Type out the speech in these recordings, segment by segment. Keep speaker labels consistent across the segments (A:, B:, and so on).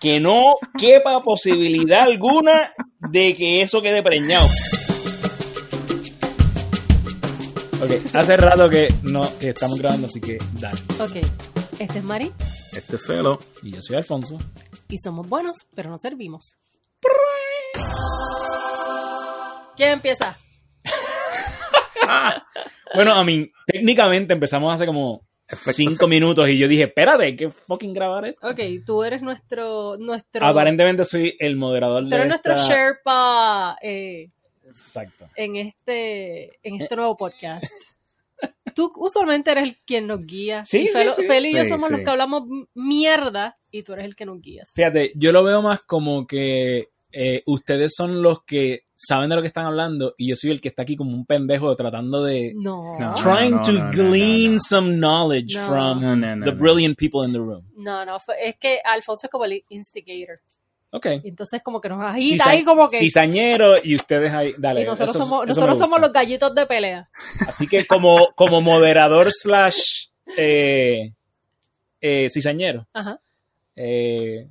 A: que no quepa posibilidad alguna de que eso quede preñado. Ok, hace rato que no que estamos grabando, así que dale.
B: Ok, este es Mari
C: Este es Felo.
A: Y yo soy Alfonso.
B: y somos buenos, pero no servimos. ¿Quién empieza?
A: Bueno, a mí, técnicamente empezamos hace como Cinco minutos y yo dije, espérate, hay que fucking grabar esto.
B: Ok, tú eres nuestro... nuestro
A: Aparentemente soy el moderador
B: tú
A: de
B: eres nuestro Sherpa eh,
A: Exacto.
B: en este, en este nuevo podcast. Tú usualmente eres el quien nos guía.
A: Sí,
B: y
A: sí,
B: Fel,
A: sí.
B: Fel y yo
C: Sí,
B: somos los
C: sí.
B: que hablamos mierda y tú eres el que nos guías.
A: Fíjate, yo lo veo más como que eh, ustedes son los que saben de lo que están hablando y yo soy el que está aquí como un pendejo tratando de...
B: No.
C: No.
A: Trying
C: no,
A: to
C: no, no,
A: glean
C: no, no.
A: some knowledge
B: No.
A: from
C: No, no, no,
A: the
C: no.
A: brilliant people in the room.
B: No, no, es que Alfonso es como el instigator.
A: Ok.
B: Entonces como que nos agita
A: Cisa-
B: ahí como que...
A: Cizañero y ustedes ahí, dale.
B: y nosotros
A: eso-
B: somos,
A: eso
B: nosotros somos los gallitos de pelea.
A: Así que como, como moderador slash eh, eh, cizañero,
B: Ajá.
A: eh,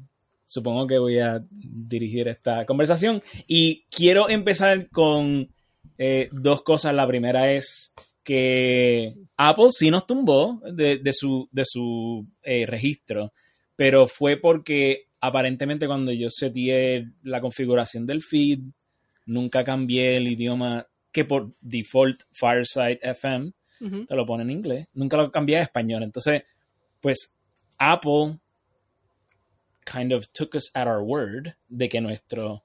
A: supongo que voy a dirigir esta conversación. Y quiero empezar con eh, dos cosas. La primera es que Apple sí nos tumbó de, de su, de su eh, registro, pero fue porque aparentemente cuando yo seteé la configuración del feed, nunca cambié el idioma que por default Fireside FM te lo pone en inglés. Nunca lo cambié a español. Entonces, pues Apple kind of took us at our word de que nuestro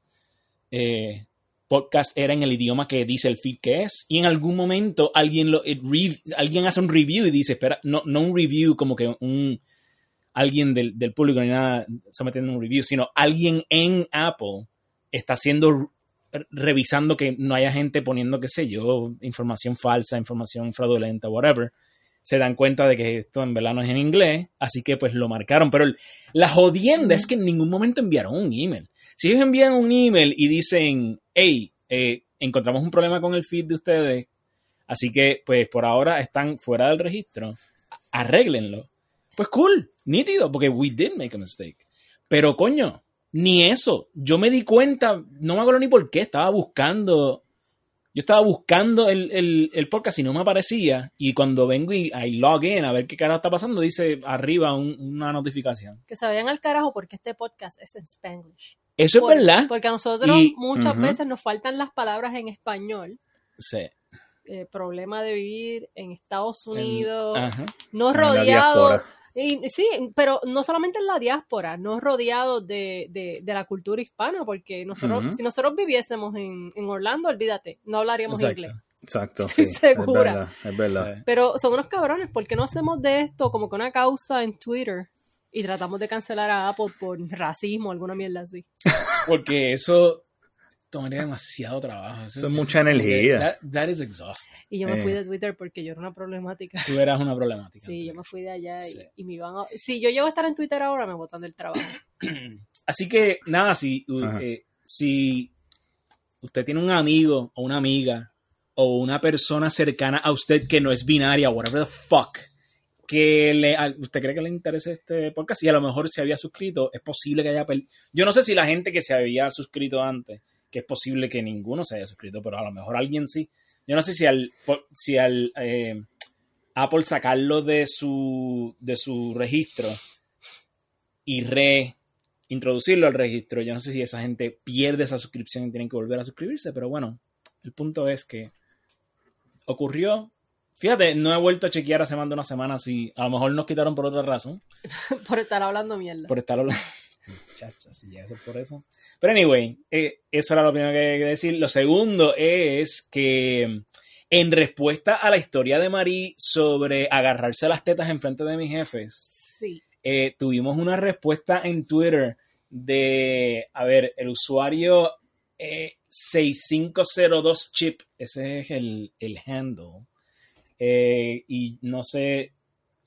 A: eh, podcast era en el idioma que dice el feed que es. Y en algún momento alguien, lo, re- alguien hace un review y dice, espera, no, no un review como que un alguien del, del público ni nada sometiendo un review, sino alguien en Apple está haciendo revisando que no haya gente poniendo, qué sé yo, información falsa, información fraudulenta, whatever, se dan cuenta de que esto en verdad no es en inglés, así que pues lo marcaron. Pero la jodienda es que en ningún momento enviaron un email. Si ellos envían un email y dicen, hey, eh, encontramos un problema con el feed de ustedes, así que pues por ahora están fuera del registro, arréglenlo. Pues cool, nítido, porque we did make a mistake. Pero coño, ni eso. Yo me di cuenta, no me acuerdo ni por qué, estaba buscando. Yo estaba buscando el, el, el podcast y no me aparecía. Y cuando vengo y I log in a ver qué cara está pasando, dice arriba un- una notificación.
B: Que se vayan al carajo porque este podcast es en Spanglish.
A: Eso
B: Por-
A: es verdad.
B: Porque a nosotros
A: Y-
B: muchas veces nos faltan las palabras en español.
A: Sí.
B: Eh, problema de vivir en Estados
A: En-
B: Unidos,
A: ajá.
B: no
C: En la
B: rodeado. Y, sí, pero no solamente en la diáspora, no rodeado de, de- de la cultura hispana, porque nosotros, si nosotros viviésemos en, en Orlando, olvídate, no hablaríamos
A: Exacto.
B: inglés.
C: Exacto,
B: Estoy
C: sí.
B: segura.
C: Es verdad, es verdad.
A: Sí.
B: Pero son unos cabrones, ¿por qué no hacemos de esto como que una causa en Twitter y tratamos de cancelar a Apple por racismo o alguna mierda así?
A: Porque eso tomaría demasiado trabajo.
C: Eso es mucha energía.
A: That, that is exhausting.
B: Y yo me
C: Eh.
B: fui de Twitter porque yo era una problemática.
A: Tú eras una problemática.
B: Sí, yo me fui de allá y,
A: Sí.
B: y me iban a... Si yo llego a estar en Twitter ahora, me botan del trabajo.
A: Así que, nada, si, eh, si usted tiene un amigo o una amiga o una persona cercana a usted que no es binaria, whatever the fuck, que le, a- usted cree que le interese este podcast y a lo mejor se había suscrito, es posible que haya... Yo no sé si la gente que se había suscrito antes, que es posible que ninguno se haya suscrito, pero a lo mejor alguien sí. Yo no sé si al, si al eh, Apple sacarlo de su, de su registro y reintroducirlo al registro, yo no sé si esa gente pierde esa suscripción y tienen que volver a suscribirse, pero bueno, el punto es que ocurrió. Fíjate, no he vuelto a chequear hace más de una semana si a lo mejor nos quitaron por otra razón,
B: por estar hablando mierda.
A: por estar hablando. Muchachos, si llega a ser por eso. Pero anyway, eh, eso era lo primero que quería decir. Lo segundo es que en respuesta a la historia de Marí sobre agarrarse las tetas en frente de mis jefes,
B: Sí.
A: eh, tuvimos una respuesta en Twitter de, a ver, el usuario eh, 6502 chip, ese es el, el handle. Eh, y no sé,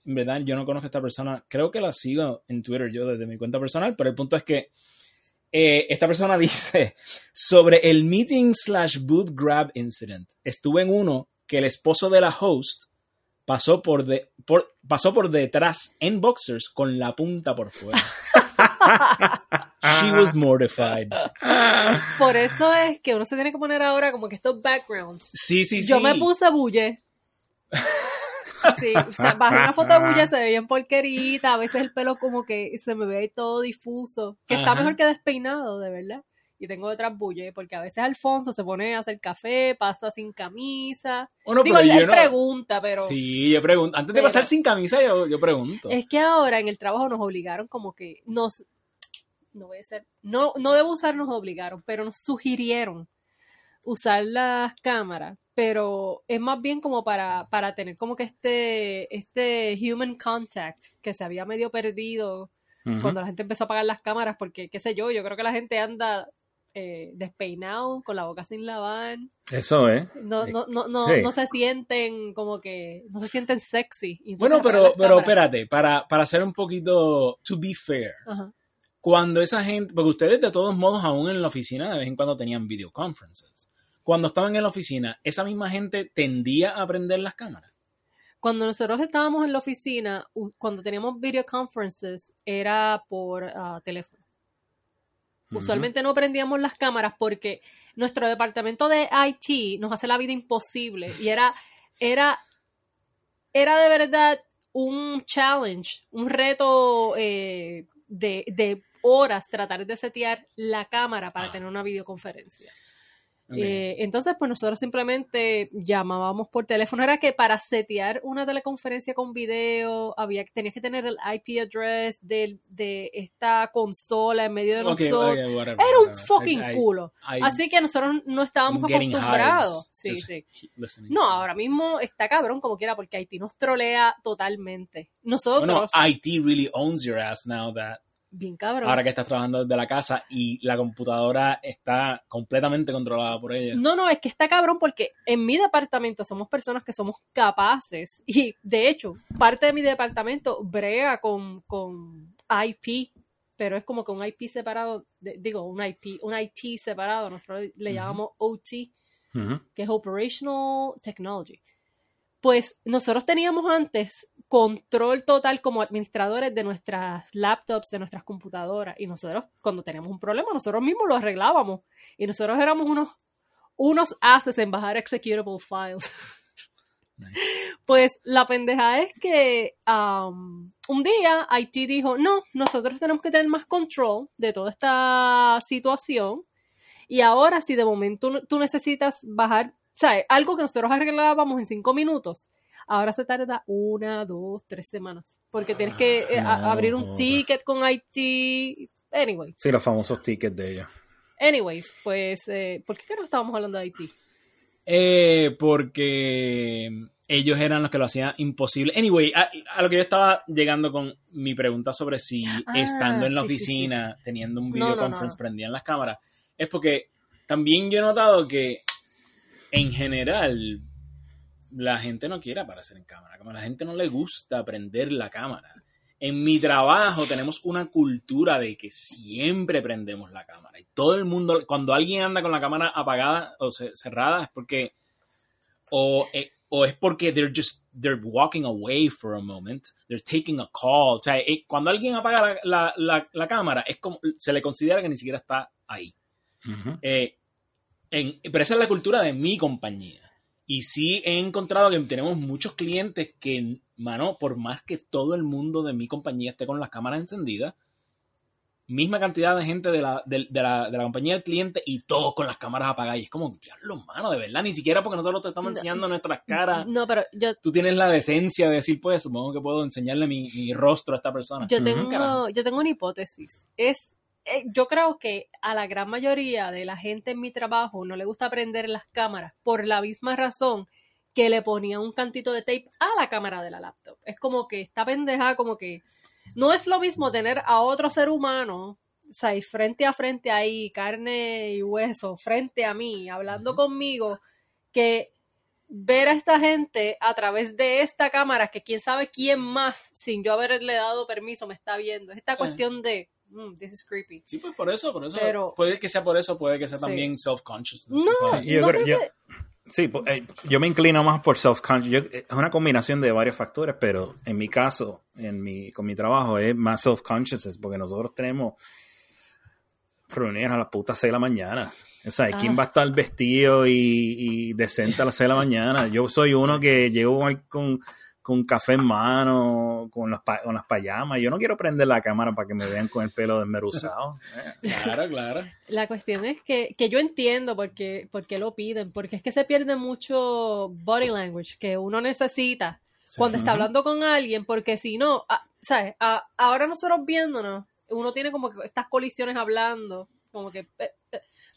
A: en verdad, yo no conozco a esta persona, creo que la sigo en Twitter yo desde mi cuenta personal, pero el punto es que eh, esta persona dice sobre el meeting slash boob grab incident. Estuve en uno que el esposo de la host pasó por, de, por, pasó por detrás en boxers con la punta por fuera. was mortified.
B: Por eso es que uno se tiene que poner ahora como que estos backgrounds.
A: Sí, sí, sí.
B: Yo me puse bulle. Sí, o sea, bajé una foto de bulle, se ve bien porquerita, a veces el pelo como que se me ve todo difuso, que está
A: Ajá.
B: mejor que despeinado, de verdad. Y tengo detrás bulle, porque a veces Alfonso se pone a hacer café, pasa sin camisa.
A: Bueno,
B: Digo,
A: pero
B: él,
A: yo
B: él
A: no-
B: pregunta, pero
A: Sí, yo pregunto. Antes de pasar sin camisa, yo, yo pregunto.
B: es que ahora en el trabajo nos obligaron como que nos no voy a ser, no, no debo usar nos obligaron, pero nos sugirieron usar las cámaras, pero es más bien como para, para tener como que este, este human contact que se había medio perdido cuando la gente empezó a apagar las cámaras, porque qué sé yo, yo creo que la gente anda eh, despeinado, con la boca sin lavar,
C: Eso es.
B: no, no, no, no, no se sienten como que, no se sienten sexy.
A: Bueno, pero, pero
B: cámaras.
A: espérate, para, para ser un poquito, to be fair, cuando esa gente, porque ustedes de todos modos aún en la oficina de vez en cuando tenían video conferences. Cuando estaban en la oficina, esa misma gente tendía a prender las cámaras.
B: Cuando nosotros estábamos en la oficina, cuando teníamos video conferences, era por ah, teléfono. Usualmente no prendíamos las cámaras porque nuestro departamento de IT nos hace la vida imposible y era, era, era de verdad un challenge, un reto eh, de, de horas tratar de setear la cámara para
A: Ah.
B: tener una videoconferencia. Eh, entonces, pues nosotros simplemente llamábamos por teléfono. Era que para setear una teleconferencia con video, había, tenías que tener el IP address del- de, esta consola en medio de
A: Ok,
B: nosotros.
A: whatever,
B: Era un fucking
A: I-
B: culo.
A: I-
B: Así que nosotros no estábamos acostumbrados. Sí, sí. No, ahora mismo está cabrón como quiera porque Haití nos trolea totalmente. Nosotros,
A: Bueno, IT really owns your ass now that
B: bien cabrón.
A: ahora que estás trabajando desde la casa y la computadora está completamente controlada por ella.
B: No, no, es que está cabrón porque en mi departamento somos personas que somos capaces y de hecho parte de mi departamento brega con, con IP, pero es como que un IP separado, de- digo, un IP, un IT separado, nosotros le llamamos OT, que es Operational Technology. Pues nosotros teníamos antes control total como administradores de nuestras laptops, de nuestras computadoras. Y nosotros, cuando teníamos un problema, nosotros mismos lo arreglábamos. Y nosotros éramos unos, unos haces en bajar executable files.
A: Nice.
B: Pues la pendeja es que um, un día IT dijo, no, nosotros tenemos que tener más control de toda esta situación. Y ahora si de momento tú necesitas bajar, sea, algo que nosotros arreglábamos en cinco minutos, ahora se tarda una, dos, tres semanas. Porque tienes que eh, a-
C: no
B: abrir un ticket con IT. Anyway,
C: Sí, los famosos tickets de ellos.
B: anyways, pues, eh, ¿por qué que no estábamos hablando de IT?
A: Eh, porque ellos eran los que lo hacían imposible. Anyway, a, a lo que yo estaba llegando con mi pregunta sobre si
B: Ah,
A: estando en la
B: sí, sí,
A: oficina, teniendo un video
B: no, no,
A: conference,
B: no.
A: prendían las cámaras, es porque también yo he notado que en general la gente no quiere aparecer en cámara, como la gente no le gusta prender la cámara. En mi trabajo tenemos una cultura de que siempre prendemos la cámara. Y todo el mundo, cuando alguien anda con la cámara apagada o ce- cerrada, es porque o, eh, o es porque they're just they're walking away for a moment, they're taking a call. O sea, eh, cuando alguien apaga la, la- la- la cámara, es como se le considera que ni siquiera está ahí. Eh, en- pero esa es la cultura de mi compañía. Y sí he encontrado que tenemos muchos clientes que, mano, por más que todo el mundo de mi compañía esté con las cámaras encendidas, misma cantidad de gente de la, de, de la, de la compañía del cliente y todos con las cámaras apagadas. Y es como, diablo, mano, de verdad, ni siquiera porque nosotros te estamos
B: No.
A: enseñando nuestras caras.
B: No, pero yo,
A: Tú tienes la decencia de decir, pues, supongo que puedo enseñarle mi, mi rostro a esta persona.
B: Yo tengo, yo tengo una hipótesis. Es, eh, yo creo que a la gran mayoría de la gente en mi trabajo no le gusta prender las cámaras por la misma razón que le ponía un cantito de tape a la cámara de la laptop. Es como que esta pendeja, como que no es lo mismo tener a otro ser humano, o sea, frente a frente ahí, carne y hueso, frente a mí, hablando conmigo, que ver a esta gente a través de esta cámara, que quién sabe quién más, sin yo haberle dado permiso, me está viendo. Es esta
A: Sí.
B: cuestión de, mm, this is creepy.
A: Sí, pues por eso, por eso.
B: Pero-
A: puede que sea por eso, puede que sea
B: Sí.
A: también self-conscious.
B: No,
C: Sí, yo
B: no
C: creo-
B: creo
C: yo-
B: que-
C: Sí, pues, eh, yo me inclino más por self-conscious. Eh, Es una combinación de varios factores, pero en mi caso, en mi, con mi trabajo, es más self-consciousness, porque nosotros tenemos reuniones a las putas 6 de la mañana. O sea, ¿quién
B: Ah.
C: va a estar vestido y, y decente a las 6 de la mañana? Yo soy uno que llego con, con, con café en mano, con las, pa- con las payamas. Yo no quiero prender la cámara para que me vean con el pelo desmeruzado.
A: Claro, claro.
B: La cuestión es que, que yo entiendo por qué, por qué lo piden, porque es que se pierde mucho body language que uno necesita
A: Sí.
B: cuando está hablando con alguien, porque si no, ah, ¿sabes? Ah, ahora nosotros viéndonos, uno tiene como que estas colisiones hablando, como que,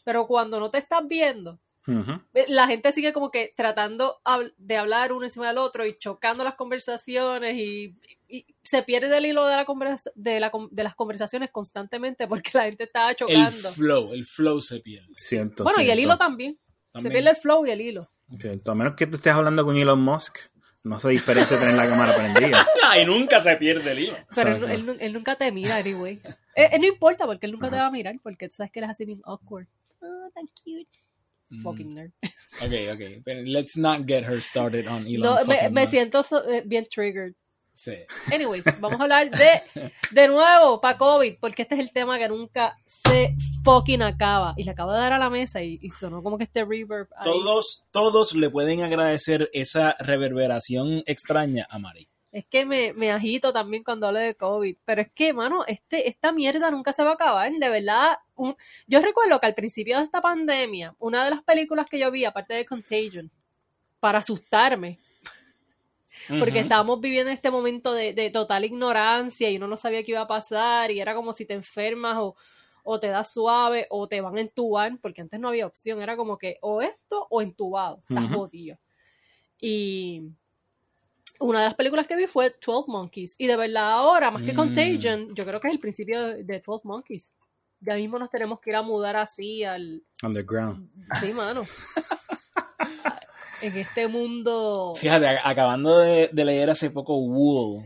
B: pero cuando no te estás viendo,
C: ujú.
B: eh, la gente sigue como que tratando de hablar uno encima del otro y chocando las conversaciones y, y se pierde el hilo de, la conversa- de, la, de las conversaciones constantemente porque la gente está
A: El
B: chocando.
A: flow, el flow se pierde.
C: Siento,
B: bueno, y el
C: siento.
B: hilo también. Se
A: También.
B: pierde el flow y el hilo.
C: Siento. A menos que tú estés hablando con Elon Musk, no se diferencia tener la cámara prendida.
A: Ay, nunca se pierde el hilo.
B: Pero él, él él nunca te mira, anyway. Eh, eh, no importa, porque él nunca te
C: Ajá.
B: va a mirar, porque tú sabes que él es así bien awkward. Oh, tan cute.
A: Mm.
B: Fucking nerd.
A: Ok, ok. Let's not get her started on Elon
B: No, me, siento so- eh, bien triggered.
A: Sí.
B: Anyways, vamos a hablar de, de nuevo, para COVID, porque este es el tema que nunca se fucking acaba. Y le acabo de dar a la mesa y, y sonó como que este reverb. ahí.
A: Todos, todos le pueden agradecer esa reverberación extraña a Mari.
B: Es que me, me agito también cuando hablo de COVID. Pero es que, mano, este, esta mierda nunca se va a acabar. De verdad, un- yo recuerdo que al principio de esta pandemia, una de las películas que yo vi, aparte de Contagion, para asustarme, porque estábamos viviendo este momento de, de total ignorancia y uno no sabía qué iba a pasar y era como si te enfermas o, o te da suave o te van a entubar, porque antes no había opción, era como que o esto o entubado, estás
C: Ujú.
B: jodido. Y una de las películas que vi fue 12 Monkeys y de verdad ahora, más que
A: Mm.
B: Contagion, yo creo que es el principio de, de 12 Monkeys. Ya mismo nos tenemos que ir a mudar así al...
C: Underground.
B: Sí, mano. en este mundo...
A: Fíjate, acabando de, de leer hace poco Wool,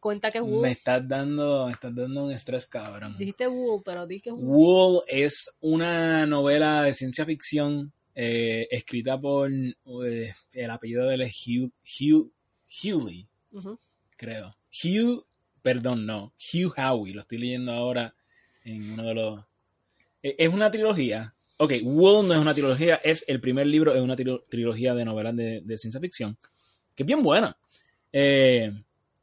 B: Cuenta que es
A: me
B: Wool.
A: estás dando, me estás dando un estrés cabrón.
B: Dijiste Wool, pero di que es Wool.
A: Wool es una novela de ciencia ficción eh, escrita por eh, el apellido de Hugh, Hugh, Hughley,
B: Ujú.
A: creo. Hugh, perdón, no, Hugh Howey, lo estoy leyendo ahora en uno de los... eh, Es una trilogía. Ok, Wool no es una trilogía, es el primer libro, es una trilo- trilogía de novelas de, de ciencia ficción, que es bien buena. Eh,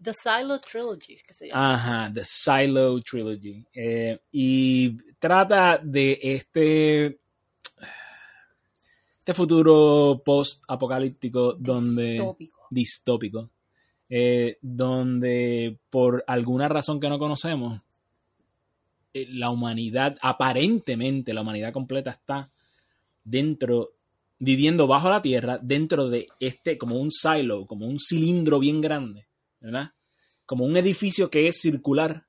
B: The Silo Trilogy, que se llama.
A: Ajá, The Silo Trilogy. Eh, y trata de este, este futuro post-apocalíptico donde
B: Distópico.
A: distópico, eh, donde por alguna razón que no conocemos, eh, la humanidad, aparentemente la humanidad completa está dentro, viviendo bajo la tierra, dentro de este, como un silo, como un cilindro bien grande, ¿verdad? Como un edificio que es circular,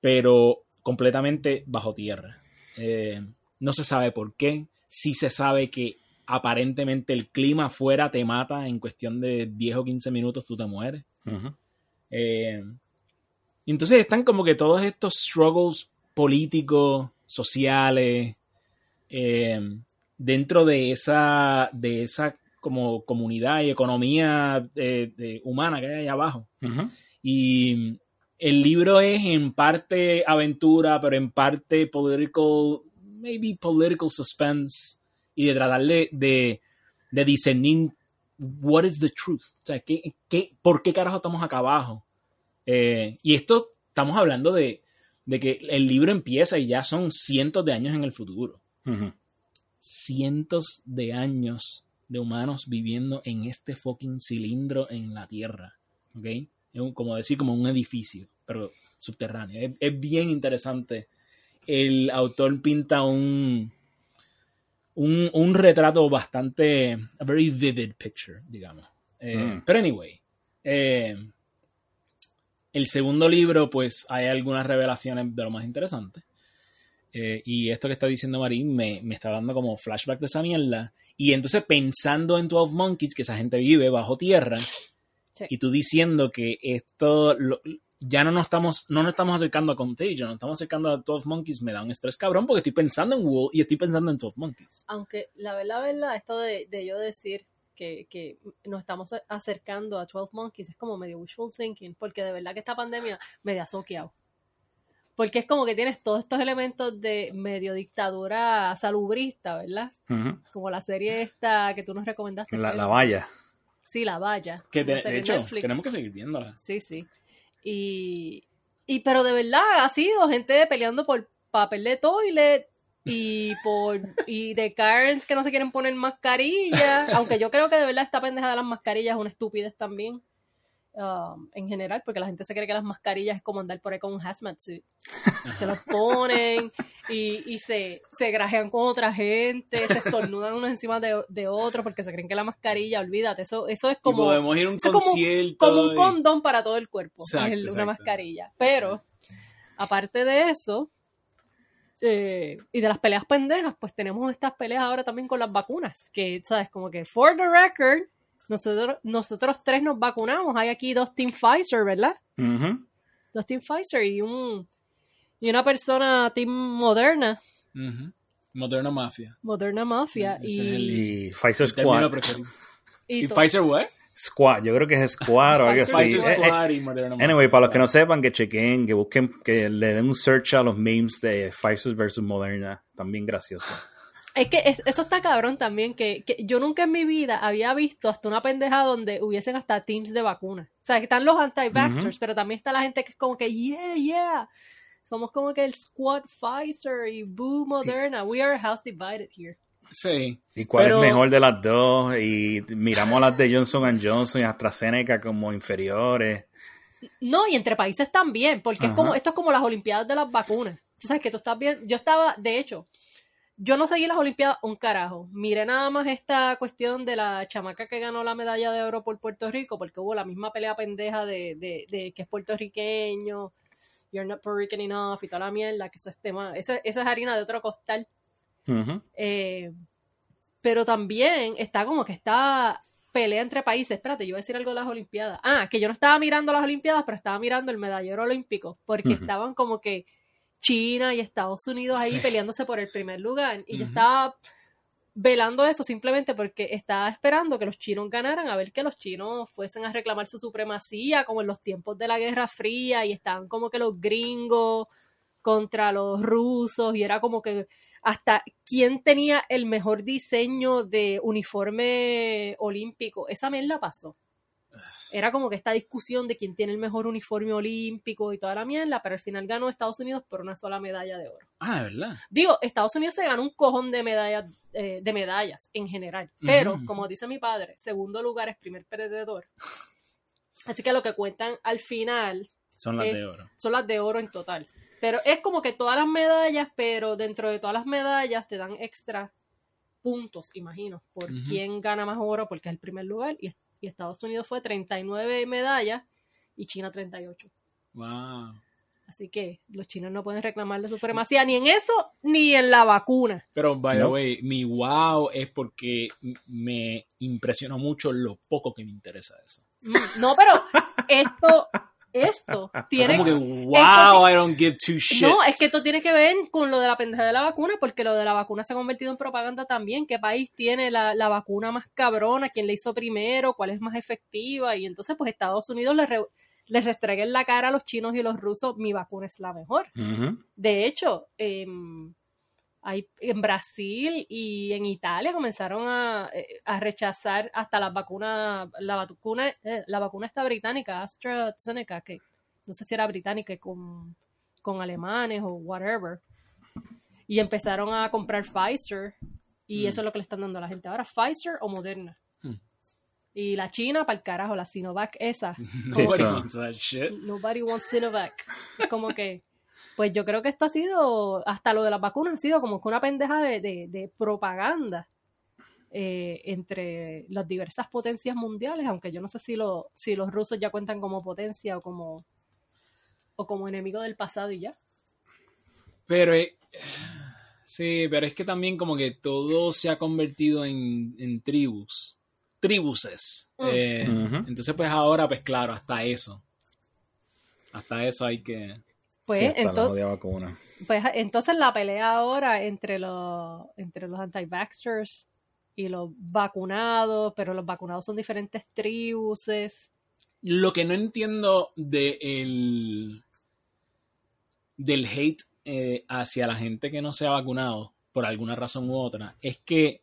A: pero completamente bajo tierra. Eh, no se sabe por qué, sí se sabe que aparentemente el clima afuera te mata en cuestión de 10 o 15 minutos, tú te mueres. Eh, y entonces están como que todos estos struggles políticos, sociales, eh, dentro de esa, de esa como comunidad y economía eh, de- humana que hay allá abajo. Y el libro es en parte aventura, pero en parte political, maybe political suspense, y de tratar de, de, de discernir what is the truth. O sea, ¿qué, qué, ¿por qué carajo estamos acá abajo? Eh, y esto estamos hablando de, de que el libro empieza y ya son cientos de años en el futuro. Cientos de años de humanos viviendo en este fucking cilindro en la Tierra. ¿Ok? Es un- como decir, como un edificio, pero subterráneo. Es, es bien interesante. El autor pinta un, un, un retrato bastante, a very vivid picture, digamos. Eh,
C: Mm.
A: Pero anyway, eh, el segundo libro, pues hay algunas revelaciones de lo más interesante. Eh, y esto que está diciendo Marín me, me está dando como flashback de esa mierda. Y entonces pensando en 12 Monkeys, que esa gente vive bajo tierra,
B: Sí.
A: y tú diciendo que esto lo- ya no nos estamos, no nos estamos acercando a Contagion, nos estamos acercando a 12 Monkeys, me da un estrés cabrón porque estoy pensando en Wool y estoy pensando en 12 Monkeys.
B: Aunque la verdad, verdad, esto de, de yo decir que, que nos estamos acercando a 12 Monkeys es como medio wishful thinking, porque de verdad que esta pandemia me ha soqueado. Porque es como que tienes todos estos elementos de medio dictadura salubrista, ¿verdad? Como la serie esta que tú nos recomendaste.
C: La, la valla.
B: Sí, La Valla.
A: Que de, hecho,
B: Netflix.
A: tenemos que seguir viéndola.
B: Sí, sí. Y, y pero de verdad ha sido gente peleando por papel de toilet y por y de Karens que no se quieren poner mascarilla, aunque yo creo que de verdad esta pendeja de las mascarillas es una estupidez también. Um, en general, porque la gente se cree que las mascarillas es como andar por ahí con un hazmat suit. Se los ponen y, y se, se grajean con otra gente, se estornudan unos encima de, de otros porque se creen que la mascarilla, olvídate, eso, eso es
A: Y
B: como
A: podemos ir a un
B: es como-
A: concierto.
B: como un condón para todo el cuerpo,
A: Exacto,
B: es una
A: exacto.
B: mascarilla. Pero, aparte de eso, eh, y de las peleas pendejas, pues tenemos estas peleas ahora también con las vacunas, que, ¿sabes? Como que, for the record, nosotros, nosotros tres nos vacunamos. Hay aquí dos Team Pfizer, ¿verdad? Dos Team Pfizer y un y una persona Team Moderna.
A: Moderna Mafia.
B: Moderna Mafia. Y,
A: el-
C: Y Pfizer Squad.
B: y
A: ¿Y
B: to-
A: Pfizer what?
C: Squad, yo creo que es Squad o algo así.
A: Pfizer
C: Eh, eh,
A: Squad y Moderna Mafia.
C: Anyway, para los que no sepan, que chequen, que busquen, que le den un search a los memes de Pfizer versus Moderna. También gracioso.
B: Es que es- eso está cabrón también, que, que yo nunca en mi vida había visto hasta una pendeja donde hubiesen hasta teams de vacunas. O sea, que están los anti-vaxxers, pero también está la gente que es como que, yeah, yeah. Somos como que el squad Pfizer y boo Moderna. We are a house divided here.
A: Sí.
C: ¿Y cuál
A: Pero-
C: es mejor de las dos? Y miramos las de Johnson Johnson y AstraZeneca como inferiores.
B: No, y entre países también, porque es como, esto es como las Olimpiadas de las vacunas. Tú sabes que tú estás bien. Yo estaba, de hecho, yo no seguí las Olimpiadas un carajo. Miré nada más esta cuestión de la chamaca que ganó la medalla de oro por Puerto Rico, porque hubo la misma pelea pendeja de, de, de que es puertorriqueño, you're not Puerto Rican enough y toda la mierda, que eso es tema, eso, eso es harina de otro costal. Eh, pero también está como que está pelea entre países. Espérate, yo voy a decir algo de las Olimpiadas. Ah, que yo no estaba mirando las Olimpiadas, pero estaba mirando el medallero olímpico, porque estaban como que China y Estados Unidos ahí
A: Sí.
B: peleándose por el primer lugar. Y yo estaba velando eso simplemente porque estaba esperando que los chinos ganaran, a ver que los chinos fuesen a reclamar su supremacía, como en los tiempos de la Guerra Fría, y estaban como que los gringos contra los rusos, y era como que hasta quién tenía el mejor diseño de uniforme olímpico. Esa mierda pasó. Era como que esta discusión de quién tiene el mejor uniforme olímpico y toda la mierda, pero al final ganó Estados Unidos por una sola medalla de oro.
A: Ah, de verdad.
B: Digo, Estados Unidos se ganó un cojón de medallas, eh, de medallas en general, pero como dice mi padre, segundo lugar es primer perdedor. Así que lo que cuentan al final
A: Son las de oro.
B: son las de oro en total. Pero es como que todas las medallas, pero dentro de todas las medallas te dan extra puntos, imagino, por quién gana más oro, porque es el primer lugar. Y, y Estados Unidos fue 39 medallas y China 38.
A: Wow.
B: Así que los chinos no pueden reclamar la supremacía ni en eso ni en la vacuna.
A: Pero, by the
C: No.
A: way, mi wow es porque me impresionó mucho lo poco que me interesa eso.
B: Mm, No, pero esto, esto tiene
A: Como que, wow, I don't give two shits.
B: No, es que esto tiene que ver con lo de la pendeja de la vacuna, porque lo de la vacuna se ha convertido en propaganda también. ¿Qué país tiene la, la vacuna más cabrona? ¿Quién la hizo primero? ¿Cuál es más efectiva? Y entonces, pues Estados Unidos les, re- les restregue en la cara a los chinos y los rusos, mi vacuna es la mejor. De hecho, em, hay, en Brasil y en Italia comenzaron a, eh, a rechazar hasta las vacunas, la vacuna, eh, la vacuna esta británica, AstraZeneca, que no sé si era británica con, con alemanes o whatever. Y empezaron a comprar Pfizer y
A: Mm.
B: eso es lo que le están dando a la gente ahora, Pfizer o Moderna.
A: Hmm.
B: Y la China, para el carajo, la Sinovac esa.
A: Nobody wants that shit.
B: Nobody wants Sinovac. Como que, pues yo creo que esto ha sido, hasta lo de las vacunas ha sido como que una pendeja de, de- de propaganda eh, entre las diversas potencias mundiales, aunque yo no sé si, lo, si los rusos ya cuentan como potencia o como, o como enemigo del pasado y ya.
A: Pero, eh, sí, pero es que también como que todo se ha convertido en, en tribus. Tribuses.
B: Mm.
A: Eh. Entonces, pues ahora, pues claro, hasta eso. Hasta eso hay que...
B: Pues,
C: Sí,
B: entonces,
C: vacuna.
B: pues entonces la pelea ahora entre los, entre los anti-vaxxers y los vacunados, pero los vacunados son diferentes tribuses.
A: Lo que no entiendo de el... del hate eh, hacia la gente que no se ha vacunado, por alguna razón u otra, es que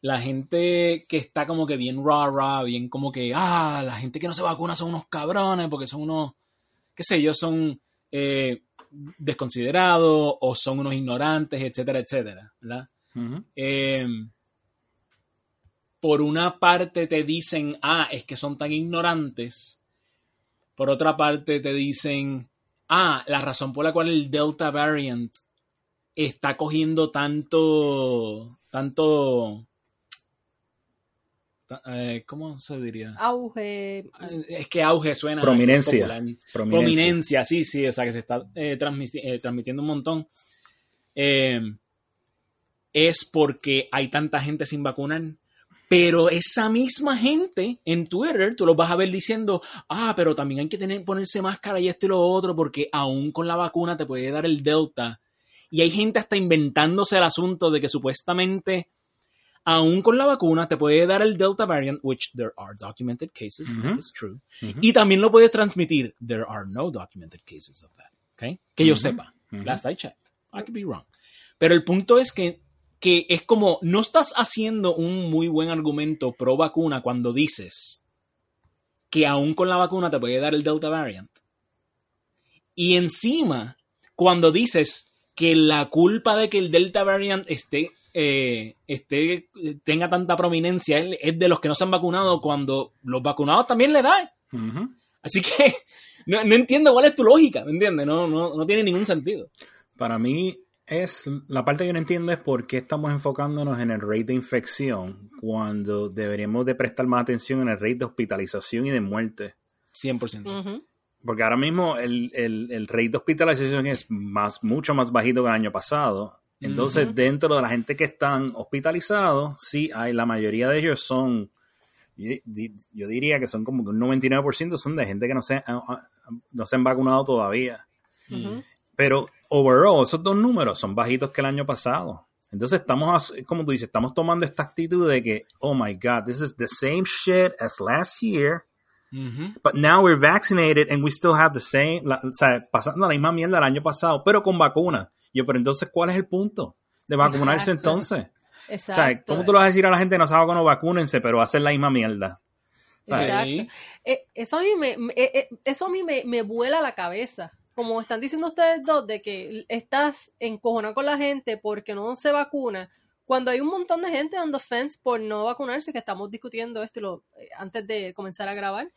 A: la gente que está como que bien rah, rah, bien como que, ah, la gente que no se vacuna son unos cabrones porque son unos, qué sé yo, son eh, desconsiderados o son unos ignorantes, etcétera, etcétera, ¿verdad?
C: Ujú.
A: Eh, por una parte te dicen, ah, es que son tan ignorantes. Por otra parte te dicen, ah, la razón por la cual el Delta variant está cogiendo tanto, tanto, ta- eh, ¿cómo se diría?
B: Auge.
A: Es que auge suena.
C: Prominencia. Prominencia.
A: Prominencia, sí, sí, o sea que se está eh, transmiti- eh, transmitiendo un montón. Eh, es porque hay tanta gente sin vacunar. Pero esa misma gente en Twitter, tú los vas a ver diciendo, ah, pero también hay que tener, ponerse máscara y esto y lo otro, porque aún con la vacuna te puede dar el Delta. Y hay gente hasta inventándose el asunto de que supuestamente, aún con la vacuna, te puede dar el Delta variant, which there are documented cases, that is true. Y también lo puedes transmitir. There are no documented cases of that. ¿ok? Que yo sepa. Last I checked. I could be wrong. Pero el punto es que, que es como, no estás haciendo un muy buen argumento pro vacuna cuando dices que aún con la vacuna te puede dar el Delta variant. Y encima, cuando dices que la culpa de que el Delta variant esté, eh, esté tenga tanta prominencia es, es de los que no se han vacunado cuando los vacunados también le da. Así que no, no entiendo cuál es tu lógica, ¿me entiendes? No, no, no tiene ningún sentido.
C: Para mí es la parte que no entiendo es por qué estamos enfocándonos en el rate de infección cuando deberíamos de prestar más atención en el rate de hospitalización y de muerte.
A: 100%.
B: Ujú.
C: Porque ahora mismo el, el, el rate de hospitalización es más, mucho más bajito que el año pasado. Entonces, dentro de la gente que están hospitalizados, sí, hay, la mayoría de ellos son, yo, di- yo diría que son como que un 99% son de gente que no se, no se han vacunado todavía. Pero overall, esos dos números son bajitos que el año pasado. Entonces estamos, como tú dices, estamos tomando esta actitud de que, oh my God, this is the same shit as last year, but now we're vaccinated and we still have the same, la- o sea, pasando la misma mierda el año pasado, pero con vacuna. Yo, pero entonces, ¿cuál es el punto de vacunarse
B: Exacto.
C: entonces? O
B: Exacto.
C: sea, ¿cómo tú le vas a decir a la gente no se vacunó, vacúnense, pero hacen la misma mierda?
B: Exacto.
A: Sí.
B: Eh, eso a mí me, me- eh, eh, eso a mí me, me vuela la cabeza. Como están diciendo ustedes dos, de que estás encojonado con la gente porque no se vacuna, cuando hay un montón de gente on the fence por no vacunarse, que estamos discutiendo esto lo- eh, antes de comenzar a grabar,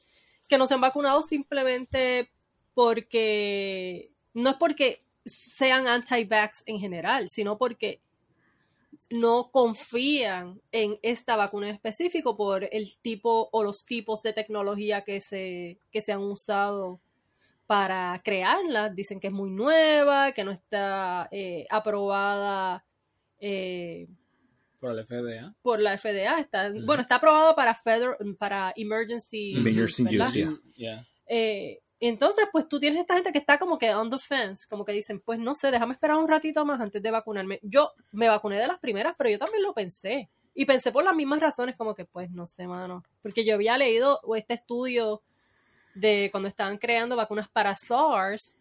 B: que no se han vacunado simplemente porque, no es porque sean anti-vax en general, sino porque no confían en esta vacuna en específico por el tipo o los tipos de tecnología que se, que se han usado para crearla. Dicen que es muy nueva, que no está eh, aprobada eh,
A: Por el FDA.
B: por la FDA. Está. Bueno, está aprobada para, feder- para emergency,
C: Emergency use, yeah.
A: Yeah.
B: Eh, entonces, pues tú tienes esta gente que está como que on the fence, como que dicen, pues no sé, déjame esperar un ratito más antes de vacunarme. Yo me vacuné de las primeras, pero yo también lo pensé. Y pensé por las mismas razones, como que, pues no sé, mano. Porque yo había leído este estudio de cuando estaban creando vacunas para SARS,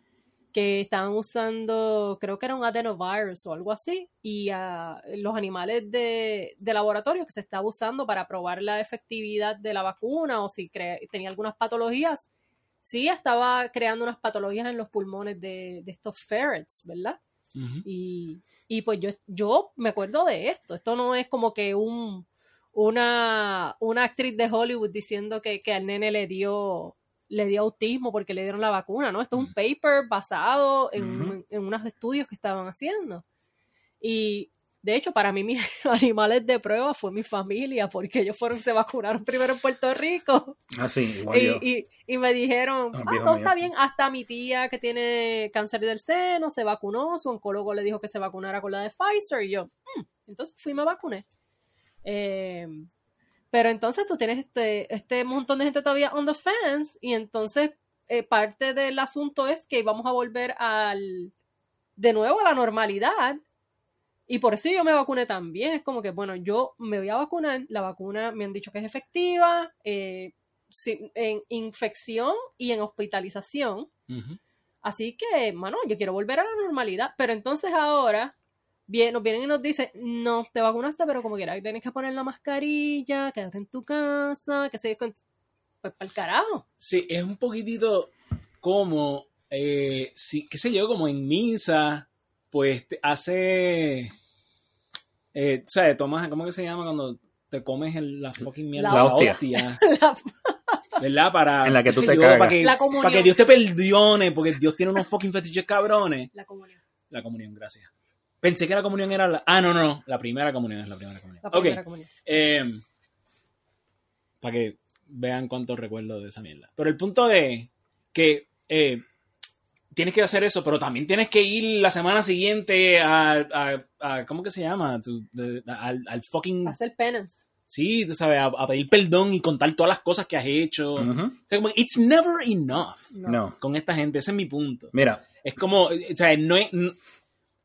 B: que estaban usando, creo que era un adenovirus o algo así, y ah, los animales de, de laboratorio que se estaba usando para probar la efectividad de la vacuna o si tenía algunas patologías, sí estaba creando unas patologías en los pulmones de, de estos ferrets, ¿verdad? Y, y pues yo, yo me acuerdo de esto. Esto no es como que un, una, una actriz de Hollywood diciendo que, que al nene le dio, le dio autismo porque le dieron la vacuna, ¿no? Esto es un paper basado en,
C: Ujú.
B: en unos estudios que estaban haciendo. Y de hecho, para mí mis animales de prueba fue mi familia, porque ellos fueron, se vacunaron primero en Puerto Rico.
C: Ah, sí, igual yo.
B: Y, me dijeron,
C: Ah,
B: ah, todo
C: mío.
B: está bien, hasta mi tía que tiene cáncer del seno se vacunó, su oncólogo le dijo que se vacunara con la de Pfizer y yo, "Mm". entonces fui y me vacuné. Eh, pero entonces tú tienes este, este montón de gente todavía on the fence y entonces eh, parte del asunto es que vamos a volver al de nuevo a la normalidad y por eso yo me vacuné también. Es como que, bueno, yo me voy a vacunar, la vacuna me han dicho que es efectiva, eh, en infección y en hospitalización. Así que, mano, yo quiero volver a la normalidad. Pero entonces ahora bien, nos vienen y nos dicen, no, te vacunaste, pero como quiera, tienes que poner la mascarilla, quédate en tu casa, que se pues para el carajo.
A: Sí, es un poquitito como, eh, sí, qué sé yo, como en misa, pues te hace, eh, o sea, tomas, ¿cómo que se llama cuando te comes el, la fucking mierda?
C: La hostia.
B: La-
A: ¿Verdad? Para,
C: En la que tú te
A: yo,
C: cagas.
A: Para que,
B: La comunión.
A: para que Dios te perdone, porque Dios tiene unos fucking fetiches cabrones.
B: la comunión.
A: La comunión, gracias. Pensé que la comunión era la... Ah, no, no, no. La primera comunión es la primera comunión.
B: La
A: ok.
B: primera comunión.
A: Eh, para que vean cuántos recuerdo de esa mierda. Pero el punto de que eh, tienes que hacer eso, pero también tienes que ir la semana siguiente a, a- a- ¿cómo que se llama? Tu- de- al, al fucking...
B: Hacer penance.
A: Sí, tú sabes, a, a pedir perdón y contar todas las cosas que has hecho. O sea, como, it's never enough
B: No.
A: Con esta gente. Ese es mi punto.
C: Mira,
A: Es como, o sea, no es,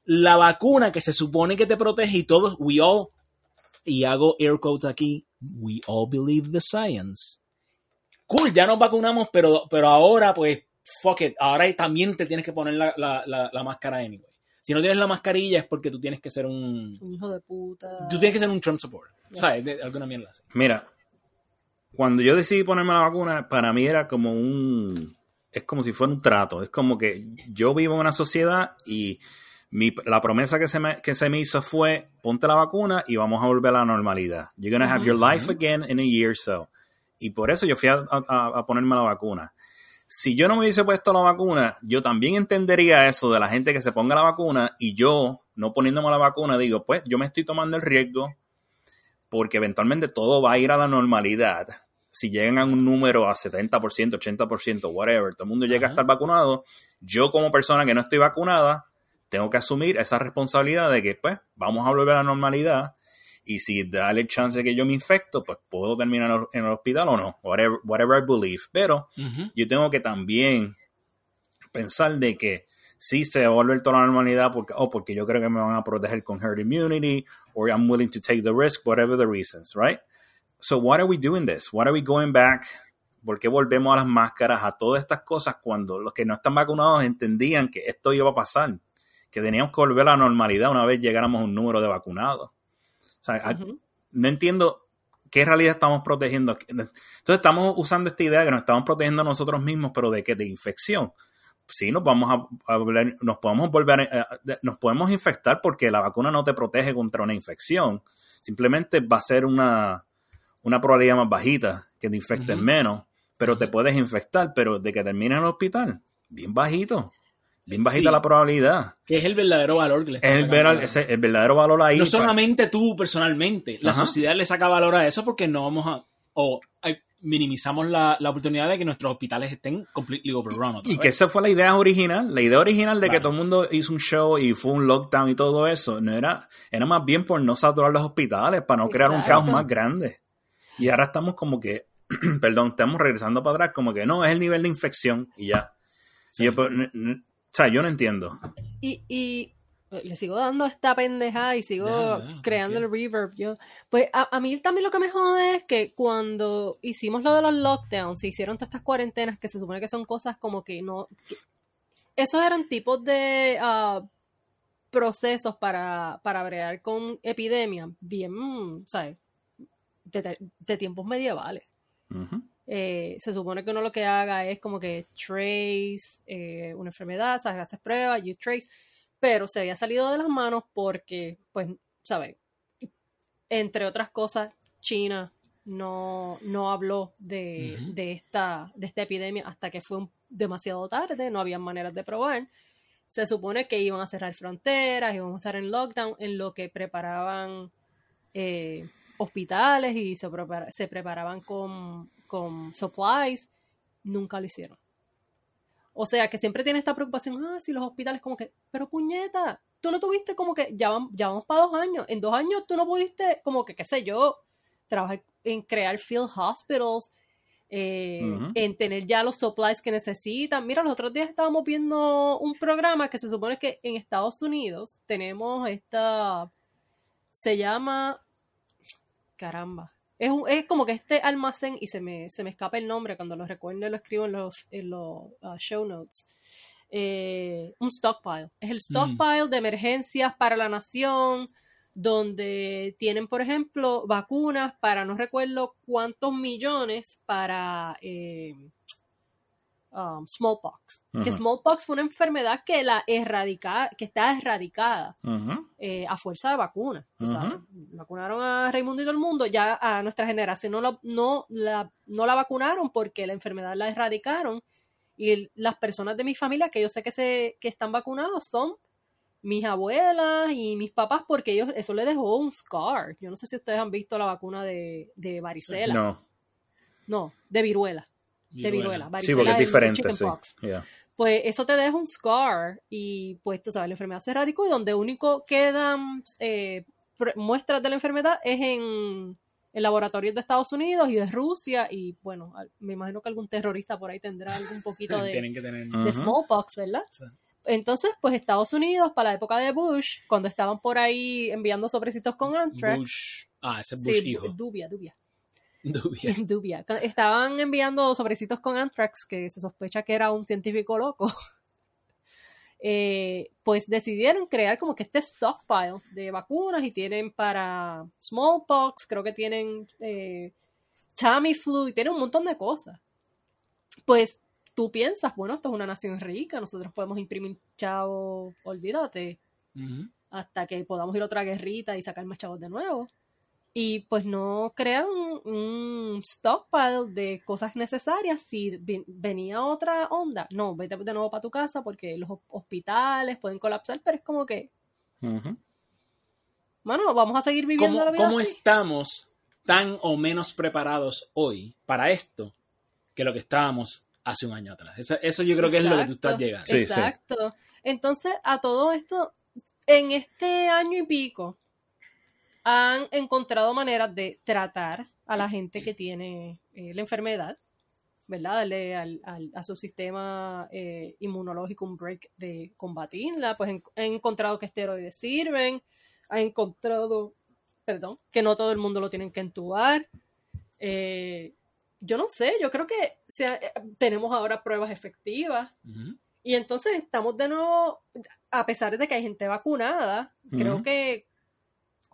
A: la vacuna que se supone que te protege y todos, we all, y hago air quotes aquí, we all believe the science. Cool, ya nos vacunamos, pero, pero ahora pues, fuck it, ahora también te tienes que poner la, la, la, la máscara anyway. Si no tienes la mascarilla es porque tú tienes que ser un,
B: Un hijo de puta.
A: tú tienes que ser un Trump supporter. ¿Sabes? De alguna mierda así.
C: mira, cuando yo decidí ponerme la vacuna, para mí era como un, es como si fuera un trato. Es como que yo vivo en una sociedad y mi, la promesa que se, me, que se me hizo fue, ponte la vacuna y vamos a volver a la normalidad. You're gonna have your life again in a year or so. Y por eso yo fui a, a- a ponerme la vacuna. Si yo no me hubiese puesto la vacuna, yo también entendería eso de la gente que se ponga la vacuna y yo, no poniéndome la vacuna, digo, pues yo me estoy tomando el riesgo porque eventualmente todo va a ir a la normalidad. Si llegan a un número a 70%, 80%, whatever, todo el mundo llega a estar vacunado, yo como persona que no estoy vacunada, tengo que asumir esa responsabilidad de que, pues, vamos a volver a la normalidad y si da el chance que yo me infecto, pues puedo terminar en el- hospital o no, whatever, whatever I believe. Pero yo tengo que también pensar de que sí se volver toda la normalidad porque, oh, porque yo creo que me van a proteger con herd immunity or I'm willing to take the risk, whatever the reasons, right? So why are we doing this? Why are we going back? ¿Por qué volvemos a las máscaras, a todas estas cosas cuando los que no están vacunados entendían que esto iba a pasar? Que teníamos que volver a la normalidad una vez llegáramos a un número de vacunados. Sea, no entiendo qué realidad estamos protegiendo. Entonces estamos usando esta idea que nos estamos protegiendo a nosotros mismos, pero de qué? De infección. Sí, nos vamos a, a volver- nos podemos volver, a- a- nos podemos infectar porque la vacuna no te protege contra una infección. Simplemente va a ser una, una probabilidad más bajita, que te infectes menos, pero te puedes infectar, pero de que termines en el hospital, bien bajito. Bien bajita
A: Sí.
C: la probabilidad.
A: Que es el verdadero valor que le
C: Es el, ver- ese- el verdadero valor ahí.
A: No solamente tú personalmente, la
C: Ajá.
A: sociedad le saca valor a eso porque no vamos a. o minimizamos la, la oportunidad de que nuestros hospitales estén completely overrun. otra
C: Y
A: vez.
C: que esa fue la idea original. La idea original de que todo el mundo hizo un show y fue un lockdown y todo eso, no era, era más bien por no saturar los hospitales, para no crear un caos más grande. Y ahora estamos como que, perdón, estamos regresando para atrás, como que no, es el nivel de infección y ya.
A: Sí.
C: Y yo, sea, yo no entiendo.
B: Y, y le sigo dando esta pendeja y sigo creando el reverb. Yo, pues a, a mí también lo que me jode es que cuando hicimos lo de los lockdowns, se hicieron todas estas cuarentenas que se supone que son cosas como que no. que- esos eran tipos de ah, procesos para, para bregar con epidemias bien, ¿sabes? De, tiempos medievales.
C: Ujú.
B: Eh, se supone que uno lo que haga es como que trace eh, una enfermedad, ¿sabes? Haces pruebas, you trace, pero se había salido de las manos porque, pues, ¿sabes? Entre otras cosas, China no, no habló de, de, esta, de esta epidemia hasta que fue un- demasiado tarde, no había maneras de probar. Se supone que iban a cerrar fronteras, iban a estar en lockdown, en lo que preparaban eh, hospitales y se, prepara- se preparaban con, con supplies, nunca lo hicieron. O sea, que siempre tiene esta preocupación, ah, si los hospitales como que, pero puñeta, tú no tuviste como que, ya, vam- ya vamos para dos años, en dos años tú no pudiste como que, qué sé yo, trabajar en crear field hospitals, eh, en tener ya los supplies que necesitan. Mira, los otros días estábamos viendo un programa que se supone que en Estados Unidos tenemos esta, se llama, caramba, es, un- es como que este almacén, y se me, se me escapa el nombre, cuando lo recuerdo lo escribo en los, en los uh, show notes. eh, un stockpile. Es el stockpile de emergencias para la nación, donde tienen, por ejemplo, vacunas para no recuerdo cuántos millones para eh, um, smallpox. Que smallpox fue una enfermedad que la erradica, que está erradicada eh, a fuerza de vacuna. Vacunaron a Raimundo y todo el mundo, ya a nuestra generación no la, no, la, no la vacunaron porque la enfermedad la erradicaron. Y el- las personas de mi familia que yo sé que, se, que están vacunados son mis abuelas y mis papás porque ellos eso le dejó un scar. Yo no sé si ustedes han visto la vacuna de, de varicela.
C: No.
B: No, de viruela. De viruela.
C: Sí, porque es diferente, sí. Yeah.
B: pues eso te deja un scar y pues tú sabes, la enfermedad se erradicó y donde único quedan eh, muestras de la enfermedad es en, en laboratorios de Estados Unidos y de Rusia y bueno, me imagino que algún terrorista por ahí tendrá algún poquito de,
A: Tienen que tener.
B: De
C: Ujú.
B: smallpox, ¿verdad?
A: Sí.
B: Entonces, pues Estados Unidos, para la época de Bush, cuando estaban por ahí enviando sobrecitos con Anthrax,
A: Bush. Ah, ese es Bush
B: sí,
A: hijo.
B: Dubia, Dubia.
A: Dubia.
B: Dubia. Estaban enviando sobrecitos con Anthrax, que se sospecha que era un científico loco. Eh, pues decidieron crear como que este stockpile de vacunas y tienen para smallpox, creo que tienen eh, Tamiflu y tienen un montón de cosas. Pues tú piensas, bueno, esto es una nación rica, nosotros podemos imprimir chavo, olvídate, hasta que podamos ir a otra guerrita y sacar más chavos de nuevo. Y pues no crearon un stockpile de cosas necesarias si venía otra onda. No, vete de nuevo para tu casa porque los ho- hospitales pueden colapsar, pero es como que,
C: Ujú.
B: mano, vamos a seguir viviendo
A: ¿Cómo,
B: la vida
A: cómo
B: así.
A: estamos tan o menos preparados hoy para esto que lo que estábamos hace un año atrás? Eso, eso yo creo que es lo que tú estás
B: Exacto,
A: llegando.
C: Sí, sí.
B: Exacto. Entonces, a todo esto, en este año y pico, han encontrado maneras de tratar a la gente que tiene eh, la enfermedad, ¿verdad? Darle al- al- a su sistema eh, inmunológico un break de combatirla. Pues han, encontrado que esteroides sirven, han encontrado, perdón, que no todo el mundo lo tienen que entubar. Eh, yo no sé, yo creo que sea- tenemos ahora pruebas efectivas. Y entonces estamos de nuevo, a pesar de que hay gente vacunada, creo que,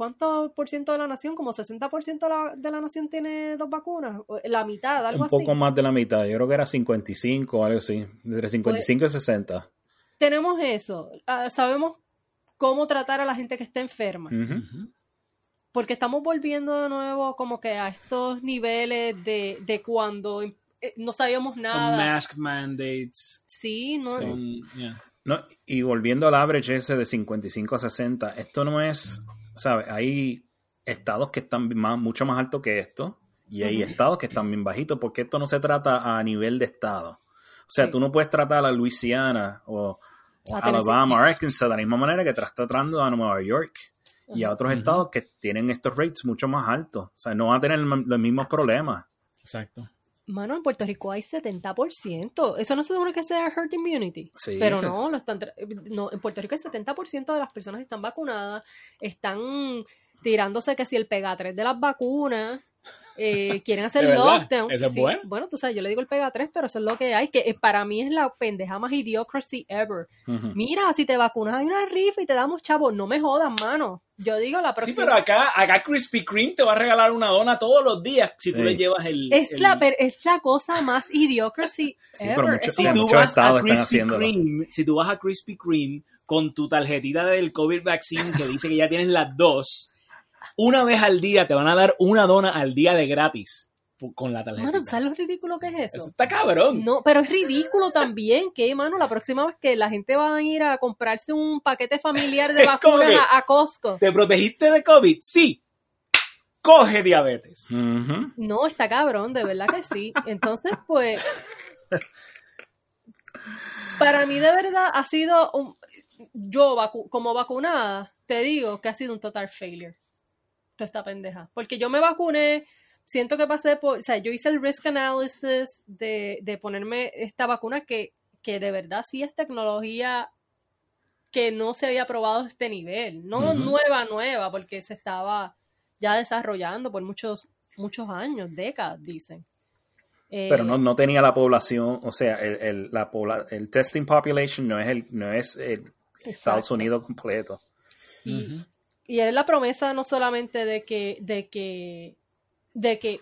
B: ¿cuánto por ciento de la nación? Como 60% de la, de la nación tiene dos vacunas, o la mitad, algo
C: Un
B: así.
C: poco más de la mitad. Yo creo que era 55 o algo así. Entre
B: Pues
C: 55 y 60.
B: Tenemos eso, ah, sabemos cómo tratar a la gente que está enferma, porque estamos volviendo de nuevo como que a estos niveles de, de cuando eh, no sabíamos nada.
A: mask mandates.
B: Sí, no,
C: Sí.
A: con- yeah.
C: No, y volviendo al average ese de 55 a 60, esto no es, ¿sabes? Hay estados que están más, mucho más altos que esto y hay estados que están bien bajitos porque esto no se trata a nivel de estado. O sea,
B: Sí.
C: tú no puedes tratar a Luisiana o,
B: A.
C: Alabama o Arkansas de la misma manera que estás tratando a Nueva York y a otros estados que tienen estos rates mucho más altos. O sea, no van a tener los mismos problemas.
A: Exacto.
B: Mano, en Puerto Rico hay 70%. Eso no se supone que sea herd immunity.
C: Sí,
B: pero no, lo están no, en Puerto Rico el 70% de las personas están vacunadas, están tirándose que si el pega 3 de las vacunas, eh, quieren hacer
A: ¿De verdad?
B: lockdown.
A: ¿Eso es bueno?
B: Bueno, tú sabes, yo le digo el pega 3, pero eso es lo que hay, que eh, para mí es la pendeja más idiocracy ever. Mira, si te vacunas hay una rifa y te damos chavo, no me jodas, mano. Yo digo la
A: Sí,
B: próxima.
A: pero acá, acá Krispy Kreme te va a regalar una dona todos los días si tú
C: Sí.
A: le llevas el.
B: es,
A: el-
B: la, per- es la cosa más idiocracy
C: Sí,
B: ever.
C: pero mucho-
A: si tú
C: muchos
A: vas a
C: estados están
A: Krispy. Kreme, si tú vas a Krispy Kreme con tu tarjetita del COVID vaccine que dice que ya tienes las dos, una vez al día te van a dar una dona al día de gratis con la tarjeta.
B: Mano, ¿tú ¿sabes lo ridículo que es
A: Eso
B: eso?
A: está cabrón.
B: No, pero es ridículo también que, mano, la próxima vez que la gente va a ir a comprarse un paquete familiar de vacunas a, a Costco.
A: ¿Te protegiste de COVID? Sí. Coge diabetes.
B: No, está cabrón, de verdad que sí. Entonces, pues, para mí de verdad ha sido, un- yo vacu- como vacunada, te digo que ha sido un total failure. Toda esta pendeja. Porque yo me vacuné, siento que pasé por, o sea, yo hice el risk analysis de, de ponerme esta vacuna que, que de verdad sí es tecnología que no se había probado a este nivel. No nueva, nueva, porque se estaba ya desarrollando por muchos, muchos años, décadas, dicen. Eh,
C: Pero no, no tenía la población, o sea, el, el, la pobla- el testing population no es el, no es el Estados. Unidos completo.
B: Y. y es la promesa no solamente de que, de que, de que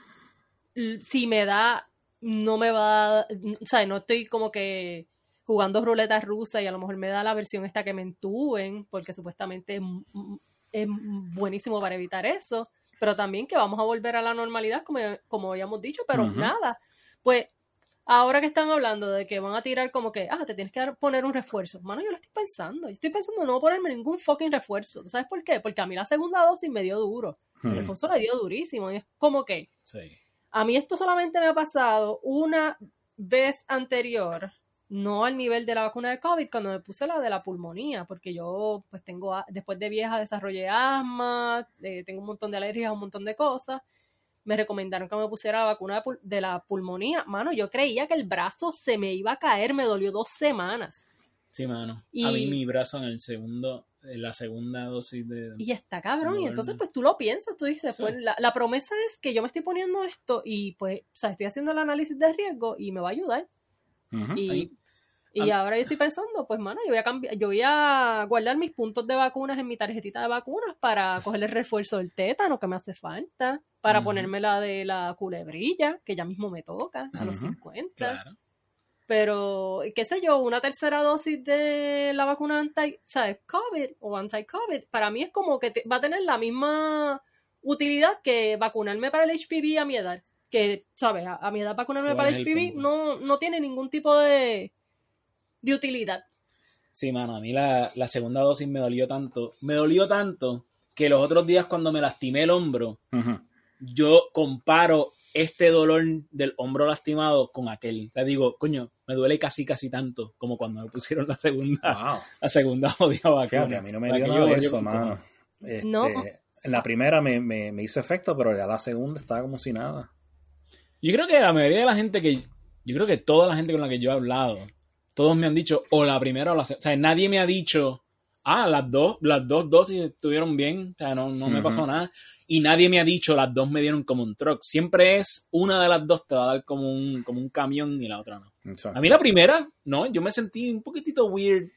B: si me da, no me va a, o sea, no estoy como que jugando ruleta rusa y a lo mejor me da la versión esta que me entuben, porque supuestamente es, buenísimo para evitar eso, pero también que vamos a volver a la normalidad, como, como habíamos dicho, pero nada, pues ahora que están hablando de que van a tirar como que, ah, te tienes que dar- poner un refuerzo. Mano, yo lo estoy pensando. Yo estoy pensando en no ponerme ningún fucking refuerzo. ¿Tú sabes por qué? Porque a mí la segunda dosis me dio duro. El
C: Hmm.
B: Alfonso le dio durísimo. Y es como que
A: Sí.
B: a mí esto solamente me ha pasado una vez anterior, no al nivel de la vacuna de COVID, cuando me puse la de la pulmonía, porque yo, pues tengo, después de vieja desarrollé asma, eh, tengo un montón de alergias, un montón de cosas. Me recomendaron que me pusiera la vacuna de, pul- de la pulmonía. Mano, yo creía que el brazo se me iba a caer, me dolió dos semanas.
A: Sí, mano. A
B: Y-
A: mí mi brazo en el segundo, en la segunda dosis de...
B: Y está cabrón. Y entonces, pues tú lo piensas, tú dices,
A: Sí.
B: pues la, la promesa es que yo me estoy poniendo esto y pues, o sea, estoy haciendo el análisis de riesgo y me va a ayudar.
C: Ujú.
B: Y,
A: Ahí.
B: Y
A: Ah.
B: ahora yo estoy pensando, pues, mano, yo voy a cambiar, yo voy a guardar mis puntos de vacunas en mi tarjetita de vacunas para coger el refuerzo del tétano que me hace falta, para
A: Ujú.
B: ponerme la de la culebrilla, que ya mismo me toca, a los
C: Ujú.
B: 50.
A: Claro.
B: Pero, qué sé yo, una tercera dosis de la vacuna anti, ¿sabes? COVID o anti-COVID, para mí es como que te- va a tener la misma utilidad que vacunarme para el HPV a mi edad. Que, ¿sabes? A, a mi edad vacunarme
A: ¿Cuál
B: para el HPV
A: punto?
B: no, no tiene ningún tipo de, de utilidad.
A: Sí, mano, a mí la, la segunda dosis me dolió tanto. Me dolió tanto que los otros días cuando me lastimé el hombro, yo comparo este dolor del hombro lastimado con aquel. O sea, digo, coño, me duele casi, casi tanto como cuando me pusieron la segunda,
C: Wow.
A: la segunda jodida vacuna.
C: Fíjate, a mí no me dio nada de eso, mano. Este,
B: No.
C: En la primera me, me, me hizo efecto, pero ya la segunda estaba como si nada.
A: Yo creo que la mayoría de la gente que. Yo creo que toda la gente con la que yo he hablado, todos me han dicho, o la primera o la segunda. O sea, nadie me ha dicho, ah, las dos, las dos dosis estuvieron bien, o sea, no, no me pasó nada. Y nadie me ha dicho, las dos me dieron como un truck. Siempre es una de las dos te va a dar como un, como un camión y la otra no.
C: Exacto.
A: A mí la primera, no, yo me sentí un poquitito weird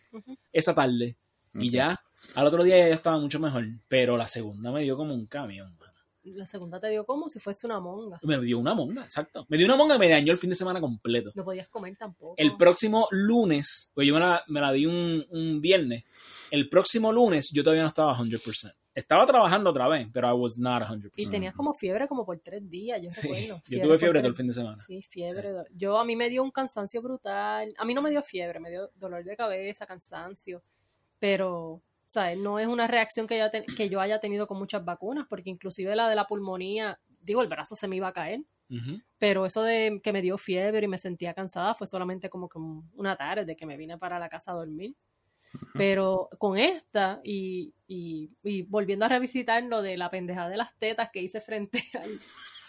A: esa tarde. Y ya, al otro día ya estaba mucho mejor. Pero la segunda me dio como un camión.
B: La segunda te dio como si fuese una monga.
A: Me dio una monga, exacto. Me dio una monga y me dañó el fin de semana completo.
B: No podías comer tampoco.
A: El próximo lunes, pues yo me la, me la di un, un viernes. El próximo lunes yo todavía no estaba 100%. Estaba trabajando otra vez, pero I was not 100%.
B: y tenías como fiebre como por tres días, yo
A: Sí,
B: recuerdo.
A: yo tuve fiebre todo el fin de semana.
B: Sí, fiebre. Yo a mí me dio un cansancio brutal. A mí no me dio fiebre, me dio dolor de cabeza, cansancio. Pero, ¿sabes? No es una reacción que yo, haya ten- que yo haya tenido con muchas vacunas, porque inclusive la de la pulmonía, digo, el brazo se me iba a caer. Pero eso de que me dio fiebre y me sentía cansada fue solamente como que un- una tarde que me vine para la casa a dormir. Pero con esta y, y- y volviendo a revisitar lo de la pendeja de las tetas que hice frente al-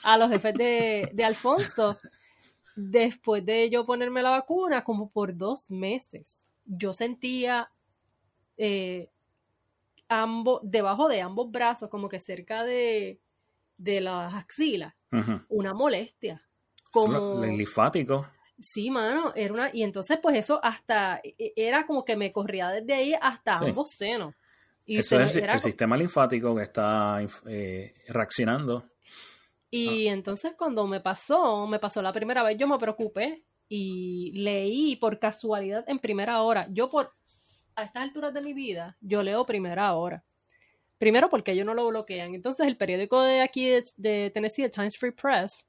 B: a los jefes de, de Alfonso, después de yo ponerme la vacuna, como por dos meses, yo sentía eh, ambos, debajo de ambos brazos, como que cerca de, de las axilas, una molestia. Como,
C: El linfático.
B: Sí, mano, era una, y entonces pues eso hasta, e- era como que me corría desde ahí hasta
C: Sí.
B: ambos senos. Y,
C: Eso
B: se
C: es el,
B: era
C: el
B: co-
C: sistema linfático que está eh, reaccionando.
B: y entonces cuando me pasó, me pasó la primera vez, yo me preocupé y leí por casualidad en primera hora. Yo por, a estas alturas de mi vida, yo leo primera hora. Primero porque ellos no lo bloquean. Entonces el periódico de aquí de, de Tennessee, el Times Free Press,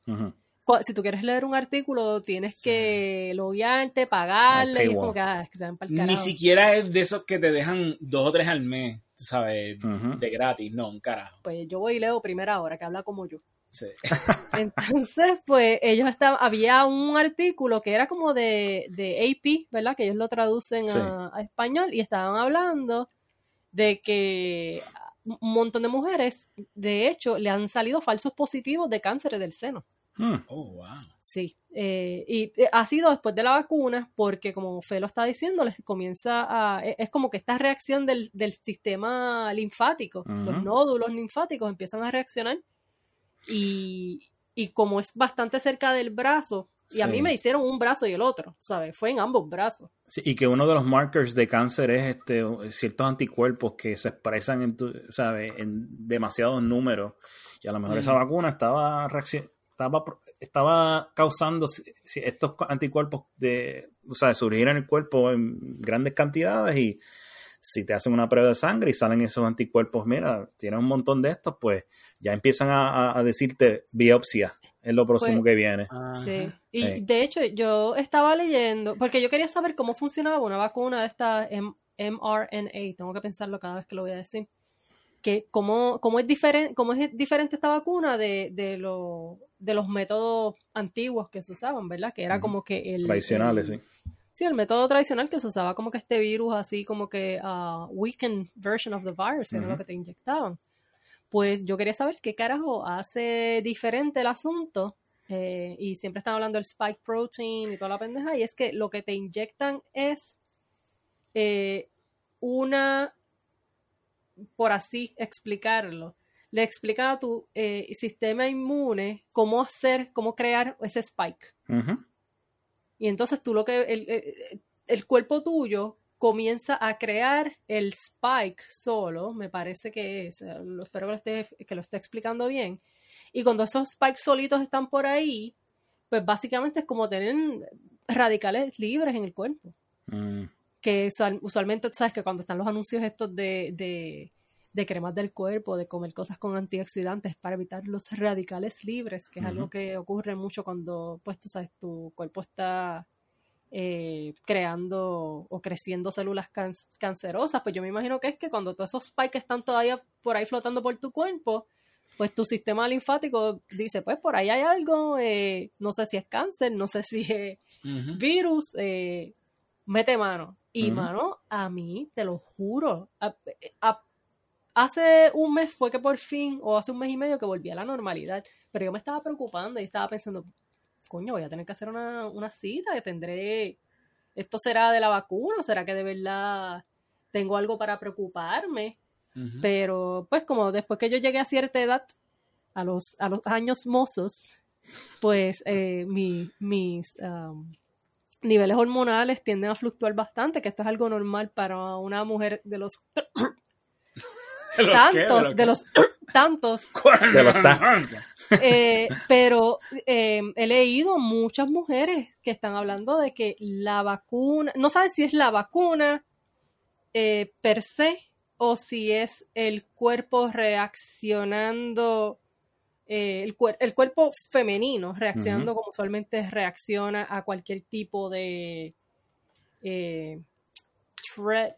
B: si tú quieres leer un artículo, tienes
A: Sí.
B: que loguearte, pagarle, y es como que, ah, es que se van para el
A: Ni siquiera es de esos que te dejan dos o tres al mes, tú sabes, de gratis. No, un carajo.
B: Pues yo voy y leo primera hora, que habla como yo.
A: Sí.
B: Entonces, pues ellos estaban, había un artículo que era como de, de AP, ¿verdad? Que ellos lo traducen
C: Sí.
B: a, a español y estaban hablando de que un montón de mujeres, de hecho, le han salido falsos positivos de cánceres del seno.
C: Hmm.
A: Oh, wow.
B: Sí, eh, y eh, ha sido después de la vacuna, porque como Fe lo está diciendo, les comienza a. e- Es como que esta reacción del, del sistema linfático, los nódulos linfáticos empiezan a reaccionar. Y, y como es bastante cerca del brazo, Y a mí me hicieron un brazo y el otro, ¿sabes? Fue en ambos brazos.
C: Sí, y que uno de los markers de cáncer es este ciertos anticuerpos que se expresan en tu, ¿sabes? en demasiados números. Y a lo mejor esa vacuna estaba estaba estaba causando estos anticuerpos de, o sea, surgir en el cuerpo en grandes cantidades y si te hacen una prueba de sangre y salen esos anticuerpos, mira, tienes un montón de estos, pues ya empiezan a, a- a decirte biopsia, es lo próximo
B: Pues,
C: que viene.
B: Sí. Y
C: Sí.
B: de hecho, yo estaba leyendo, porque yo quería saber cómo funcionaba una vacuna de esta M- mRNA, tengo que pensarlo cada vez que lo voy a decir. Que cómo, cómo es diferente, cómo es diferente esta vacuna de, de, lo- de los métodos antiguos que se usaban, ¿verdad? Que era como que el
C: Tradicionales,
B: el-
C: sí.
B: Sí, el método tradicional que se usaba como que este virus así como que uh, weakened version of the virus era
C: Ujú.
B: lo que te inyectaban. Pues yo quería saber qué carajo hace diferente el asunto. eh, y siempre están hablando del spike protein y toda la pendeja. Y es que lo que te inyectan es eh, una, por así explicarlo, le explica a tu eh, sistema inmune cómo hacer, cómo crear ese spike.
C: Ujú.
B: Y entonces tú lo que, el, el- el cuerpo tuyo comienza a crear el spike solo, me parece que es, eh, lo- espero que lo, esté, que lo esté explicando bien. Y cuando esos spikes solitos están por ahí, pues básicamente es como tener radicales libres en el cuerpo.
C: Mm.
B: Que usual- usualmente, sabes que cuando están los anuncios estos de, de, de cremas del cuerpo, de comer cosas con antioxidantes para evitar los radicales libres, que es algo que ocurre mucho cuando, pues tú sabes, tu cuerpo está eh, creando o creciendo células can- cancerosas, pues yo me imagino que es que cuando todos esos spikes están todavía por ahí flotando por tu cuerpo, pues tu sistema linfático dice, pues por ahí hay algo, eh, no sé si es cáncer, no sé si es virus, eh, mete mano. Y mano, a mí, te lo juro, a- a- hace un mes fue que por fin, o hace un mes y medio que volví a la normalidad, pero yo me estaba preocupando y estaba pensando, coño, voy a tener que hacer una, una cita, que tendré, esto será de la vacuna, será que de verdad tengo algo para preocuparme, pero pues como después que yo llegué a cierta edad, a los, a los años mozos, pues eh, mi- mis um, niveles hormonales tienden a fluctuar bastante, que esto es algo normal para una mujer de los
A: ¿De los qué?
B: tantos, de los tantos,
C: De los ta-
B: eh, pero eh, he leído muchas mujeres que están hablando de que la vacuna, no saben si es la vacuna eh, per se o si es el cuerpo reaccionando, eh, el, cuer- el cuerpo femenino reaccionando como usualmente reacciona a cualquier tipo de eh, threat,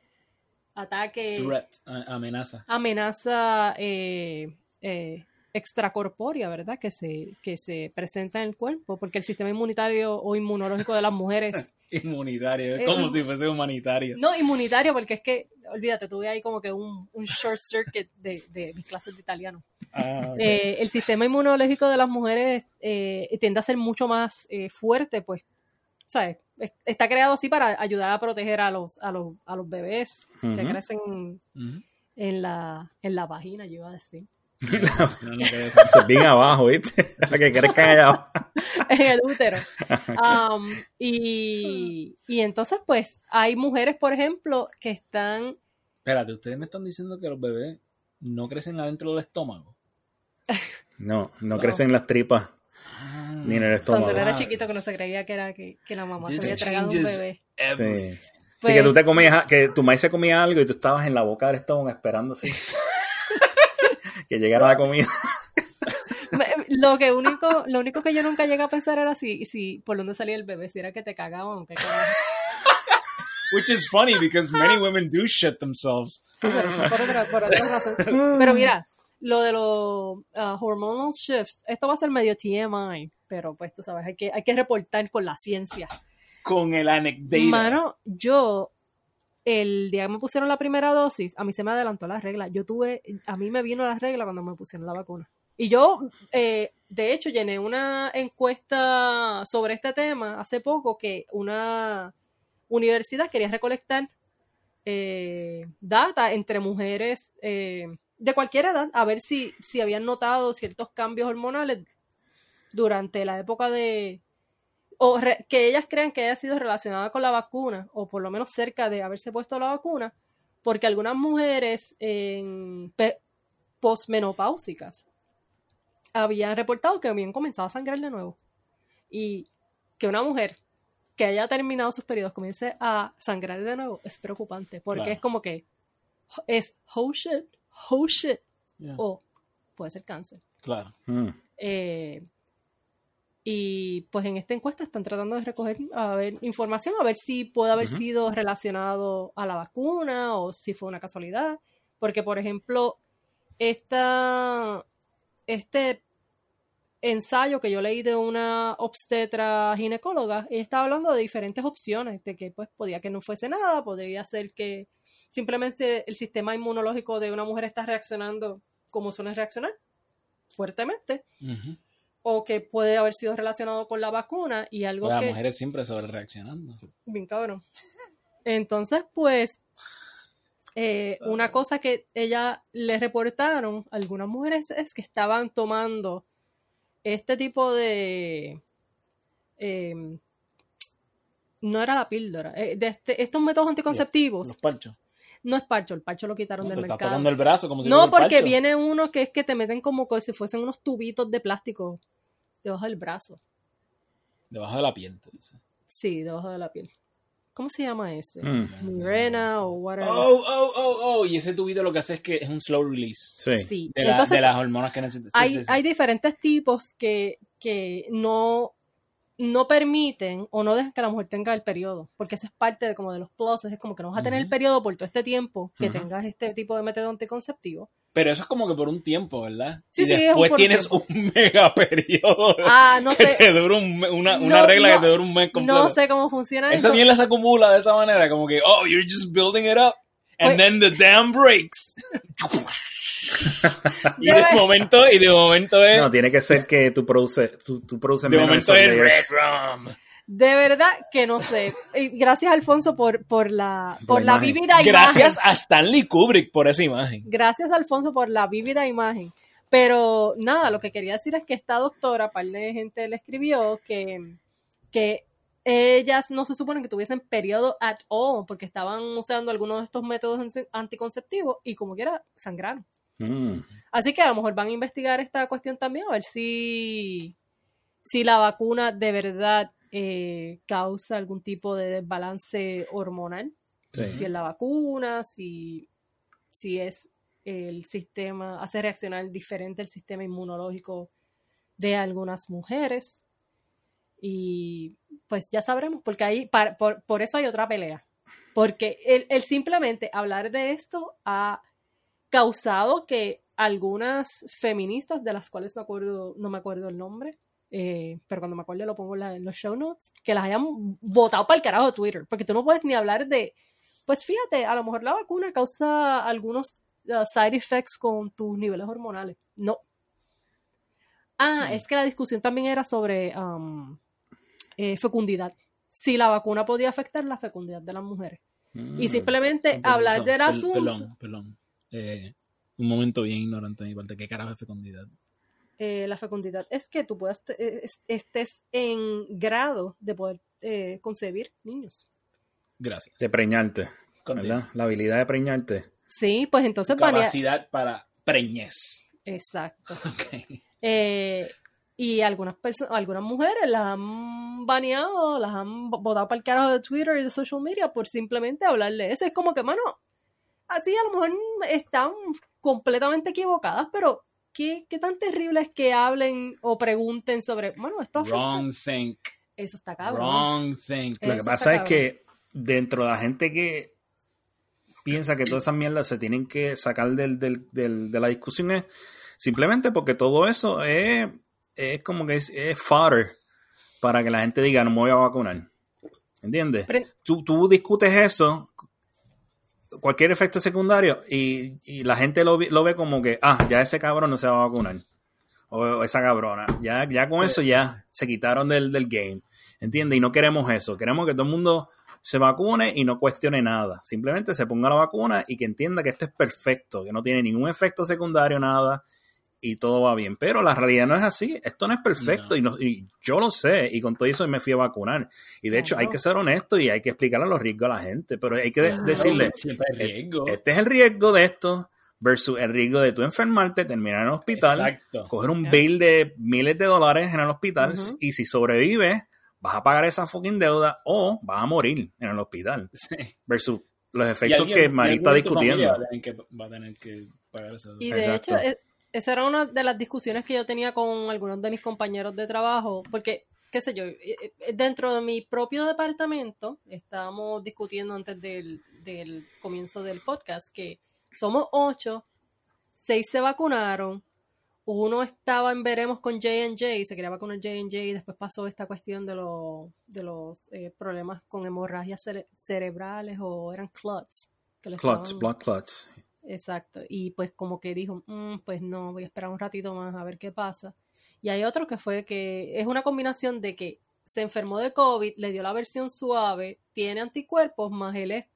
B: ataque
A: Threat, amenaza.
B: amenaza eh, eh, extracorpórea, ¿verdad? Que se, que se presenta en el cuerpo, porque el sistema inmunitario o inmunológico de las mujeres,
A: Inmunitario, es
B: Eh,
A: como si fuese humanitario.
B: no inmunitario, porque es que, olvídate, tuve ahí como que un, un short circuit de, de mis clases de italiano.
A: Ah.
B: Eh, el sistema inmunológico de las mujeres eh, tiende a ser mucho más fuerte, pues, ¿sabes? Es- Está creado así para ayudar a proteger a los, a los, a los bebés que crecen en la, en la vagina, yo iba a decir.
A: No, no.
C: Eso es bien abajo, ¿viste? Para que crezcan allá abajo.
B: en el útero. Um, y, y entonces, pues, hay mujeres, por ejemplo, que están.
A: Espérate, ustedes me están diciendo que los bebés no crecen adentro del estómago.
C: No, no
A: Wow.
C: crecen las tripas ni en el
B: Cuando
C: estómago.
B: él era chiquito, que no se creía que era que, que la mamá
A: This
B: se había tragado un bebé.
C: Sí.
B: Pues,
C: sí, que tú te comías, que tu maíz se comía algo y tú estabas en la boca del estómago esperando así. que llegara la comida.
B: lo, que único, lo único que yo nunca llegué a pensar era si, si por dónde salía el bebé, si era que te cagaban o cagaban.
A: Which is funny because many women do shit themselves.
B: Sí, eso por otra, por otra razón. Pero mira, lo de los uh, hormonal shifts, esto va a ser medio TMI, pero pues tú sabes, hay que, hay que reportar con la ciencia.
A: Con el anecdata.
B: Mano, yo, el día que me pusieron la primera dosis, a mí se me adelantó la regla. Yo tuve, a mí me vino la regla cuando me pusieron la vacuna. Y yo, eh, de hecho, llené una encuesta sobre este tema hace poco que una universidad quería recolectar eh, data entre mujeres eh, de cualquier edad, a ver si, si habían notado ciertos cambios hormonales durante la época de, o re- que ellas crean que haya sido relacionada con la vacuna, o por lo menos cerca de haberse puesto la vacuna, porque algunas mujeres en posmenopáusicas habían reportado que habían comenzado a sangrar de nuevo. Y que una mujer que haya terminado sus periodos comience a sangrar de nuevo es preocupante, porque
A: Claro.
B: es como que es oh shit, oh shit,
A: Yeah.
B: o puede ser cáncer.
A: Claro.
C: Mm.
B: Eh, y pues en esta encuesta están tratando de recoger a ver, información, a ver si puede haber sido relacionado a la vacuna o si fue una casualidad. Porque, por ejemplo, esta, este ensayo que yo leí de una obstetra ginecóloga, ella estaba hablando de diferentes opciones, de que pues podía que no fuese nada, podría ser que simplemente el sistema inmunológico de una mujer está reaccionando como suele reaccionar, fuertemente, o que puede haber sido relacionado con la vacuna y algo
A: Pues las
B: que...
A: mujeres siempre sobre reaccionando.
B: Bien cabrón. Entonces, pues, eh, una cosa que ella le reportaron a algunas mujeres es que estaban tomando este tipo de... eh, no era la píldora. eh, de este- estos métodos anticonceptivos.
A: Los parchos.
B: No es parcho, el parcho lo quitaron
A: No,
B: del
A: te estás
B: mercado.
A: tocando el brazo como si
B: No,
A: fuera
B: porque
A: parcho.
B: viene uno que es que te meten como co- si fuesen unos tubitos de plástico debajo del brazo.
A: Debajo de la piel. te dice.
B: Sí, debajo de la piel. ¿Cómo se llama ese?
C: Mm.
B: Mirena o whatever.
A: Oh, oh, oh, oh. Y ese tubito lo que hace es que es un slow release.
C: Sí.
B: Sí.
A: De, la-
B: Entonces,
A: de las hormonas que necesitas. Sí,
B: hay,
A: sí, sí.
B: hay diferentes tipos que, que no, no permiten o no dejan que la mujer tenga el periodo, porque eso es parte de como de los pluses, es como que no vas a tener el periodo por todo este tiempo que tengas este tipo de método anticonceptivo.
A: Pero eso es como que por un tiempo, ¿verdad?
B: Sí,
A: y
B: sí,
A: después
B: un
A: tienes
B: tiempo.
A: un mega periodo
B: Ah, no
A: que
B: sé,
A: te dura un una, una regla
B: no,
A: que te dura un mes completo.
B: no sé cómo funciona
A: Eso
B: eso.
A: bien las acumula de esa manera, como que, oh, you're just building it up. And
B: Pues-
A: then the dam breaks. y de momento, y de momento es,
C: No, tiene que ser que tú produces, tú, tú produces
A: de
C: menos
A: momento es red rum.
B: De verdad que no sé. Gracias, Alfonso, por, por la, por
C: la
B: vívida imagen.
A: Gracias a Stanley Kubrick por esa imagen.
B: Gracias, Alfonso, por la vívida imagen. Pero nada, lo que quería decir es que esta doctora, par de gente le escribió que, que ellas no se suponen que tuviesen periodo at all, porque estaban usando algunos de estos métodos anti- anticonceptivos y como quiera sangraron.
C: Mm.
B: Así que a lo mejor van a investigar esta cuestión también, a ver si, si la vacuna de verdad eh, causa algún tipo de desbalance hormonal
C: Sí.
B: si es la vacuna, si, si es el sistema, hace reaccionar diferente el sistema inmunológico de algunas mujeres. Y pues ya sabremos, porque ahí, por, por eso hay otra pelea. Porque el, el simplemente hablar de esto ha causado que algunas feministas, de las cuales no, acuerdo, no me acuerdo el nombre, eh, pero cuando me acuerde lo pongo en, la- en los show notes, que las hayan votado para el carajo de Twitter, porque tú no puedes ni hablar de, pues fíjate, a lo mejor la vacuna causa algunos uh, side effects con tus niveles hormonales. No. Ah,
A: Mm.
B: es que la discusión también era sobre um, eh, fecundidad. Si la vacuna podía afectar la fecundidad de las mujeres.
C: Mm.
B: Y simplemente hablar del asunto.
A: Eh, un momento bien ignorante de mi parte. ¿Qué carajo es fecundidad?
B: eh, la fecundidad es que tú puedas eh, es- estés en grado de poder eh, concebir niños.
A: Gracias.
C: De preñarte. ¿verdad? La habilidad de preñarte.
B: Sí, pues entonces
A: Capacidad para preñez.
B: Exacto.
A: Ok.
B: Eh, y algunas personas, algunas mujeres las han baneado, las han botado para el carajo de Twitter y de social media por simplemente hablar de eso. Es como que, mano, así a lo mejor están completamente equivocadas, pero ¿qué, qué tan terrible es que hablen o pregunten sobre, bueno, esto afecta?
A: Wrong think.
B: Eso está cabrón.
A: Wrong think.
C: Lo que pasa es que dentro de la gente que piensa que todas esas mierdas se tienen que sacar del, del- del- de la discusión es simplemente porque todo eso es, es como que es, es fodder para que la gente diga no me voy a vacunar. ¿Entiendes?
B: Pero-
C: Tú, tú discutes eso, cualquier efecto secundario, y, y la gente lo, lo ve como que, ah, ya ese cabrón no se va a vacunar. O, o esa cabrona. Ya, ya con eso ya se quitaron del, del game. ¿Entiendes? Y no queremos eso. Queremos que todo el mundo se vacune y no cuestione nada. Simplemente se ponga la vacuna y que entienda que esto es perfecto, que no tiene ningún efecto secundario, nada. Y todo va bien. Pero la realidad no es así. Esto no es perfecto y, no, y, yo lo sé. Y con todo eso me fui a vacunar. Y de hecho hay que ser honesto y hay que explicarle los riesgos a la gente. Pero hay que decirle, este es el riesgo de esto versus el riesgo de tú enfermarte, terminar en el hospital, coger un bill de miles de dólares en el hospital y si sobrevives, vas a pagar esa fucking deuda o vas a morir en el hospital. Versus los efectos que María está discutiendo.
B: Va a tener que, pagar esa deuda. Y de hecho, esa era una de las discusiones que yo tenía con algunos de mis compañeros de trabajo, porque qué sé yo, e, e, dentro de mi propio departamento, estábamos discutiendo antes del, del comienzo del podcast que somos ocho, seis se vacunaron, uno estaba en veremos con J&J, se quería vacunar J&J y después pasó esta cuestión de, de los eh, problemas con hemorragias cerebrales o eran clots.
C: clots, blood clots.
B: Exacto, y pues como que dijo, mm, pues no, voy a esperar un ratito más a ver qué pasa. Y hay otro que fue que es una combinación de que se enfermó de COVID, le dio la versión suave, tiene anticuerpos, más él es,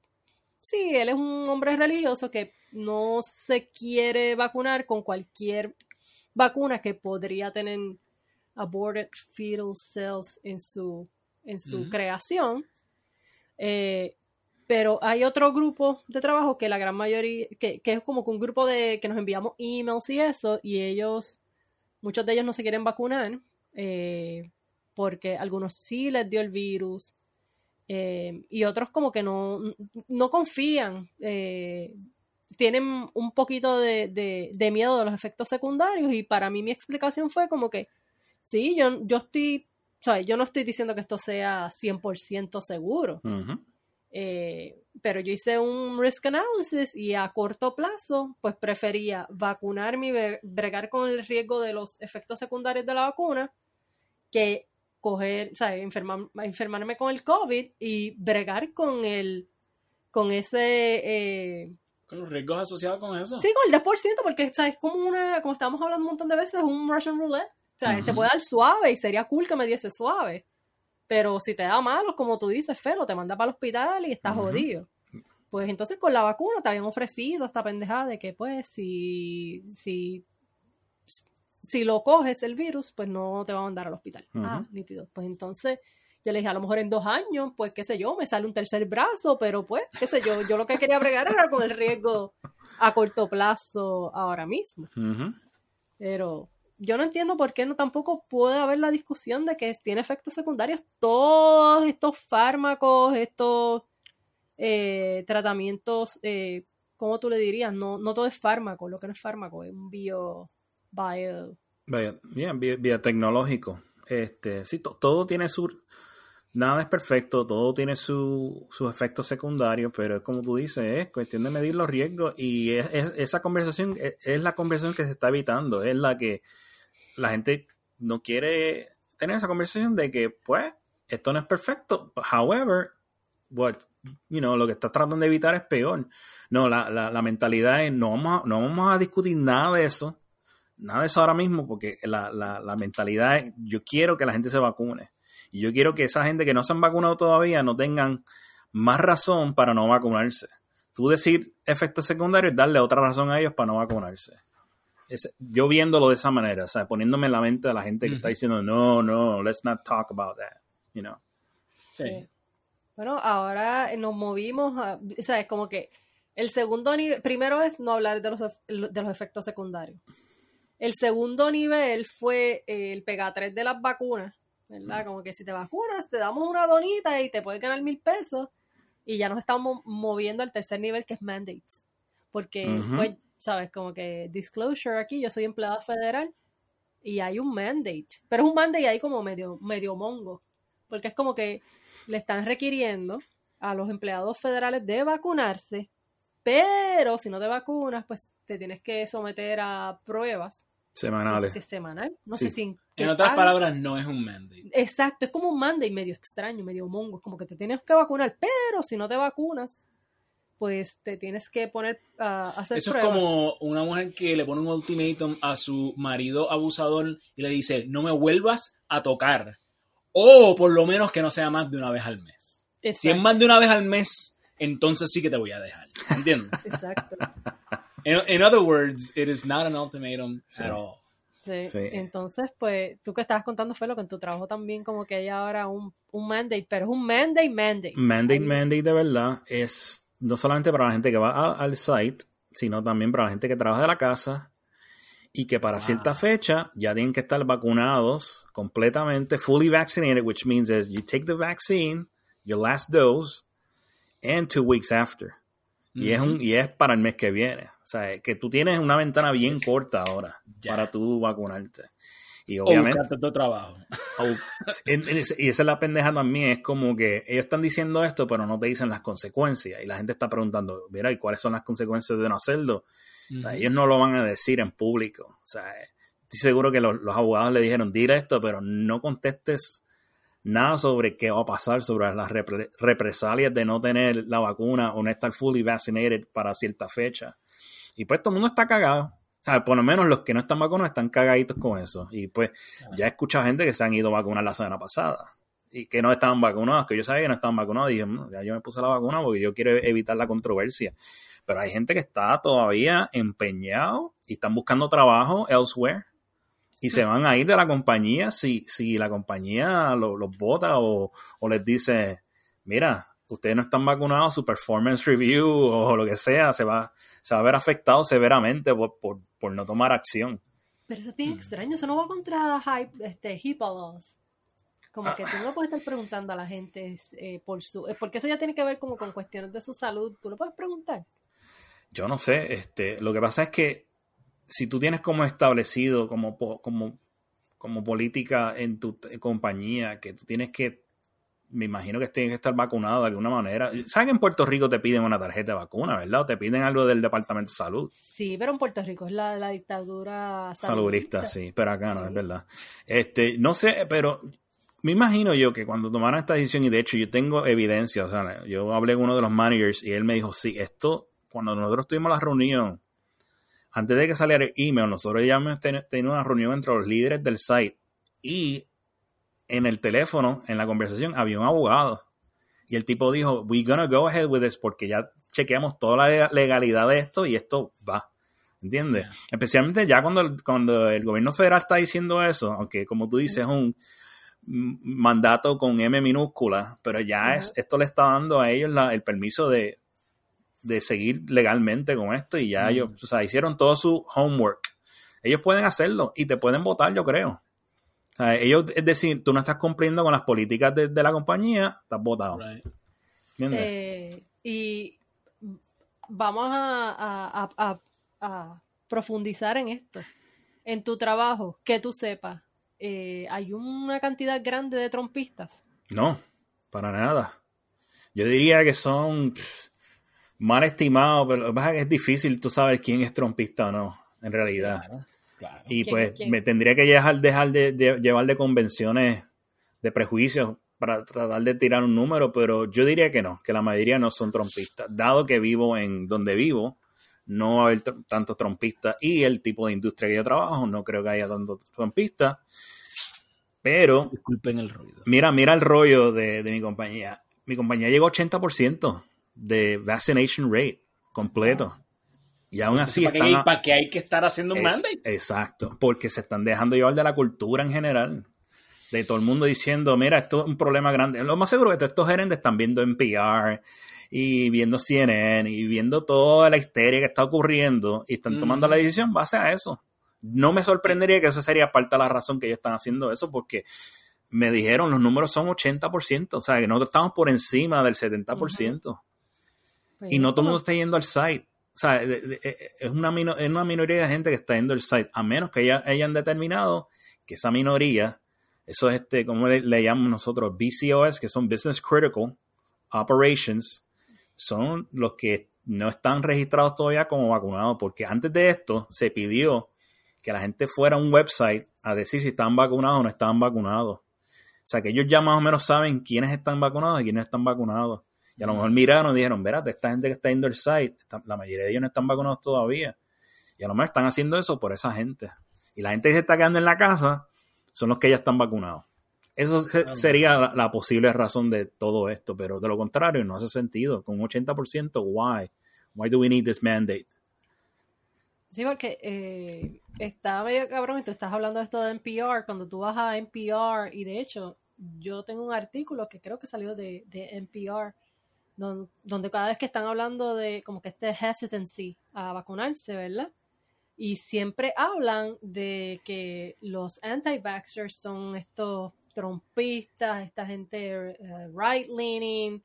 B: sí, él es un hombre religioso que no se quiere vacunar con cualquier vacuna que podría tener aborted fetal cells en su, en su creación. Eh, pero hay otro grupo de trabajo que la gran mayoría, que, es como que un grupo de que nos enviamos emails y eso, y ellos, muchos de ellos no se quieren vacunar, eh, porque algunos sí les dio el virus, eh, y otros como que no, no confían tienen un poquito de, miedo de los efectos secundarios y para mí mi explicación fue como que, sí, yo, yo estoy, sea, yo no estoy diciendo que esto sea 100% seguro, eh, pero yo hice un risk analysis y a corto plazo, pues prefería vacunarme y bregar con el riesgo de los efectos secundarios de la vacuna que coger, o sea, enfermarme con el COVID y bregar con el, con ese... Eh,
A: con los riesgos asociados con eso.
B: Sí, con el 10%, porque ¿sabes? es como una, como estábamos hablando un montón de veces, es un Russian roulette. O sea, te puede dar suave y sería cool que me diese suave. Pero si te da malo, como tú dices, Felo, te manda para el hospital y estás jodido. Pues entonces con la vacuna te habían ofrecido esta pendejada de que pues si, si, si lo coges el virus, pues no te va a mandar al hospital. Ah, nítido. Pues entonces yo le dije, a lo mejor en dos años, pues qué sé yo, me sale un tercer brazo, pero pues, qué sé yo, yo lo que quería bregar era con el riesgo a corto plazo ahora mismo. Pero yo no entiendo por qué no tampoco puede haber la discusión de que tiene efectos secundarios todos estos fármacos, estos eh, tratamientos, eh, ¿cómo tú le dirías? No, no todo es fármaco, lo que no es fármaco, es un bio, bio,
C: biotecnológico. Este, sí, todo tiene su, nada es perfecto, todo tiene sus efectos secundarios, pero es como tú dices, es cuestión de medir los riesgos y es, esa conversación es, la conversación que se está evitando, es la que la gente no quiere tener esa conversación de que, pues, esto no es perfecto, however, what, you know, lo que estás tratando de evitar es peor. No, la, mentalidad es, no vamos, a, no vamos a discutir nada de eso, nada de eso ahora mismo, porque la, la mentalidad es, yo quiero que la gente se vacune y yo quiero que esa gente que no se han vacunado todavía no tengan más razón para no vacunarse. Tú decir efectos secundarios, darle otra razón a ellos para no vacunarse. Yo viéndolo de esa manera, o sea, poniéndome en la mente de la gente que está diciendo, no, no, let's not talk about that, you know.
B: Sí. Bueno, ahora nos movimos, a, o sea, es como que el segundo nivel, primero es no hablar de los, de los efectos secundarios. El segundo nivel fue el pega 3 de las vacunas, ¿verdad? Como que si te vacunas, te damos una donita y te puedes ganar mil pesos. Y ya nos estamos moviendo al tercer nivel que es mandates. Porque, pues, sabes, como que disclosure aquí, yo soy empleado federal y hay un mandate. Pero es un mandate ahí como medio, medio mongo. Porque es como que le están requiriendo a los empleados federales de vacunarse, pero si no te vacunas, pues te tienes que someter a pruebas
C: Semanales.
B: No sé si es semanal. No sé si.
A: En, otras palabras, no es un mandate.
B: Exacto, es como un mandate medio extraño, medio mongo. Es como que te tienes que vacunar, pero si no te vacunas, pues te tienes que poner a hacer
A: Eso es como una mujer que le pone un ultimátum a su marido abusador y le dice: No me vuelvas a tocar. O por lo menos que no sea más de una vez al mes. Si es más de una vez al mes, entonces sí que te voy a dejar. ¿Entiendes?
B: Exacto.
A: In, in other words, it is not an ultimatum
C: Sí.
A: at all.
B: Sí.
C: Sí.
B: Entonces, pues, tú que estabas contando fue lo que en tu trabajo también como que hay ahora un, un mandate, pero es un mandate, mandate.
C: Mandate,
B: Ahí-
C: mandate de verdad es no solamente para la gente que va a- al site, sino también para la gente que trabaja de la casa y que para
A: Wow.
C: cierta fecha ya tienen que estar vacunados completamente, fully vaccinated, which means is you take the vaccine, your last dose, and two weeks after. Y, es un, y es para el mes que viene. O sea, que tú tienes una ventana bien corta ahora
A: Ya.
C: para tú vacunarte. Y obviamente...
A: trabajo.
C: o- en ese- y esa es la pendeja también, es como que ellos están diciendo esto, pero no te dicen las consecuencias. Y la gente está preguntando, mira, ¿y cuáles son las consecuencias de no hacerlo? O sea, ellos no lo van a decir en público. O sea, estoy seguro que los, los abogados le dijeron, dile esto, pero no contestes nada sobre qué va a pasar, sobre las repre- represalias de no tener la vacuna o no estar fully vaccinated para cierta fecha. Y pues todo el mundo está cagado. O sea, por lo menos los que no están vacunados están cagaditos con eso. Y pues ya he escuchado gente que se han ido a vacunar la semana pasada y que no estaban vacunados, que yo sabía que no estaban vacunados. Y dije, "No, ya yo me puse la vacuna porque yo quiero evitar la controversia. Pero hay gente que está todavía empeñado y están buscando trabajo elsewhere y se van a ir de la compañía si, si la compañía lo- los vota o, o les dice, mira, ustedes no están vacunados, su performance review o lo que sea se va, se va a ver afectado severamente por, por, por no tomar acción.
B: Pero eso es bien
A: Mm.
B: extraño, eso no va contra hype, este, HIPAA laws. Como que tú no puedes estar preguntando a la gente eh, por su... eh, porque eso ya tiene que ver como con cuestiones de su salud. Tú lo puedes preguntar.
C: Yo no sé, este, lo que pasa es que si tú tienes como establecido como, como, como política en tu compañía que tú tienes que, me imagino que tienes que estar vacunado de alguna manera. ¿Sabes que en Puerto Rico te piden una tarjeta de vacuna, verdad? O te piden algo del Departamento de Salud.
B: Sí, pero en Puerto Rico es la, la dictadura
C: Saludista, sí, pero acá no,
B: Sí.
C: es verdad. Este, no sé, pero me imagino yo que cuando tomaron esta decisión, y de hecho yo tengo evidencia, o sea, yo hablé con uno de los managers y él me dijo, sí, esto, cuando nosotros tuvimos la reunión, antes de que saliera el email, nosotros ya hemos ten- tenido una reunión entre los líderes del site y en el teléfono, en la conversación, había un abogado. Y el tipo dijo, we're gonna go ahead with this porque ya chequeamos toda la legalidad de esto y esto va. ¿Entiendes?
A: Yeah.
C: Especialmente ya cuando el, cuando el gobierno federal está diciendo eso, aunque como tú dices es un mandato con M minúscula, pero ya es, esto le está dando a ellos la- el permiso de, de seguir legalmente con esto y ya
A: Mm.
C: ellos, o sea, hicieron todo su homework. Ellos pueden hacerlo y te pueden votar, yo creo. O sea, ellos, es decir, tú no estás cumpliendo con las políticas de, de la compañía, estás votado.
A: Right.
C: ¿Entiendes?
B: Eh, y vamos a, a- a- a- a profundizar en esto. En tu trabajo, que tú sepas, eh, hay una cantidad grande de trompistas.
C: No, para nada. Yo diría que son pff, mal estimados, pero lo que pasa es que es difícil tú saber quién es trompista o no, en realidad.
A: Claro, claro.
C: Y
B: ¿Quién
C: pues
B: quién?
C: me tendría que dejar, dejar de, de- llevar de convenciones de prejuicios para tratar de tirar un número, pero yo diría que no, que la mayoría no son trompistas. Dado que vivo en donde vivo, no va a haber tantos trompistas y el tipo de industria que yo trabajo, no creo que haya tantos trompistas. Pero
A: Disculpen el ruido.
C: Mira, mira el rollo de, de mi compañía. Mi compañía llegó a 80% de vaccination rate completo. Y aún así
A: ¿Para
C: están...
A: hay, para qué hay que estar haciendo un
C: Es-
A: mandate?
C: Exacto, porque se están dejando llevar de la cultura en general. De todo el mundo diciendo, mira, esto es un problema grande. Lo más seguro es que estos gerentes están viendo NPR y viendo CNN y viendo toda la histeria que está ocurriendo y están tomando la decisión base a eso. No me sorprendería que esa sería parte de la razón que ellos están haciendo eso, porque me dijeron los números son 80%, o sea, que nosotros estamos por encima del 70%. Y no todo el mundo está yendo al site. O sea, de- eh, es una, es una minoría de gente que está yendo al site, a menos que haya- hayan determinado que esa minoría, eso es este, como le, le llamamos nosotros, BCOS, que son Business Critical Operations, son los que no están registrados todavía como vacunados, porque antes de esto se pidió que la gente fuera a un website a decir si estaban vacunados o no estaban vacunados. O sea, que ellos ya más o menos saben quiénes están vacunados y quiénes están vacunados. Y a lo mejor miraron y dijeron, verate, esta gente que está al site, está- la mayoría de ellos no están vacunados todavía. Y a lo mejor están haciendo eso por esa gente. Y la gente que se está quedando en la casa son los que ya están vacunados. Eso se-
A: Claro.
C: sería la, la posible razón de todo esto, pero de lo contrario no hace sentido. Con un 80%, why? Why do we need this mandate?
B: Sí, porque eh, está medio cabrón y tú estás hablando de esto de NPR. Cuando tú vas a NPR, y de hecho, yo tengo un artículo que creo que salió de, de NPR, don- donde, cada vez que están hablando de como que este hesitancy a vacunarse, ¿verdad? Y siempre hablan de que los anti-vaxxers son estos trompistas, esta gente eh, right-leaning,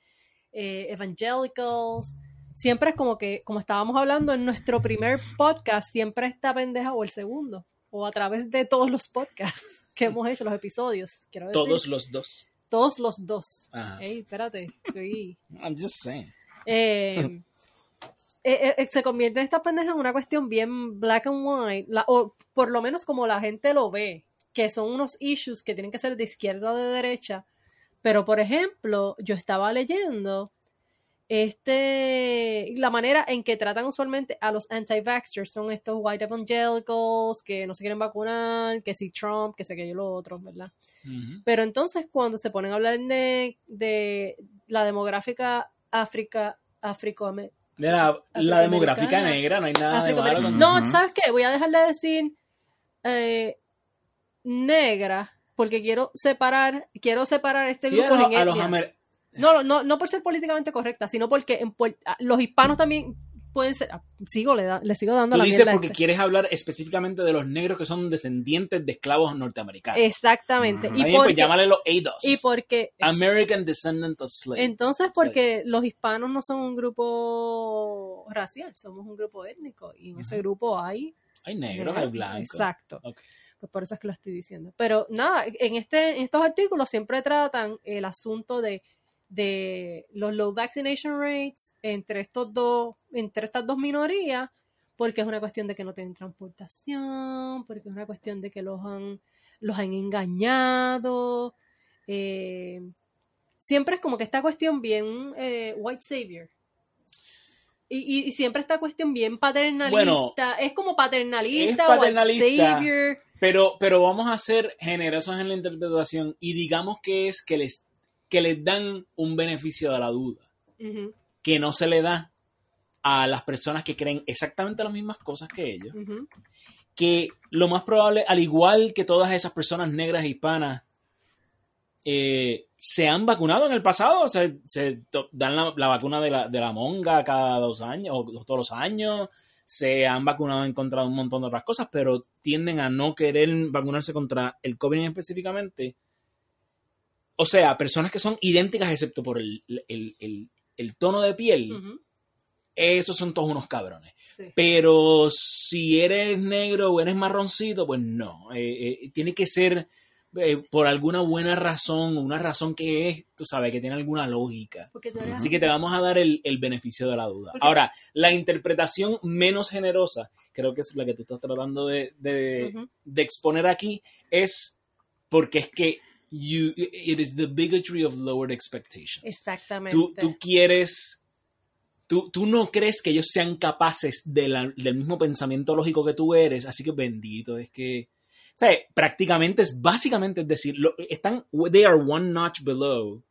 B: eh, evangelicals. Siempre es como que, como estábamos hablando en nuestro primer podcast, siempre está pendeja o el segundo, o a través de todos los podcasts que hemos hecho, los episodios.
A: Todos los dos.
B: Todos los dos.
A: Ajá.
B: Ey, espérate, estoy-
A: I'm just saying.
B: eh, eh, eh, se convierte esta pendeja en una cuestión bien black and white, la- o por lo menos como la gente lo ve, que son unos issues que tienen que ser de izquierda o de derecha. Pero, por ejemplo, yo estaba leyendo este la manera en que tratan usualmente a los anti-vaxxers son estos white evangelicals que no se quieren vacunar, que si Trump, que sé que yo lo otro, ¿verdad? Pero entonces cuando se ponen a hablar de, de la demográfica África, Áfrico,
A: De la, la demográfica negra, no hay nada de malo con
B: No. ¿sabes qué? Voy a dejar de decir eh, negra porque quiero separar, quiero separar este
A: Sí, a
B: grupo
A: los-
B: en
A: a los
B: etnias.
A: amer-
B: No, no, no por ser políticamente correcta, sino porque en ah, los hispanos también pueden ser. ah, Sigo, le, da- le sigo dando
A: Tú
B: la
A: dices porque
B: este.
A: quieres hablar específicamente de los negros que son descendientes de esclavos norteamericanos.
B: Exactamente.
C: Ujú.
B: Y porque,
A: pues llámale los ADOS.
B: y porque
A: American Descendant of Slaves.
B: Entonces, porque
A: Slaves.
B: los hispanos no son un grupo racial, somos un grupo étnico y en ese
A: Ujú.
B: grupo hay
A: Hay negros, hay blancos.
B: Exacto.
A: Ok.
B: Pues por eso es que lo estoy diciendo. Pero nada, en este, en estos artículos siempre tratan el asunto de, de los low vaccination rates entre estos dos, entre estas dos minorías, porque es una cuestión de que no tienen transportación, porque es una cuestión de que los han, los han engañado. eh, siempre es como que esta cuestión bien eh, white savior. Y, y- y siempre esta cuestión bien paternalista.
A: Bueno,
B: es como paternalista,
A: es paternalista.
B: white savior.
A: Pero, pero vamos a ser generosos en la interpretación y digamos que es que les, que les dan un beneficio de la duda, que no se le da a las personas que creen exactamente las mismas cosas que ellos, que lo más probable, al igual que todas esas personas negras e hispanas, eh, se han vacunado en el pasado, se, dan la, la vacuna de la, de la monga cada dos años o todos los años, se han vacunado en contra de un montón de otras cosas, pero tienden a no querer vacunarse contra el COVID específicamente. O sea, personas que son idénticas excepto por el, el- el- el tono de piel, esos son todos unos cabrones.
B: sí.
A: Pero si eres negro o eres marroncito, pues no. Eh, eh, tiene que ser eh, por alguna buena razón, una razón que es, tú sabes, que tiene alguna lógica. Así que te vamos a dar el, el beneficio de la duda. Ahora, la interpretación menos generosa, creo que es la que tú estás tratando de, de exponer aquí, es porque es que you, it is the bigotry of lowered expectations
B: Exactamente.
A: tú, tú quieres, tú, tú no crees que ellos sean capaces de la- del mismo pensamiento lógico que tú eres, así que bendito, es que, o sea, prácticamente es, básicamente es decir, lo- están, they are one notch below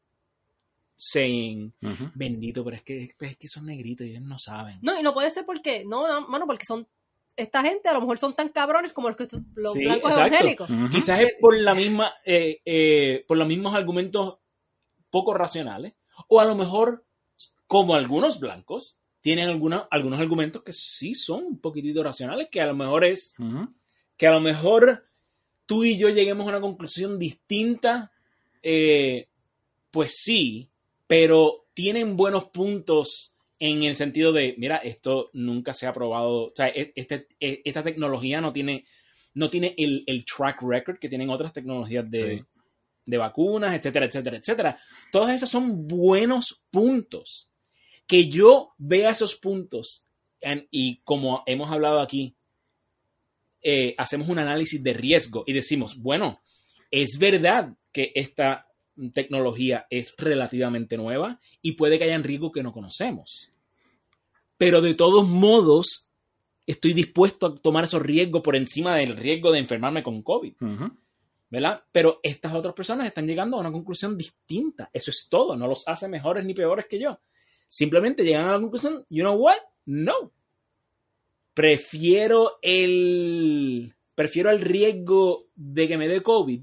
A: saying,
C: Ujú.
A: bendito, pero es que, es que son negritos y ellos no saben.
B: No, y no puede ser porque, no, no, mano, porque son, esta gente a lo mejor son tan cabrones como los, que, los
A: Sí,
B: blancos
A: exacto.
B: evangélicos.
A: Quizás es por la misma, eh, eh, por los mismos argumentos poco racionales, o a lo mejor, como algunos blancos, tienen alguna- algunos argumentos que sí son un poquitito racionales, que a lo mejor es, que a lo mejor tú y yo lleguemos a una conclusión distinta, eh, pues sí, pero tienen buenos puntos en el sentido de, mira, esto nunca se ha probado, o sea, e- este- e- esta tecnología no tiene, no tiene el, el track record que tienen otras tecnologías de,
C: Sí.
A: de vacunas, etcétera, etcétera, etcétera. Todas esas son buenos puntos. Que yo vea esos puntos y como hemos hablado aquí, eh, hacemos un análisis de riesgo y decimos, bueno, es verdad que esta tecnología es relativamente nueva y puede que hayan riesgos que no conocemos. Pero de todos modos, estoy dispuesto a tomar esos riesgos por encima del riesgo de enfermarme con COVID. ¿verdad? Pero estas otras personas están llegando a una conclusión distinta. Eso es todo, no los hace mejores ni peores que yo. Simplemente llegan a la conclusión, you know what? No. prefiero el prefiero el riesgo de que me dé COVID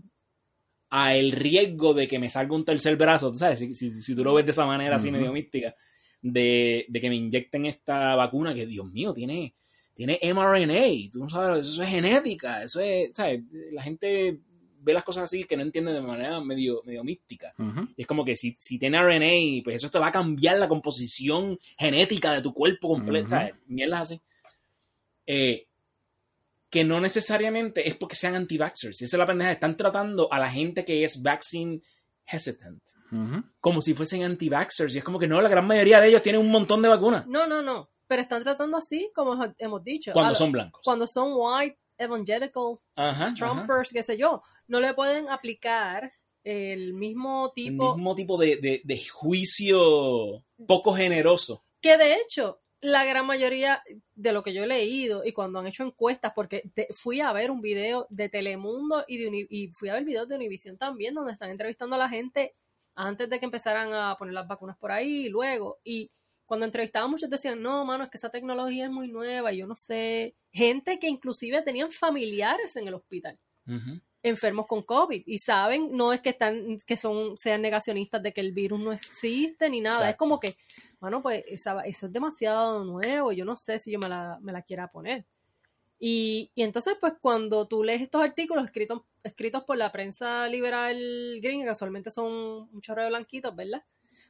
A: a el riesgo de que me salga un tercer brazo, ¿sabes? Si, si, si tú lo ves de esa manera así medio mística, de, de que me inyecten esta vacuna que, Dios mío, tiene, tiene mRNA, tú no sabes, eso es genética, eso es, ¿sabes? La gente ve las cosas así que no entiende de manera medio, medio mística. Y es como que si, si tiene RNA, pues eso te va a cambiar la composición genética de tu cuerpo completo,
C: Ujú.
A: ¿sabes? Mierdas así. Eh, que no necesariamente es porque sean anti-vaxxers. Y esa es la pendeja. Están tratando a la gente que es vaccine hesitant como si fuesen anti-vaxxers. Y es como que no, la gran mayoría de ellos tienen un montón de vacunas
B: No, no, no. Pero están tratando así, como hemos dicho.
A: cuando
B: a-
A: son blancos.
B: Cuando son white, evangelical,
A: Ajá, ajá.
B: Trumpers, qué sé yo. No le pueden aplicar el mismo
A: El
B: tipo.
A: mismo tipo de, de- de juicio poco generoso.
B: Que de hecho, la gran mayoría de lo que yo he leído y cuando han hecho encuestas, porque fui a ver un video de Telemundo y, de y fui a ver videos de Univision también, donde están entrevistando a la gente antes de que empezaran a poner las vacunas por ahí y luego. Y cuando entrevistaban muchos decían, no, mano, es que esa tecnología es muy nueva yo no sé. Gente que inclusive tenían familiares en el hospital. Enfermos con COVID y saben, no es que están, que son, sean negacionistas de que el virus no existe ni nada, es como que, bueno, pues esa- eso es demasiado nuevo, yo no sé si yo me la, me la quiera poner. Y, y entonces, pues cuando tú lees estos artículos escritos, escritos por la prensa liberal gringa, que casualmente son muchos de blanquitos, ¿verdad?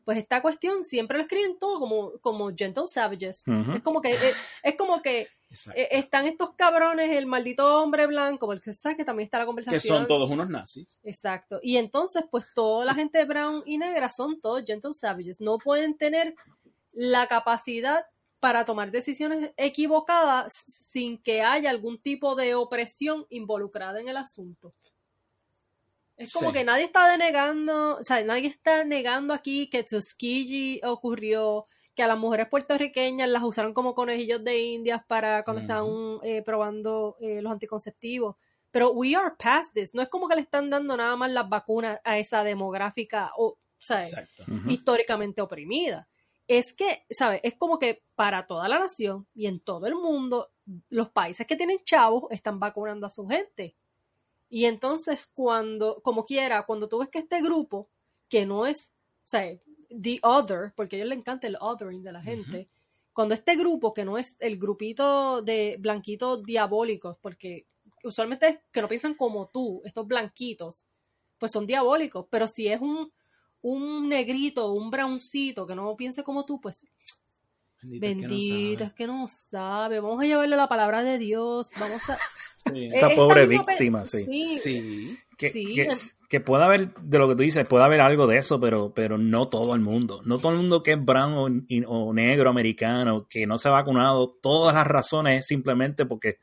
B: Pues esta cuestión siempre lo escriben todo como, como gentle savages. Es como que, es, es como que eh, están estos cabrones, el maldito hombre blanco, porque sabes que también está la
A: que
B: conversación.
A: son todos unos nazis.
B: Exacto. Y entonces, pues toda la gente brown y negra son todos gentle savages. No pueden tener la capacidad para tomar decisiones equivocadas sin que haya algún tipo de opresión involucrada en el asunto. Es como
A: Sí.
B: que nadie está denegando, o sea, nadie está negando aquí que Tuskegee ocurrió, que a las mujeres puertorriqueñas las usaron como conejillos de indias para cuando
A: Ujú.
B: estaban eh, probando eh, los anticonceptivos. Pero we are past this. No es como que le están dando nada más las vacunas a esa demográfica o, ¿sabes? Históricamente oprimida. Es que, ¿sabes? Es como que para toda la nación y en todo el mundo, los países que tienen chavos están vacunando a su gente. Y entonces, cuando, como quiera, cuando tú ves que este grupo, que no es, o sea, the other, porque a ellos les encanta el othering de la gente, cuando este grupo, que no es el grupito de blanquitos diabólicos, porque usualmente es que no piensan como tú, estos blanquitos, pues son diabólicos, pero si es un, un negrito, un browncito que no piense como tú, pues bendito, es que no sabe. Vamos a llevarle la palabra de Dios, vamos a...
A: Sí.
C: Esta
B: Eh,
C: pobre víctima, sí.
B: Sí,
A: Sí.
C: Que,
B: Sí,
C: que, puede haber, de lo que tú dices, puede haber algo de eso, pero, pero no todo el mundo. No todo el mundo que es brown o, negro americano, que no se ha vacunado, todas las razones es simplemente porque,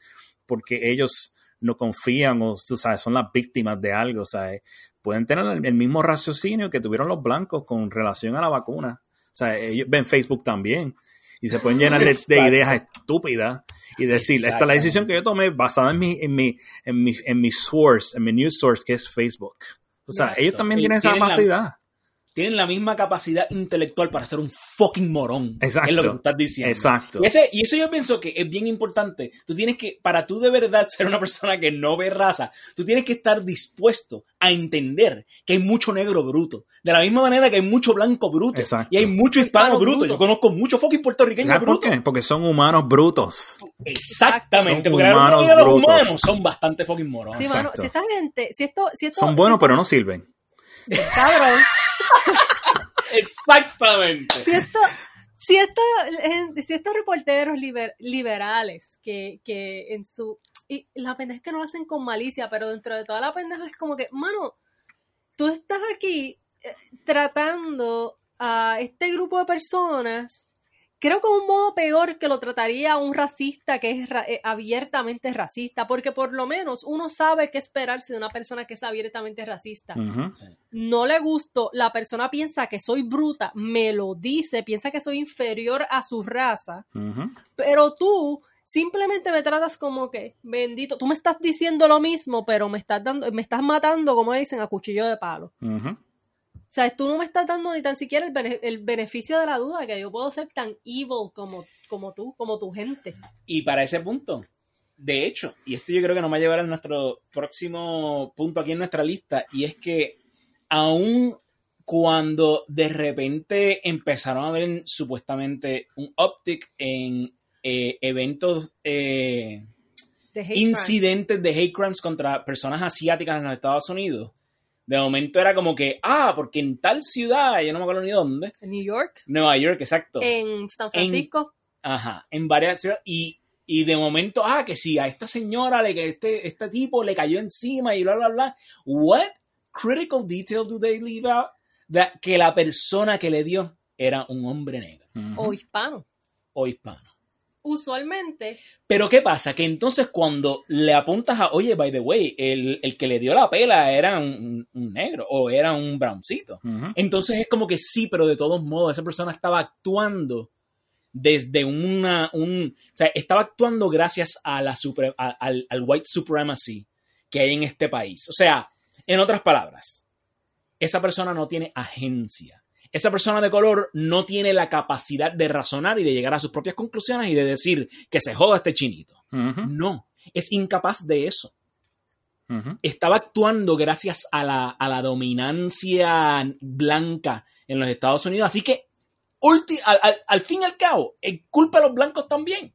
C: porque ellos no confían o tú sabes, son las víctimas de algo. ¿sabes? Pueden tener el, el mismo raciocinio que tuvieron los blancos con relación a la vacuna. O sea, ellos ven Facebook también y se pueden llenar de, de ideas estúpidas y decir, esta es la decisión que yo tomé basada en mi, en mi, en mi, en mi source, en mi news source, que es Facebook. O sea,
A: Exacto.
C: ellos también
A: Y
C: tienen esa capacidad.
A: Tienen la misma capacidad intelectual para ser un fucking morón.
C: Exacto.
A: Es lo que tú estás diciendo.
C: Exacto.
A: Y, ese- y eso yo pienso que es bien importante. Tú tienes que, para tú de verdad ser una persona que no ve raza, tú tienes que estar dispuesto a entender que hay mucho negro bruto. De la misma manera que hay mucho blanco bruto.
C: Exacto.
A: Y hay mucho hispano
B: Hispano
A: bruto.
B: bruto.
A: Yo conozco mucho fucking puertorriqueño
C: ¿Sabes por
A: bruto.
C: qué? Porque son humanos brutos.
A: Exactamente.
C: Son
A: Porque la
C: humanos
A: mayoría de los
C: brutos.
A: humanos son bastante fucking morones.
B: sí, mano,
C: Exacto.
B: si esa gente, si esto, si esto,
C: Son buenos, pero no sirven.
B: Cabrón,
A: Exactamente.
B: si esto, si esto, eh, si estos reporteros liber- liberales que, que en su y la pendeja es que no lo hacen con malicia, pero dentro de toda la pendeja es como que, mano, tú estás aquí eh, tratando a este grupo de personas, creo que de un modo peor que lo trataría un racista que es ra- eh, abiertamente racista, porque por lo menos uno sabe qué esperarse de una persona que es abiertamente racista. No le gusto, la persona piensa que soy bruta, me lo dice, piensa que soy inferior a su raza, pero tú simplemente me tratas como que, bendito, tú me estás diciendo lo mismo, pero me estás dando, me estás matando, como dicen, a cuchillo de palo. O sea, tú no me estás dando ni tan siquiera el, bene- el beneficio de la duda que yo puedo ser tan evil como, como tú, como tu gente.
A: Y para ese punto, de hecho, y esto yo creo que nos va a llevar a nuestro próximo punto aquí en nuestra lista, y es que aún cuando de repente empezaron a ver supuestamente un uptick en eh, eventos, eh,
B: De
A: incidentes de hate crimes contra personas asiáticas en los Estados Unidos, de momento era como que, ah, porque en tal ciudad, yo no me acuerdo ni dónde,
B: En New York,
A: Nueva York, exacto.
B: en San Francisco.
A: Ajá, en varias ciudades. Y, y de momento, ah, que si a esta señora, le, que este, este tipo le cayó encima y bla, bla, bla. What critical detail do they leave out? That, que la persona que le dio era un hombre negro
B: o hispano.
A: o hispano.
B: Usualmente,
A: Pero ¿qué pasa? Que entonces cuando le apuntas a, oye, by the way, el, el que le dio la pela era un, un negro o era un browncito. Entonces es como que sí, pero de todos modos, esa persona estaba actuando desde una, un, o sea, estaba actuando gracias a la a- al, al white supremacy que hay en este país. O sea, en otras palabras, esa persona no tiene agencia. Esa persona de color no tiene la capacidad de razonar y de llegar a sus propias conclusiones y de decir que se joda este chinito. No, es incapaz de eso estaba actuando gracias a la, a la dominancia blanca en los Estados Unidos. Así que, ulti- al, al- al fin y al cabo, es culpa a los blancos también.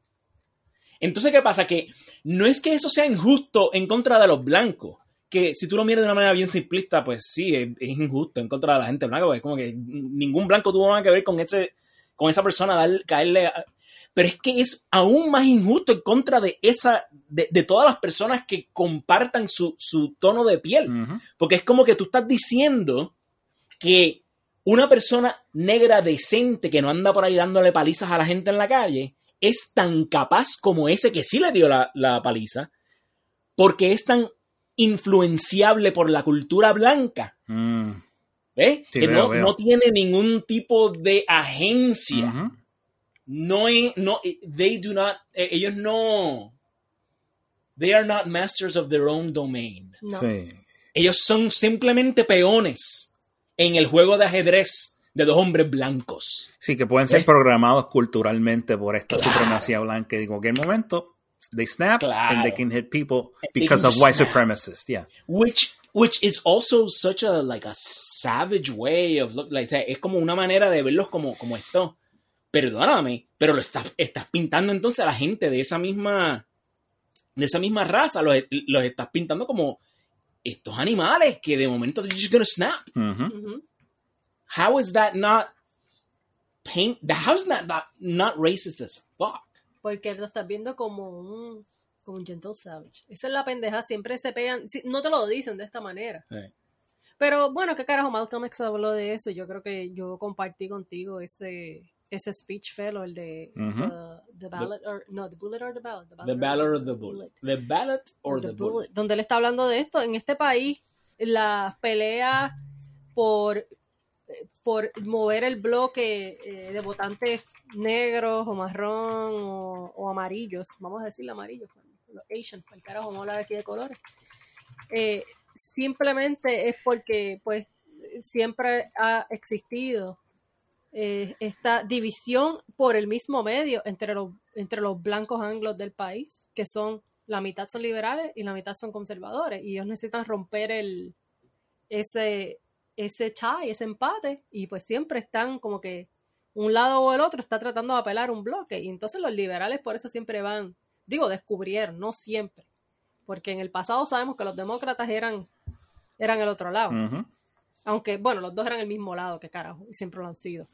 A: Entonces, ¿qué pasa? Que no es que eso sea injusto en contra de los blancos. Que si tú lo miras de una manera bien simplista, pues sí, es, es injusto en contra de la gente blanca. porque es como que ningún blanco tuvo nada que ver con, ese, con esa persona, dar- caerle. a- pero es que es aún más injusto en contra de esa, de, de todas las personas que compartan su, su tono de piel. Porque es como que tú estás diciendo que una persona negra decente que no anda por ahí dándole palizas a la gente en la calle es tan capaz como ese que sí le dio la, la paliza, porque es tan influenciable por la cultura blanca.
C: Mm.
A: ¿Ves?
C: Sí,
A: que
C: veo,
A: no,
C: veo.
A: no tiene ningún tipo de agencia.
C: Ujú.
A: No, es- no, eh, they do not, eh, ellos no, they are not masters of their own domain.
B: no.
C: Sí.
A: Ellos son simplemente peones en el juego de ajedrez de dos hombres blancos.
C: Sí, que pueden ser
A: ¿Ves?
C: programados culturalmente por esta
A: Claro.
C: supremacía blanca. Y en cualquier momento, they snap
A: Claro.
C: and they can hit people because of white
A: snap.
C: supremacists. Yeah.
A: Which, which is also such a, like a savage way of look, like, es como una manera de verlos como, como esto. Perdóname, pero lo estás, estás pintando entonces a la gente de esa misma, de esa misma raza, los, los estás pintando como estos animales que de momento they're just gonna snap.
C: Ujú.
B: Ujú.
A: How is that not paint? How is that not, not racist as fuck?
B: Porque lo estás viendo como un, como un gentle savage. Esa es la pendeja, siempre se pegan, no te lo dicen de esta manera.
A: Sí.
B: Pero bueno, qué carajo, Malcolm X habló de eso. Yo creo que yo compartí contigo ese ese speech fellow, el de the, the ballot, or, no, the bullet or the ballot. The
A: The ballot or the bullet. The ballot or the, bullet.
B: Donde él está hablando de esto. En este país, las peleas por, por mover el bloque eh, de votantes negros o marrón o, amarillos, vamos a decirle amarillos, los Asian, el carajo, vamos hablar aquí de colores. Eh, simplemente es porque, pues, siempre ha existido eh, esta división por el mismo medio entre los, entre los blancos anglos del país, que son la mitad son liberales y la mitad son conservadores, y ellos necesitan romper el ese ese tie, ese empate, y pues siempre están como que un lado o el otro está tratando de apelar un bloque, y entonces los liberales por eso siempre van, digo, descubrieron, no siempre, porque en el pasado sabemos que los demócratas eran, eran el otro lado, aunque, bueno, los dos eran el mismo lado, que carajo, y siempre lo han sido.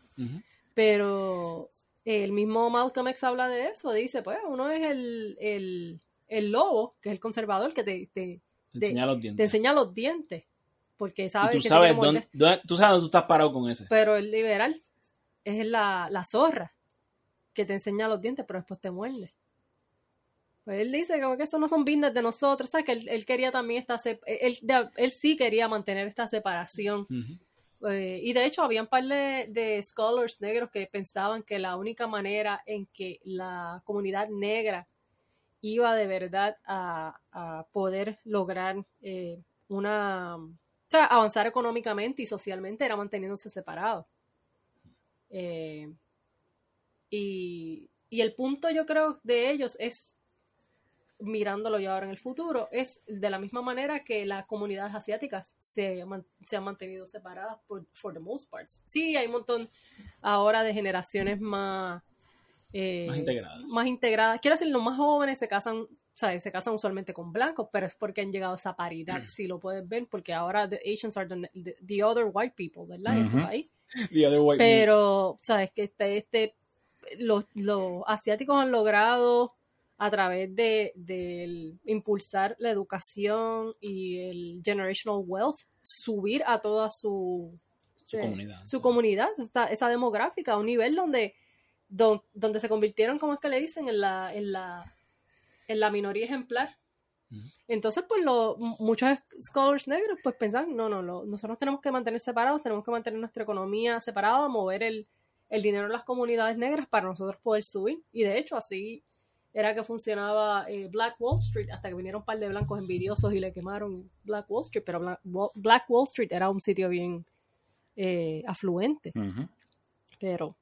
B: Pero el mismo Malcolm X habla de eso, dice, pues uno es el, el, el lobo, que es el conservador, que te, te,
A: Te
B: de-
A: enseña los
B: te
A: dientes.
B: enseña los dientes, porque sabe
A: tú
B: que
A: sabes
B: tiene que
A: dónde, dónde- tú sabes dónde tú estás parado con ese.
B: Pero el liberal es la, la zorra, que te enseña los dientes, pero después te muerde. Pues él dice como que eso no son business de nosotros, ¿sabes? Que él, él quería también esta... Él, él, sí quería mantener esta separación eh, y de hecho, había un par de, de scholars negros que pensaban que la única manera en que la comunidad negra iba de verdad a, a poder lograr eh, una sea, avanzar económicamente y socialmente era manteniéndose separados. Eh, y, y el punto yo creo de ellos es, mirándolo yo ahora en el futuro, es de la misma manera que las comunidades asiáticas se, se han mantenido separadas por for the most parts. Sí, hay un montón ahora de generaciones más... eh,
A: Más integradas.
B: Más integradas. Quiero decir, los más jóvenes se casan, ¿sabes? Se casan usualmente con blancos, pero es porque han llegado a esa paridad, si lo puedes ver, porque ahora the Asians are the, the- the other white people, ¿verdad? Este
C: Ujú.
B: país.
A: The other white.
B: Pero, sabes que este, este, los, los asiáticos han logrado a través de, del impulsar la educación y el generational wealth subir a toda su,
A: su
B: eh,
A: comunidad.
B: su comunidad, esta- esa demográfica, a un nivel donde, don- donde se convirtieron, como es que le dicen, en la, en la, en la minoría ejemplar. Entonces, pues lo- muchos scholars negros pues pensan, no, no, no, nosotros tenemos que mantener separados, tenemos que mantener nuestra economía separada, mover el, el dinero en las comunidades negras para nosotros poder subir. Y de hecho, así era que funcionaba eh, Black Wall Street, hasta que vinieron un par de blancos envidiosos y le quemaron Black Wall Street, pero Black Wall Street era un sitio bien eh, afluente. Pero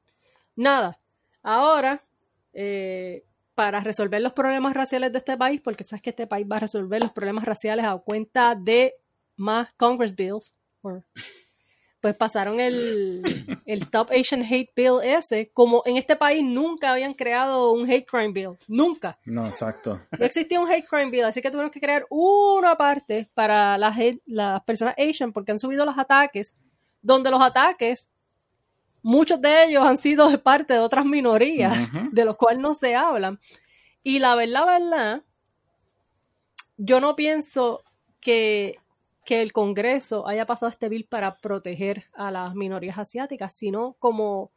B: nada, ahora eh, para resolver los problemas raciales de este país, porque sabes que este país va a resolver los problemas raciales a cuenta de más Congress bills, or- pues pasaron el, el Stop Asian Hate Bill ese, como en este país nunca habían creado un hate crime bill, nunca.
C: No, exacto.
B: No existía un hate crime bill, así que tuvieron que crear una parte para las, las personas Asian porque han subido los ataques, donde los ataques, muchos de ellos han sido de parte de otras minorías, de los cuales no se hablan. Y la verdad, verdad, yo no pienso que, que el Congreso haya pasado este bill para proteger a las minorías asiáticas, sino como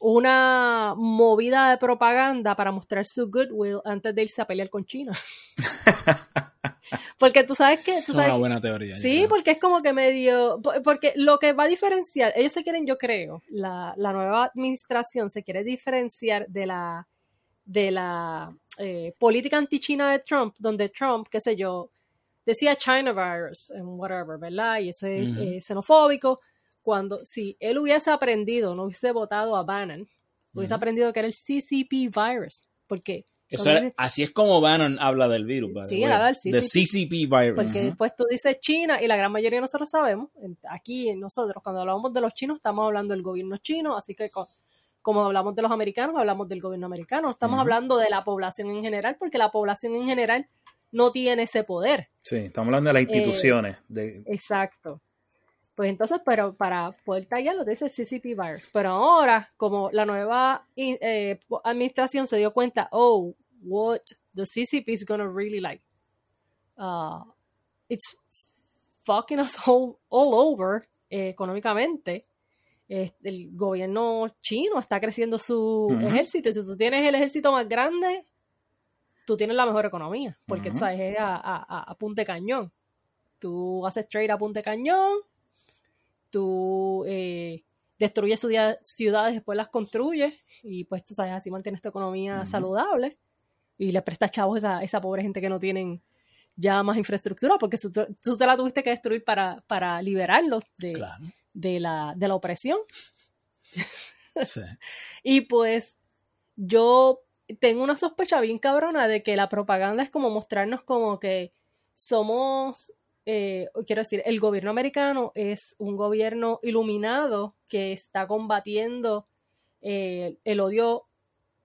B: una movida de propaganda para mostrar su goodwill antes de irse a pelear con China. porque tú sabes que...
A: Es una buena teoría.
B: Sí, porque es como que medio. po- Porque lo que va a diferenciar, ellos se quieren, yo creo, la, la nueva administración se quiere diferenciar de la de la eh, política anti-China de Trump, donde Trump, qué sé yo, decía China virus, and whatever, ¿verdad? Y ese eh, xenofóbico. Cuando, si él hubiese aprendido, no hubiese votado a Bannon, hubiese aprendido que era el CCP virus. Porque
A: Eso
B: cuando
A: era-
B: dice-
A: así es como Bannon habla del virus.
B: Sí, habla del
A: The
B: CCP.
A: CCP virus.
B: Porque después tú dices China y la gran mayoría de nosotros sabemos, aquí nosotros, cuando hablamos de los chinos, estamos hablando del gobierno chino, así que co- como hablamos de los americanos, hablamos del gobierno americano, no estamos hablando de la población en general, porque la población en general no tiene ese poder.
C: Sí, estamos hablando de las instituciones. de,
B: Exacto. Pues entonces, pero para poder tallarlo, te dice el CCP virus. Pero ahora, como la nueva eh, administración se dio cuenta, oh, what the CCP is gonna really like, uh, it's fucking us all, all over eh, económicamente. Eh, el gobierno chino está creciendo su ejército. Y si tú tienes el ejército más grande, tú tienes la mejor economía. Porque,
C: Ujú.
B: ¿sabes? Es a, a, de cañón. Tú haces trade a punta de cañón. Tú eh, destruyes ciudad- ciudades, después las construyes. Y pues, tú sabes, así mantienes tu economía saludable. Y le prestas chavos a esa, esa pobre gente que no tienen ya más infraestructura. Porque tú, tú te la tuviste que destruir para, para liberarlos de,
A: Claro.
B: de, la, de la opresión.
A: Sí.
B: Y pues yo tengo una sospecha bien cabrona de que la propaganda es como mostrarnos como que somos, eh, quiero decir, el gobierno americano es un gobierno iluminado que está combatiendo eh, el odio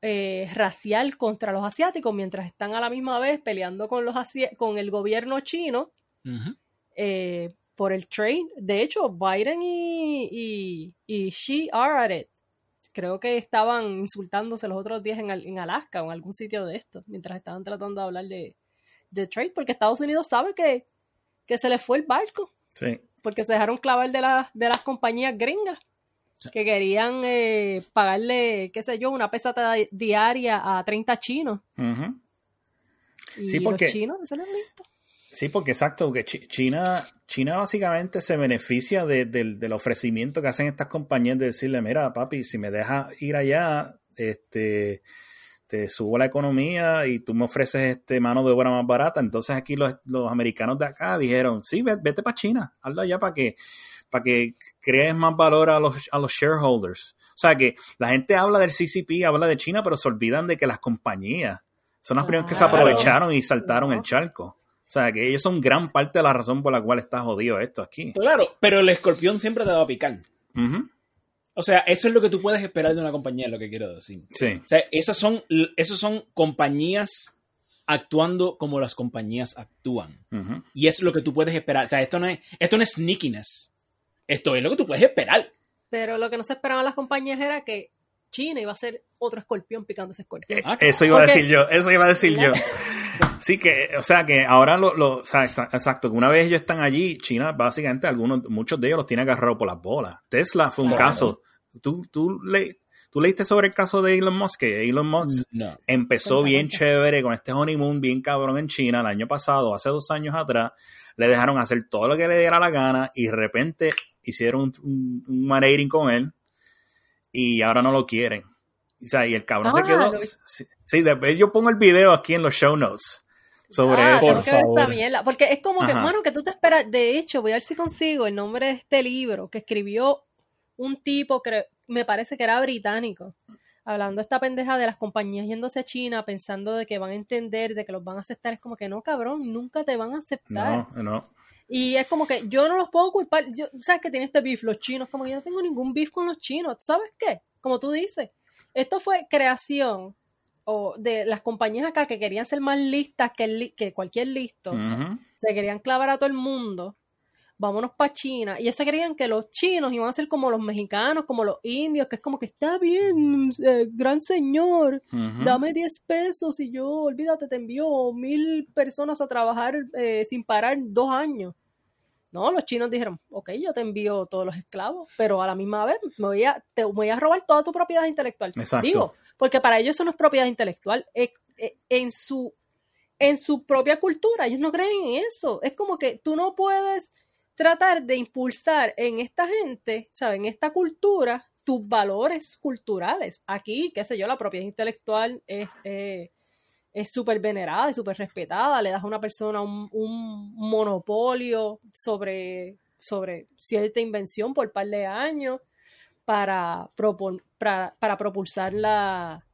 B: eh, racial contra los asiáticos mientras están a la misma vez peleando con, los asi- con el gobierno chino eh, por el trade. De hecho, Biden y, y, y Xi are at it. Creo que estaban insultándose los otros días en, en Alaska o en algún sitio de esto, mientras estaban tratando de hablar de, de trade, porque Estados Unidos sabe que, que se les fue el barco,
C: sí.
B: porque se dejaron clavar de, las de las compañías gringas. Que querían eh, pagarle, qué sé yo, una peseta di- diaria a 30 chinos. Y
C: Sí, porque-
B: los chinos.
C: Sí, porque exacto, porque Chi- China, China básicamente se beneficia de- del, del ofrecimiento que hacen estas compañías de decirle, mira, papi, si me dejas ir allá, este, te subo la economía y tú me ofreces este mano de obra más barata. Entonces aquí los, los americanos de acá dijeron, sí, vete para China, hazlo allá para que, para que crees más valor a los, a los shareholders. O sea que la gente habla del CCP, habla de China, pero se olvidan de que las compañías son las primeras que se aprovecharon y saltaron el charco. O sea que ellos son gran parte de la razón por la cual está jodido esto aquí.
A: Claro, pero el escorpión siempre te va a picar. O sea, eso es lo que tú puedes esperar de una compañía, es lo que quiero decir.
C: Sí.
A: O sea, esas son, esas son compañías actuando como las compañías actúan. Y es lo que tú puedes esperar. O sea, esto no es, esto no es sneakiness. Esto es lo que tú puedes esperar.
B: Pero lo que no se esperaban las compañías era que China iba a ser otro escorpión picando ese escorpión.
A: Ah,
C: Eso iba a decir yo, eso iba a decir yo. Sí, que, o sea, que ahora lo, lo o sea, exa- exacto, que una vez ellos están allí, China, básicamente, algunos, muchos de ellos los tiene agarrados por las bolas. Tesla fue un
A: Claro.
C: caso. ¿Tú, tú, le, ¿Tú leíste sobre el caso de Elon Musk? Que Elon Musk
A: No.
C: empezó bien chévere con este honeymoon bien cabrón en China el año pasado, hace dos años atrás, le dejaron hacer todo lo que le diera la gana y de repente hicieron un, un, un con él y ahora no lo quieren. O sea, y el cabrón se
B: Ah,
C: quedó.
B: lo vi.
C: Sí, sí, después yo pongo el video aquí en los show notes sobre
B: ah,
C: eso.
A: Por
B: esta
A: favor.
B: Porque es como que,
C: Ajá.
B: bueno, que tú te esperas. De hecho, voy a ver si consigo el nombre de este libro que escribió un tipo que me parece que era británico. Hablando esta pendeja de las compañías yéndose a China pensando de que van a entender, de que los van a aceptar. Es como que no, cabrón, nunca te van a aceptar.
C: No, no.
B: Y es como que yo no los puedo culpar. Yo, ¿Sabes que tiene este beef? Los chinos, como que yo no tengo ningún beef con los chinos. ¿Sabes qué? Como tú dices, esto fue creación o de las compañías acá que querían ser más listas que, el que cualquier listo. Se querían clavar a todo el mundo. Vámonos para China. Y ellos se creían que los chinos iban a ser como los mexicanos, como los indios, que es como que está bien, eh, gran señor dame 10 pesos y yo, olvídate, te envío mil personas a trabajar eh, sin parar dos años. No, los chinos dijeron, ok, yo te envío todos los esclavos, pero a la misma vez me voy a, te voy a robar toda tu propiedad intelectual.
C: Exacto.
B: Digo, porque para ellos eso no es propiedad intelectual. es- es- en, su, en su propia cultura, ellos no creen en eso. Es como que tú no puedes tratar de impulsar en esta gente, ¿sabes? En esta cultura, tus valores culturales. Aquí, qué sé yo, la propiedad intelectual es eh, es súper venerada y súper respetada. Le das a una persona un, un monopolio sobre, sobre cierta invención por par de años para, propon- para, para propulsar la,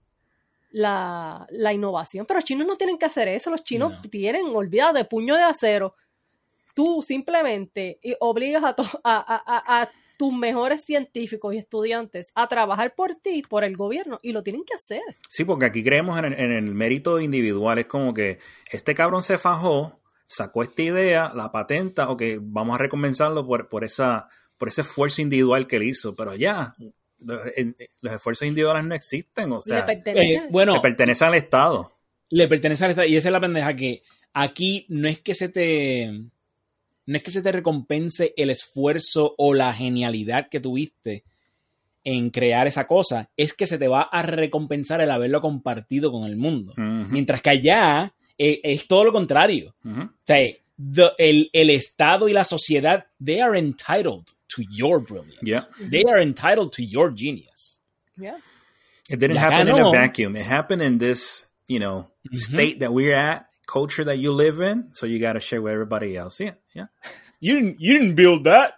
B: la, la innovación. Pero los chinos no tienen que hacer eso. Los chinos
A: No.
B: tienen, olvídate, de puño de acero. Tú simplemente y obligas a, to- a, a- a- a tus mejores científicos y estudiantes a trabajar por ti, por el gobierno, y lo tienen que hacer.
C: Sí, porque aquí creemos en el, en el mérito individual. Es como que este cabrón se fajó, sacó esta idea, la patenta, ok, vamos a recompensarlo por, por, esa, por ese esfuerzo individual que él hizo. Pero ya, los, en- los esfuerzos individuales no existen, o
B: Le
C: sea,
B: pertenece.
A: Eh, bueno,
C: le pertenecen al Estado.
A: le pertenece al Estado. Y esa es la pendeja que aquí no es que se te. No es que se te recompense el esfuerzo o la genialidad que tuviste en crear esa cosa, es que se te va a recompensar el haberlo compartido con el mundo. Mientras que allá eh, es todo lo contrario. O sea, the- el, el Estado y la sociedad, they are entitled to your brilliance.
C: Yeah.
A: They are entitled to your genius.
B: Yeah.
C: It didn't
A: Y
C: happen in a vacuum. It happened in this, you know, state that we're at, culture that you live in. So you got to share with everybody else. Yeah, yeah.
A: You didn't, you didn't build that.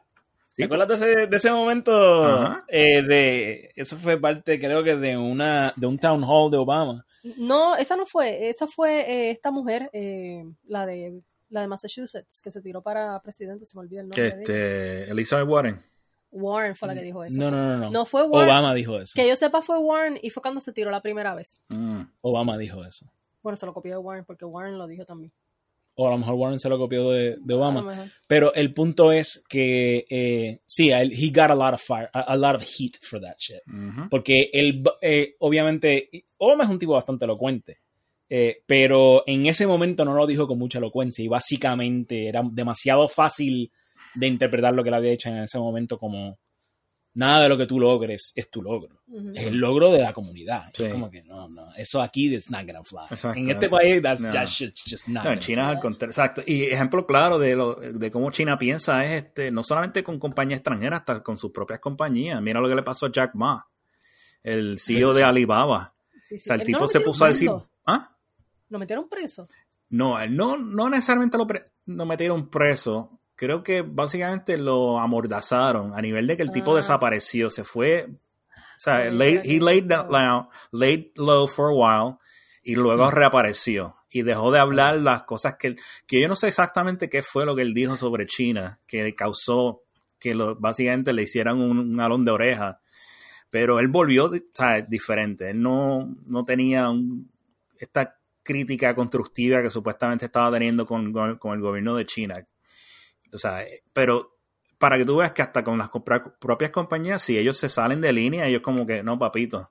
C: Sí,
A: ¿Te acuerdas de ese, de ese momento? Eh, de, eso fue parte, creo que, de una de un town hall de Obama.
B: No, esa no fue, esa fue eh, esta mujer, eh, la de la de Massachusetts, que se tiró para presidente, se me olvida el nombre de ella.
C: este, Elizabeth Warren.
B: Warren fue la que dijo eso.
A: No, no, no, no.
B: No fue Warren.
A: Obama dijo eso.
B: Que yo sepa fue Warren y fue cuando se tiró la primera vez.
C: Mm.
A: Obama dijo eso.
B: Bueno, se lo copió de Warren porque Warren lo dijo también.
A: O a lo mejor Warren se lo copió de, Obama. Pero el punto es que eh, sí, él- he got a lot of fire, a, a lot of heat for that shit. Porque él, eh, obviamente, Obama es un tipo bastante elocuente. eh, pero en ese momento no lo dijo con mucha elocuencia y básicamente era demasiado fácil de interpretar lo que él había hecho en ese momento como nada de lo que tú logres es tu logro. Es el logro de la comunidad.
C: Sí.
A: Es como que no, no, eso aquí it's not gonna fly.
C: Exacto,
A: en este país that's,
C: no.
A: that shit's just not
C: No, en China es al contrario. Exacto. Y ejemplo claro de, lo, de cómo China piensa es este, no solamente con compañías extranjeras, hasta con sus propias compañías. Mira lo que le pasó a Jack Ma, el CEO de. Alibaba.
B: sí,
C: O
B: sí.
C: sea, el
B: Él no
C: tipo
B: lo
C: se
B: metieron
C: puso a decir,
B: preso.
C: ¿ah?
B: Lo metieron preso.
C: No, él no, no necesariamente lo, pre- lo metieron preso. Creo que básicamente lo amordazaron a nivel de que el tipo
B: Ah.
C: desapareció, se fue. O sea,
B: Ay,
C: laid- he laid, down, low, laid low for a while y luego reapareció. Y dejó de hablar las cosas que él, que yo no sé exactamente qué fue lo que él dijo sobre China, que causó que lo, básicamente le hicieran un, un alón de oreja. Pero él volvió o sea, diferente. Él no, no tenía un- esta crítica constructiva que supuestamente estaba teniendo con, con- con el gobierno de China. O sea, eh, pero para que tú veas que hasta con las propias compañías, si ellos se salen de línea, ellos como que, no, papito.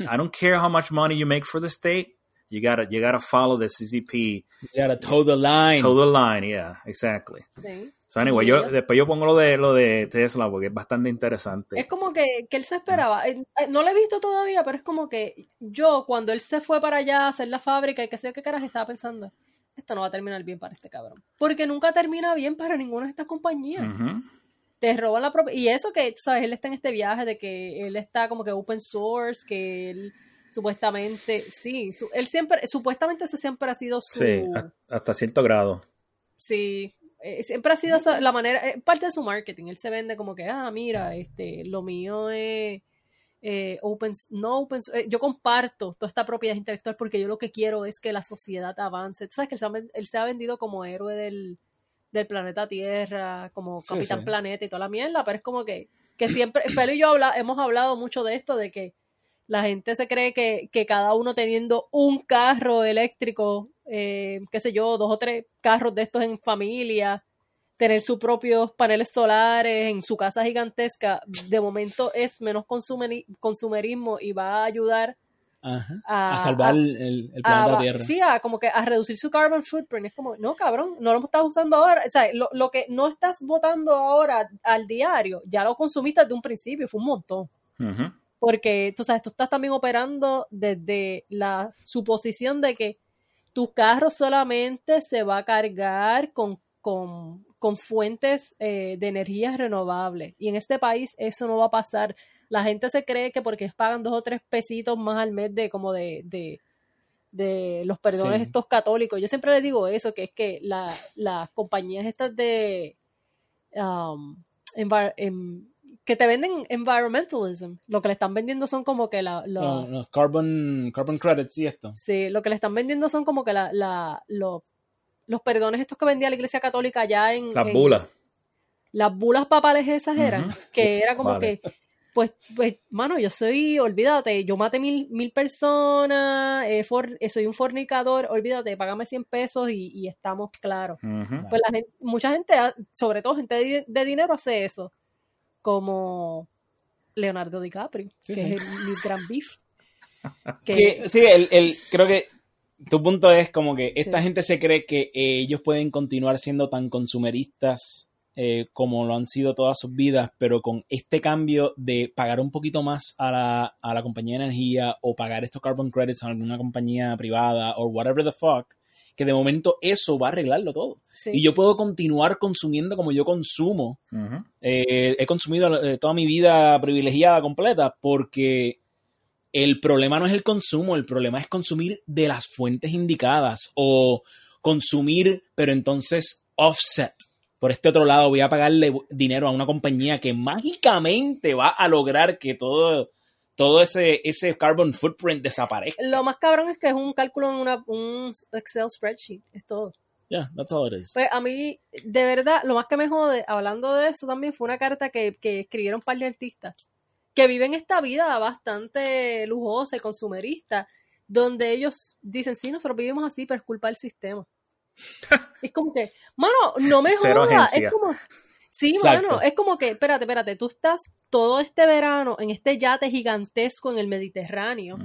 C: I don't care how much money you make for the state. You gotta, you gotta follow the CCP.
A: You gotta toe the line.
C: To the line, yeah, exactly.
B: Sí.
C: So anyway, yo, después yo pongo lo de, lo de Tesla porque es bastante interesante.
B: Es como que, que él se esperaba. Eh, eh, No lo he visto todavía, pero es como que yo, cuando él se fue para allá a hacer la fábrica y que sé yo qué caras estaba pensando, esto no va a terminar bien para este cabrón. Porque nunca termina bien para ninguna de estas compañías. Te roban la propia. Y eso que, sabes, él está en este viaje de que él está como que open source, que él supuestamente, sí, su- él siempre, supuestamente ese siempre ha sido su.
C: Sí, hasta, cierto grado.
B: Sí, eh, siempre ha sido esa- la manera, eh, parte de su marketing. Él se vende como que, ah, mira, este, lo mío es eh, open, no open, eh, yo comparto toda esta propiedad intelectual porque yo lo que quiero es que la sociedad avance. Tú sabes que él se ha, él se ha vendido como héroe del, del planeta Tierra, como
A: Sí,
B: Capitán
A: sí.
B: Planeta y toda la mierda, pero es como que, que siempre, Felo y yo habla, hemos hablado mucho de esto, de que la gente se cree que, que cada uno teniendo un carro eléctrico, eh, qué sé yo, dos o tres carros de estos en familia, tener sus propios paneles solares en su casa gigantesca, de momento es menos consumeri- consumerismo y va a ayudar
A: Ajá.
B: a,
A: A salvar
B: a-
A: el, el
B: a-
A: planeta Tierra.
B: sí, a como que a reducir su carbon footprint. Es como, no, cabrón, no lo estás usando ahora. O sea, lo, lo que no estás votando ahora al diario, ya lo consumiste desde un principio, fue un montón.
C: Ujú.
B: Porque tú sabes, tú estás también operando desde la suposición de que tu carro solamente se va a cargar con, con, con fuentes eh, de energías renovables. Y en este país eso no va a pasar. La gente se cree que porque pagan dos o tres pesitos más al mes de como de, de, de los perdones
A: Sí.
B: estos católicos. Yo siempre les digo eso, que es que la- las compañías estas de um, em- que te venden environmentalism, lo que le están vendiendo son como que la, la-
A: No, no, carbon, carbon credits y esto.
B: Sí, lo que le están vendiendo son como que la, la, lo- los perdones estos que vendía la Iglesia Católica allá en...
C: Las
B: en-
C: bulas.
B: Las bulas papales esas eran, que era como
C: Vale.
B: que, pues, pues, mano, yo soy, olvídate, yo maté mil, mil personas, eh, for- eh, soy un fornicador, olvídate, págame 100 pesos y, y estamos claros. Pues la gente, mucha gente, sobre todo gente de, de dinero, hace eso. Como Leonardo DiCaprio,
A: Sí,
B: que
A: sí.
B: es el, mi gran beef. Que,
A: Que, sí, el, el- creo que tu punto es como que esta
B: Sí.
A: gente se cree que eh, ellos pueden continuar siendo tan consumeristas eh, como lo han sido todas sus vidas, pero con este cambio de pagar un poquito más a la, a la compañía de energía o pagar estos carbon credits a alguna compañía privada o whatever the fuck, que de momento eso va a arreglarlo todo.
B: sí.
A: Y yo puedo continuar consumiendo como yo consumo eh, he consumido eh, toda mi vida privilegiada completa porque el problema no es el consumo, el problema es consumir de las fuentes indicadas o consumir, pero entonces offset. Por este otro lado, voy a pagarle dinero a una compañía que mágicamente va a lograr que todo, todo ese, ese carbon footprint desaparezca.
B: Lo más cabrón es que es un cálculo en una, un Excel spreadsheet, es todo.
A: Yeah, that's all it is.
B: Pues a mí, de verdad, lo más que me jode, hablando de eso también, fue una carta que, que escribieron un par de artistas que viven esta vida bastante lujosa y consumerista, donde ellos dicen, sí, nosotros vivimos así, pero es culpa del sistema. es como que, mano, no me jodas, es como... Sí,
A: Exacto.
B: mano, es como que, espérate, espérate, tú estás todo este verano en este yate gigantesco en el Mediterráneo.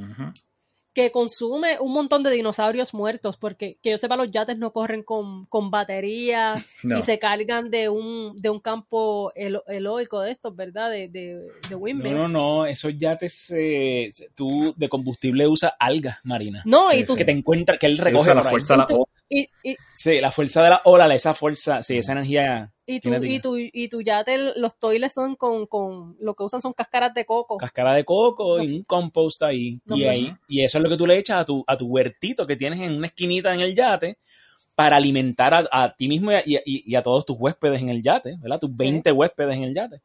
B: Que consume un montón de dinosaurios muertos, porque que yo sepa, los yates no corren con, con batería
C: No.
B: y se cargan de un, de un campo elo- eloico de estos, ¿verdad? De, de, de
A: No,
B: windmills.
A: no, no, esos yates, eh, tú de combustible usas algas marinas.
B: No,
C: Sí,
B: y tú,
A: que te encuentra, que él recoge
C: usa la
A: ahí.
C: fuerza de la-
B: y, y,
A: Sí, la fuerza de la ola, esa fuerza, sí, esa energía
B: y, tu, y, tu, y tu yate, los toiles son con, con, lo que usan son cáscaras de coco.
A: Cáscara de coco
B: No
A: y un compost ahí.
B: no
A: y, ahí y eso es lo que tú le echas a tu, a tu huertito que tienes en una esquinita en el yate para alimentar a, a ti mismo y a, y- y a todos tus huéspedes en el yate, ¿verdad? Tus 20 huéspedes en el yate.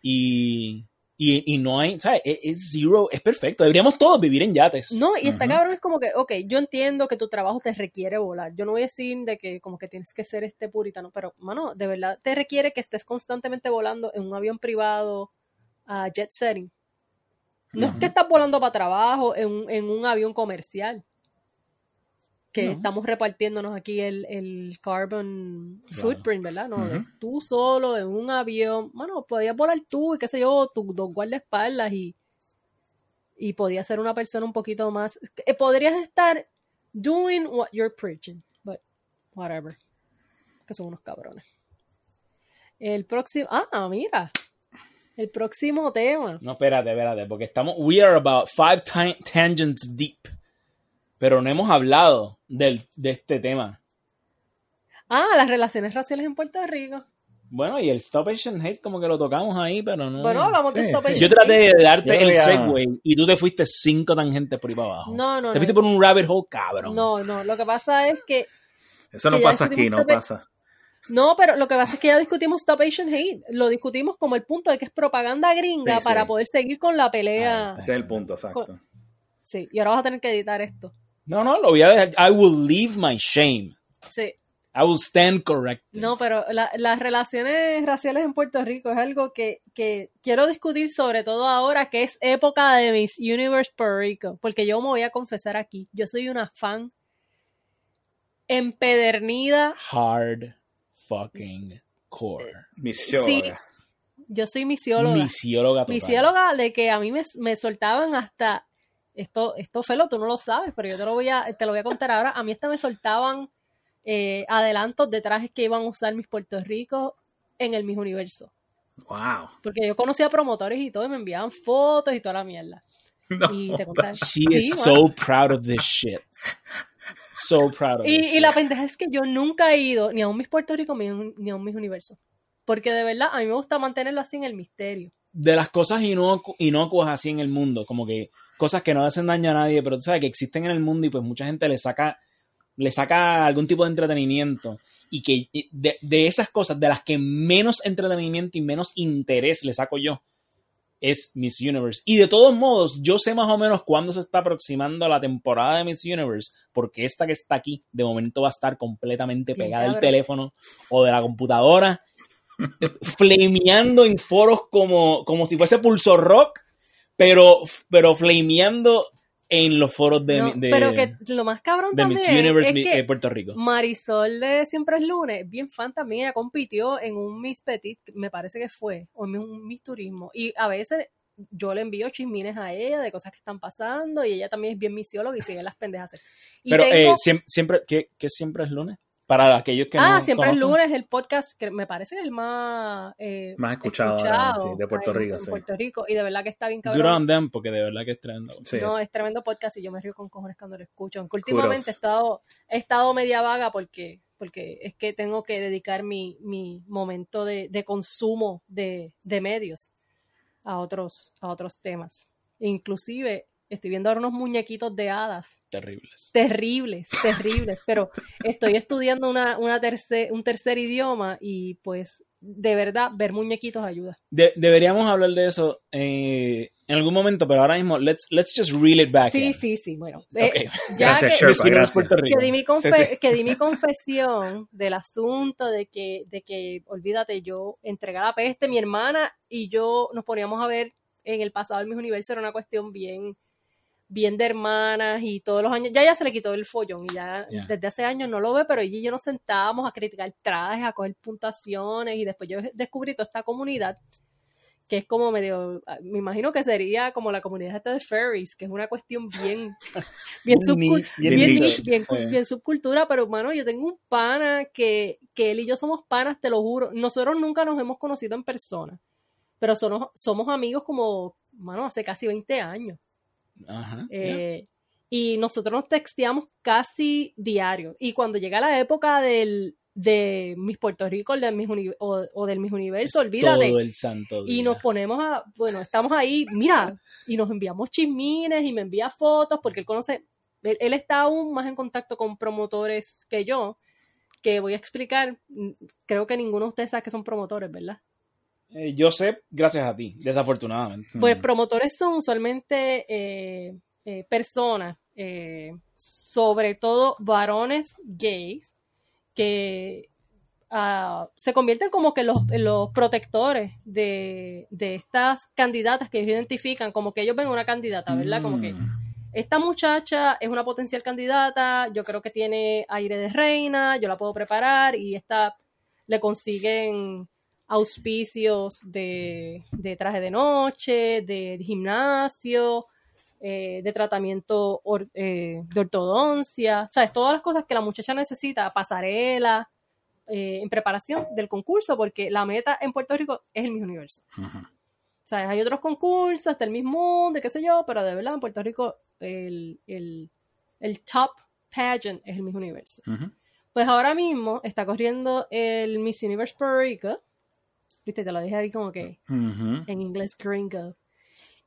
A: Y, y, y no hay, ¿sabes? Es, es zero, es perfecto. Deberíamos todos vivir en yates.
B: No, y está cabrón, es como que, ok, yo entiendo que tu trabajo te requiere volar. Yo no voy a decir de que como que tienes que ser este puritano, pero, mano, de verdad te requiere que estés constantemente volando en un avión privado a jet setting. No es que estás volando para trabajo en, un- en un avión comercial. Que
A: No.
B: estamos repartiéndonos aquí el, el carbon
A: Claro.
B: footprint, ¿verdad? No, es tú solo en un avión. Bueno, podías volar tú y qué sé yo, tus dos guardaespaldas y, y podías ser una persona un poquito más. eh, Podrías estar doing what you're preaching, but whatever. Que son unos cabrones. El próximo. Ah, mira. El próximo tema.
A: No, espérate, espérate, porque estamos, we are about five tangents deep. Pero no hemos hablado del, de este tema.
B: Ah, las relaciones raciales en Puerto Rico.
A: Bueno, y el Stop Asian Hate como que lo tocamos ahí, pero no.
B: Bueno, hablamos de
C: Sí,
B: Stop
C: sí.
B: Asian
A: Yo traté
B: Hate.
A: de darte
C: Yo
A: el segue y tú te fuiste cinco tangentes por ahí para abajo.
B: No, no,
A: Te fuiste
B: no.
A: por un rabbit hole, cabrón.
B: No, no. Lo que pasa es que.
C: Eso no
B: Que
C: pasa aquí, no pasa.
B: No, pero lo que pasa es que ya discutimos Stop Asian Hate. Lo discutimos como el punto de que es propaganda gringa
C: Sí, sí.
B: para poder seguir con la pelea.
C: Ese es el punto, exacto.
B: Sí, y ahora vas a tener que editar esto.
A: No, no, lo voy a dejar. I will leave my shame.
B: Sí.
A: I will stand corrected.
B: No, pero la- las relaciones raciales en Puerto Rico es algo que, que quiero discutir sobre todo ahora que es época de Miss Universe Puerto Rico, porque yo me voy a confesar aquí, yo soy una fan empedernida,
A: Hard fucking core.
C: Misióloga.
B: yo soy misióloga,
A: Misióloga total.
B: misióloga de que a mí me, me soltaban hasta, esto, esto Felo, tú no lo sabes, pero yo te lo voy a, te lo voy a contar ahora, a mí hasta me soltaban eh, adelantos de trajes que iban a usar mis Puerto Rico en el Miss Universo.
C: Wow.
B: Porque yo conocía promotores y todo, y me enviaban fotos y toda la mierda.
C: No.
B: Y te contaba.
A: She
B: Sí,
A: is so proud of this shit. So proud of this
B: y, y
A: shit.
B: la pendeja es que yo nunca he ido ni a un Miss Puerto Rico ni a un, ni a un Miss Universo. Porque de verdad a mí me gusta mantenerlo así en el misterio.
A: de las cosas inocu- inocuas así en el mundo, como que cosas que no hacen daño a nadie, pero tú sabes que existen en el mundo y pues mucha gente le saca, le saca algún tipo de entretenimiento y que de, de esas cosas, de las que menos entretenimiento y menos interés le saco yo, es Miss Universe. Y de todos modos, yo sé más o menos cuándo se está aproximando la temporada de Miss Universe, porque esta que está aquí, de momento va a estar completamente pegada del teléfono o de la computadora flameando en foros como, como si fuese Pulso Rock, pero, pero flameando en los foros de,
B: No,
A: de,
B: pero que lo más cabrón
A: de
B: también
A: Miss Universe
B: es que
A: eh, Puerto Rico.
B: Marisol de Siempre es Lunes, bien fan también, ella compitió en un Miss Petit, me parece que fue, o en un Miss Turismo. Y a veces yo le envío chismines a ella de cosas que están pasando y ella también es bien misióloga y sigue las pendejas. Y
A: Pero
B: tengo-
A: eh, siem- siempre, ¿qué, qué siempre es lunes? Para aquellos que
B: ah,
A: no
B: Siempre es. Lunes, el podcast que me parece que es el más, eh,
C: Más escuchado ahora, sí, de Puerto Rico,
B: en
C: sí.
B: Puerto Rico. Y de verdad que está bien cabrón.
A: Porque de verdad que es tremendo.
C: Sí.
B: No, es tremendo podcast y yo me río con cojones cuando lo escucho. Aunque últimamente he estado, he estado media vaga porque, porque es que tengo que dedicar mi, mi momento de, de consumo de, de medios a otros, a otros temas. Inclusive estoy viendo ahora unos muñequitos de hadas
A: Terribles.
B: terribles, terribles, pero estoy estudiando una, una tercer, un tercer idioma y pues de verdad ver muñequitos ayuda.
A: De- deberíamos hablar de eso eh, en algún momento, pero ahora mismo, let's, let's just reel it back.
B: Sí,
A: in.
B: sí, sí, bueno. eh, ya
C: Gracias,
B: que,
C: Sherpa, gracias.
B: Que di mi,
A: Sí,
B: confe-
A: sí.
B: que di mi confesión del asunto de que, de que, olvídate, yo entregué la peste, mi hermana y yo nos poníamos a ver en el pasado el Miss Universo, era una cuestión bien, bien de hermanas y todos los años, ya ya se le quitó el follón y ya desde hace años no lo ve, pero ella y yo nos sentábamos a criticar trajes, a coger puntuaciones y después yo descubrí toda esta comunidad que es como medio, me imagino que sería como la comunidad esta de furries, que es una cuestión bien, bien, subcul-
A: bien
B: subcultura, pero hermano, yo tengo un pana que, que él y yo somos panas, te lo juro. Nosotros nunca nos hemos conocido en persona, pero somos, somos amigos como, mano, hace casi 20 años.
A: Ajá.
B: Eh, y nosotros nos texteamos casi diario. Y cuando llega la época del, de Miss Puerto Rico del Miss Uni- o, o del Miss Universo, olvídate.
A: Todo el santo día.
B: Y nos ponemos a, bueno, estamos ahí, mira, y nos enviamos chismines y me envía fotos porque él conoce, él, él está aún más en contacto con promotores que yo, que voy a explicar, creo que ninguno de ustedes sabe que son promotores, ¿verdad?
A: Eh, yo sé, gracias a ti, desafortunadamente.
B: Pues promotores son usualmente eh, eh, personas, sobre todo varones gays, que ah, se convierten como que los protectores de, de estas candidatas que ellos identifican, como que ellos ven una candidata, ¿verdad? Como que
C: Mm.
B: esta muchacha es una potencial candidata, yo creo que tiene aire de reina, yo la puedo preparar y esta le consiguen auspicios de, de traje de noche, de, gimnasio, eh, de tratamiento or- eh, de ortodoncia, ¿sabes? Todas las cosas que la muchacha necesita, pasarela, eh, en preparación del concurso, porque la meta en Puerto Rico es el Miss Universo. O sea, hay otros concursos, está el Miss Mundo, qué sé yo, pero de verdad en Puerto Rico el, el, el top pageant es el Miss Universo. Pues ahora mismo está corriendo el Miss Universe Puerto Rico. Viste, te lo dije ahí como que en inglés gringo.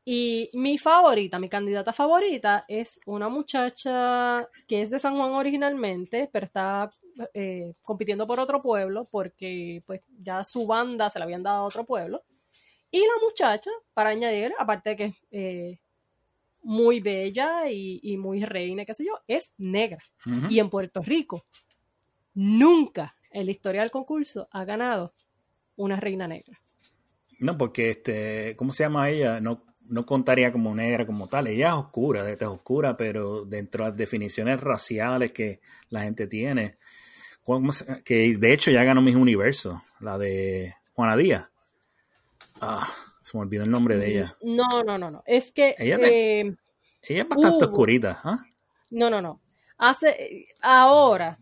B: Y mi favorita, mi candidata favorita es una muchacha que es de San Juan originalmente, pero está eh, compitiendo por otro pueblo porque pues ya su banda se la habían dado a otro pueblo. Y la muchacha, para añadir, aparte de que es eh, muy bella y, y muy reina, qué sé yo, es negra. Y en Puerto Rico, nunca en la historia del concurso ha ganado una reina negra.
C: No, porque este, ¿cómo se llama ella? No, no contaría como negra como tal. Ella es oscura, de tez oscura, pero dentro de las definiciones raciales que la gente tiene, ¿cómo se- que de hecho ya ganó Miss Universo, la de Juana Díaz. Ah, se me olvidó el nombre de ella.
B: No, no, no, no. Es que
C: Ella te-
B: eh,
C: Ella es bastante
B: Hubo.
C: oscurita. ¿ah?
B: no, no, no. Hace ahora,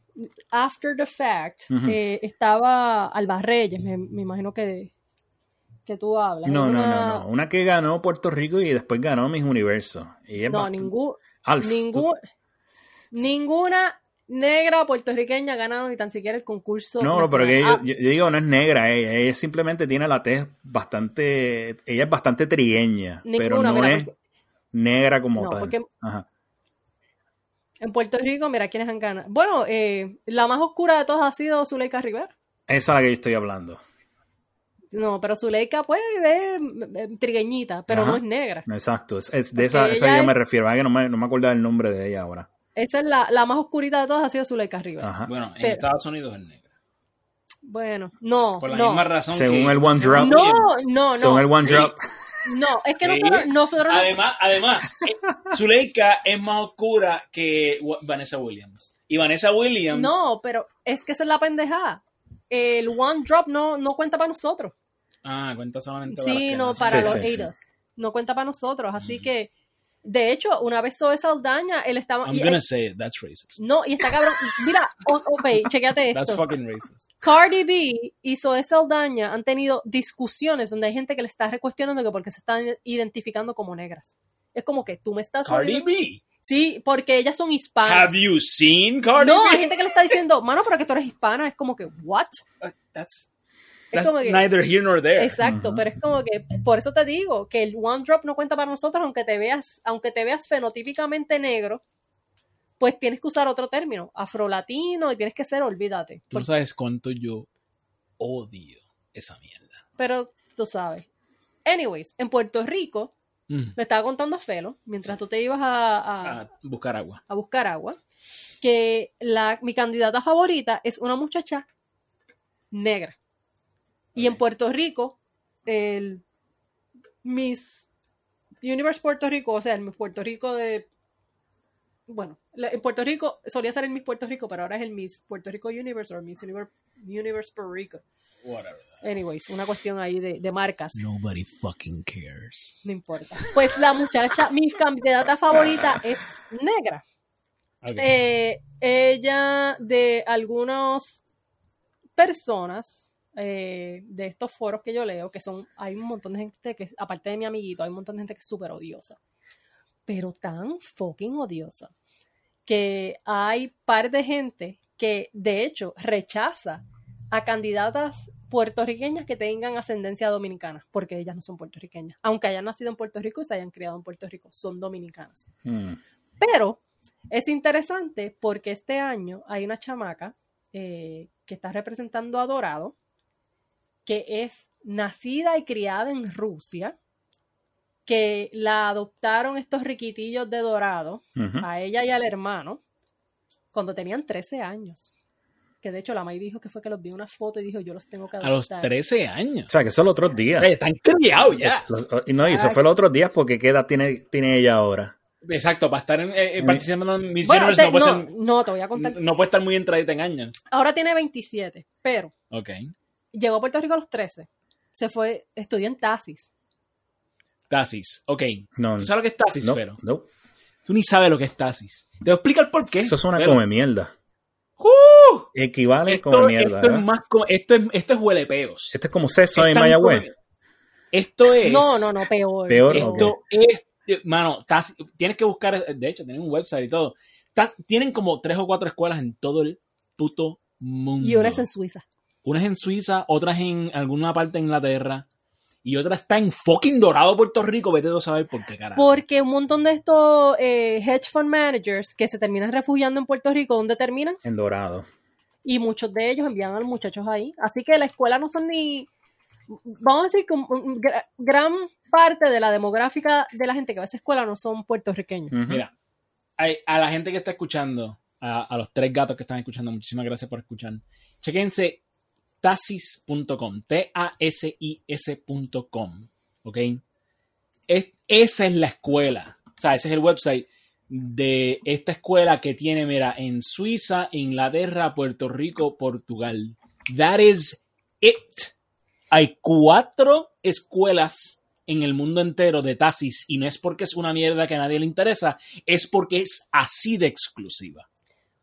B: after the fact, eh, estaba Alba Reyes, me, me imagino que, que tú hablas.
C: No, no,
B: Una-
C: no, no. Una que ganó Puerto Rico y después ganó Miss Universo. Es
B: No,
C: bastante-
B: ningún,
C: Alf,
B: ningún, ninguna negra puertorriqueña ha ganado ni tan siquiera el concurso.
C: No, no, pero que yo, digo, no es negra ella, ella simplemente tiene la tez bastante, ella es bastante trigueña, pero
B: Ninguna,
C: no
B: mira,
C: es
B: porque-
C: negra como
B: No,
C: tal.
B: porque-
C: Ajá.
B: En Puerto Rico, mira quiénes han ganado. Bueno, eh, la más oscura de todas ha sido Zuleika Rivera.
C: Esa es la que yo estoy hablando.
B: No, pero Zuleika, pues, es eh, trigueñita, pero
C: Ajá.
B: no es negra.
C: Exacto, es, es de esa, esa yo
B: es-
C: me refiero, ah, que no me, no me acuerdo el nombre de ella ahora.
B: Esa es la, la más oscurita de todas, ha sido Zuleika Rivera.
C: Ajá.
A: Bueno, en
B: Pero-
A: Estados Unidos es negra.
B: Bueno, no,
A: Por la
B: no.
A: misma razón
C: Según
A: que-
C: el One Drop.
B: No, no, no.
C: Según el One
B: Sí.
C: Drop.
B: No, es que nosotros, nosotros no-
A: Además, además eh, Zuleika es más oscura que Vanessa Williams. Y Vanessa Williams.
B: No, pero es que esa es la pendejada. El one drop no, no cuenta para nosotros.
A: Ah, cuenta solamente para
B: Sí, no, para
C: Sí,
B: los
C: sí.
B: No cuenta para nosotros. Así
A: Mm.
B: que, de hecho, una vez Zoe Saldaña, él estaba.
A: I'm
B: y-
A: gonna say it, that's racist.
B: no, y está cabrón. Mira, ok, chequeate
A: That's
B: esto.
A: fucking racist.
B: Cardi B y Zoe Saldaña han tenido discusiones donde hay gente que le está cuestionando que porque se están identificando como negras. Es como que tú me estás.
A: Cardi B.
B: Sí, porque ellas son hispanas.
A: Have you seen Cardi
B: no,
A: B?
B: hay gente que le está diciendo, mano, pero que tú eres hispana. Es como que, ¿what?
A: Uh, That's, that's
B: como que-
A: neither here nor there.
B: Exacto, pero es como que, por eso te digo, que el one drop no cuenta para nosotros, aunque te veas, aunque te veas fenotípicamente negro, pues tienes que usar otro término, afrolatino, y tienes que ser, olvídate.
A: Tú
B: Porque-
A: sabes cuánto yo odio esa mierda.
B: pero tú sabes. Anyways, en Puerto Rico,
A: Mm.
B: me estaba contando Felo, mientras tú te ibas a, a-
A: A buscar agua.
B: a buscar agua, que la, mi candidata favorita es una muchacha negra. Y en. Puerto Rico, el Miss Universe Puerto Rico, o sea, el Miss Puerto Rico de... Bueno, en Puerto Rico solía ser el Miss Puerto Rico, pero ahora es el Miss Puerto Rico Universe o Miss Universe, Universe Puerto Rico.
A: Whatever.
B: Anyways, una cuestión ahí de, de marcas.
A: Nobody fucking cares.
B: No importa. Pues la muchacha, mi candidata favorita es negra. Eh, ella de algunas personas eh, de estos foros que yo leo, que son, hay un montón de gente que, aparte de mi amiguito, hay un montón de gente que es súper odiosa. pero tan fucking odiosa, que hay par de gente que de hecho rechaza a candidatas puertorriqueñas que tengan ascendencia dominicana, porque ellas no son puertorriqueñas, aunque hayan nacido en Puerto Rico y se hayan criado en Puerto Rico, son dominicanas.
C: Mm.
B: Pero es interesante porque este año hay una chamaca eh, que está representando a Dorado, que es nacida y criada en Rusia, que la adoptaron estos riquitillos de Dorado,
C: Ujú.
B: a ella y al hermano, cuando tenían 13 años. Que de hecho la May dijo que fue que los vio una foto y dijo, yo los tengo que
A: A los
B: adoptar.
A: 13 años.
C: O sea, que son los otros días.
A: Oye, Están criados ya.
C: Es- los- y no, y eso fue los otros días porque ¿qué edad tiene, tiene ella ahora?
A: Exacto, para estar en, eh, eh, participando en Miss
B: Bueno,
A: Universe
B: te-
A: no, puede
B: no,
A: ser-
B: no, te voy a contar.
A: no puede estar muy entradita en años.
B: Ahora tiene 27, pero
A: Ok.
B: Llegó a Puerto Rico a los 13. Se fue, estudió en Tasis.
A: Tasis. Ok.
C: No,
A: ¿Tú sabes lo que es Tasis,
C: no,
A: Fero?
C: no.
A: Tú ni sabes lo que es Tasis. Te voy a explicar por qué.
C: Eso es una
A: Fero.
C: come mierda.
A: ¡Uh!
C: Equivale
A: Esto,
C: come mierda.
A: esto es más como- esto es, esto es huelepeos.
C: Este es como Ceso en Mayagüez.
A: Esto es.
B: No, no, no, peor.
C: Peor,
A: Esto es. Mano, Tasis- tienes que buscar. De hecho, tienen un website y todo. Ta- tienen como tres o cuatro escuelas en todo el puto mundo.
B: Y una es en Suiza.
A: Unas en Suiza, otras en alguna parte de Inglaterra. Y otra está en fucking Dorado, Puerto Rico. Vete tú a saber por qué, carajo.
B: Porque un montón de estos eh, hedge fund managers que se terminan refugiando en Puerto Rico, ¿dónde terminan?
C: En Dorado.
B: Y muchos de ellos envían a los muchachos ahí. Así que la escuela no son ni. Vamos a decir que un- un gra- gran parte de la demográfica de la gente que va a esa escuela no son puertorriqueños.
A: Mira, hay- a la gente que está escuchando, a, a los tres gatos que están escuchando, muchísimas gracias por escuchar. Chequense tasis.com, T-A-S-I-S.com, ¿ok? Es- esa es la escuela, o sea, ese es el website de esta escuela que tiene, mira, en Suiza, Inglaterra, Puerto Rico, Portugal. That is it. Hay cuatro escuelas en el mundo entero de Tasis y no es porque es una mierda que a nadie le interesa, es porque es así de exclusiva.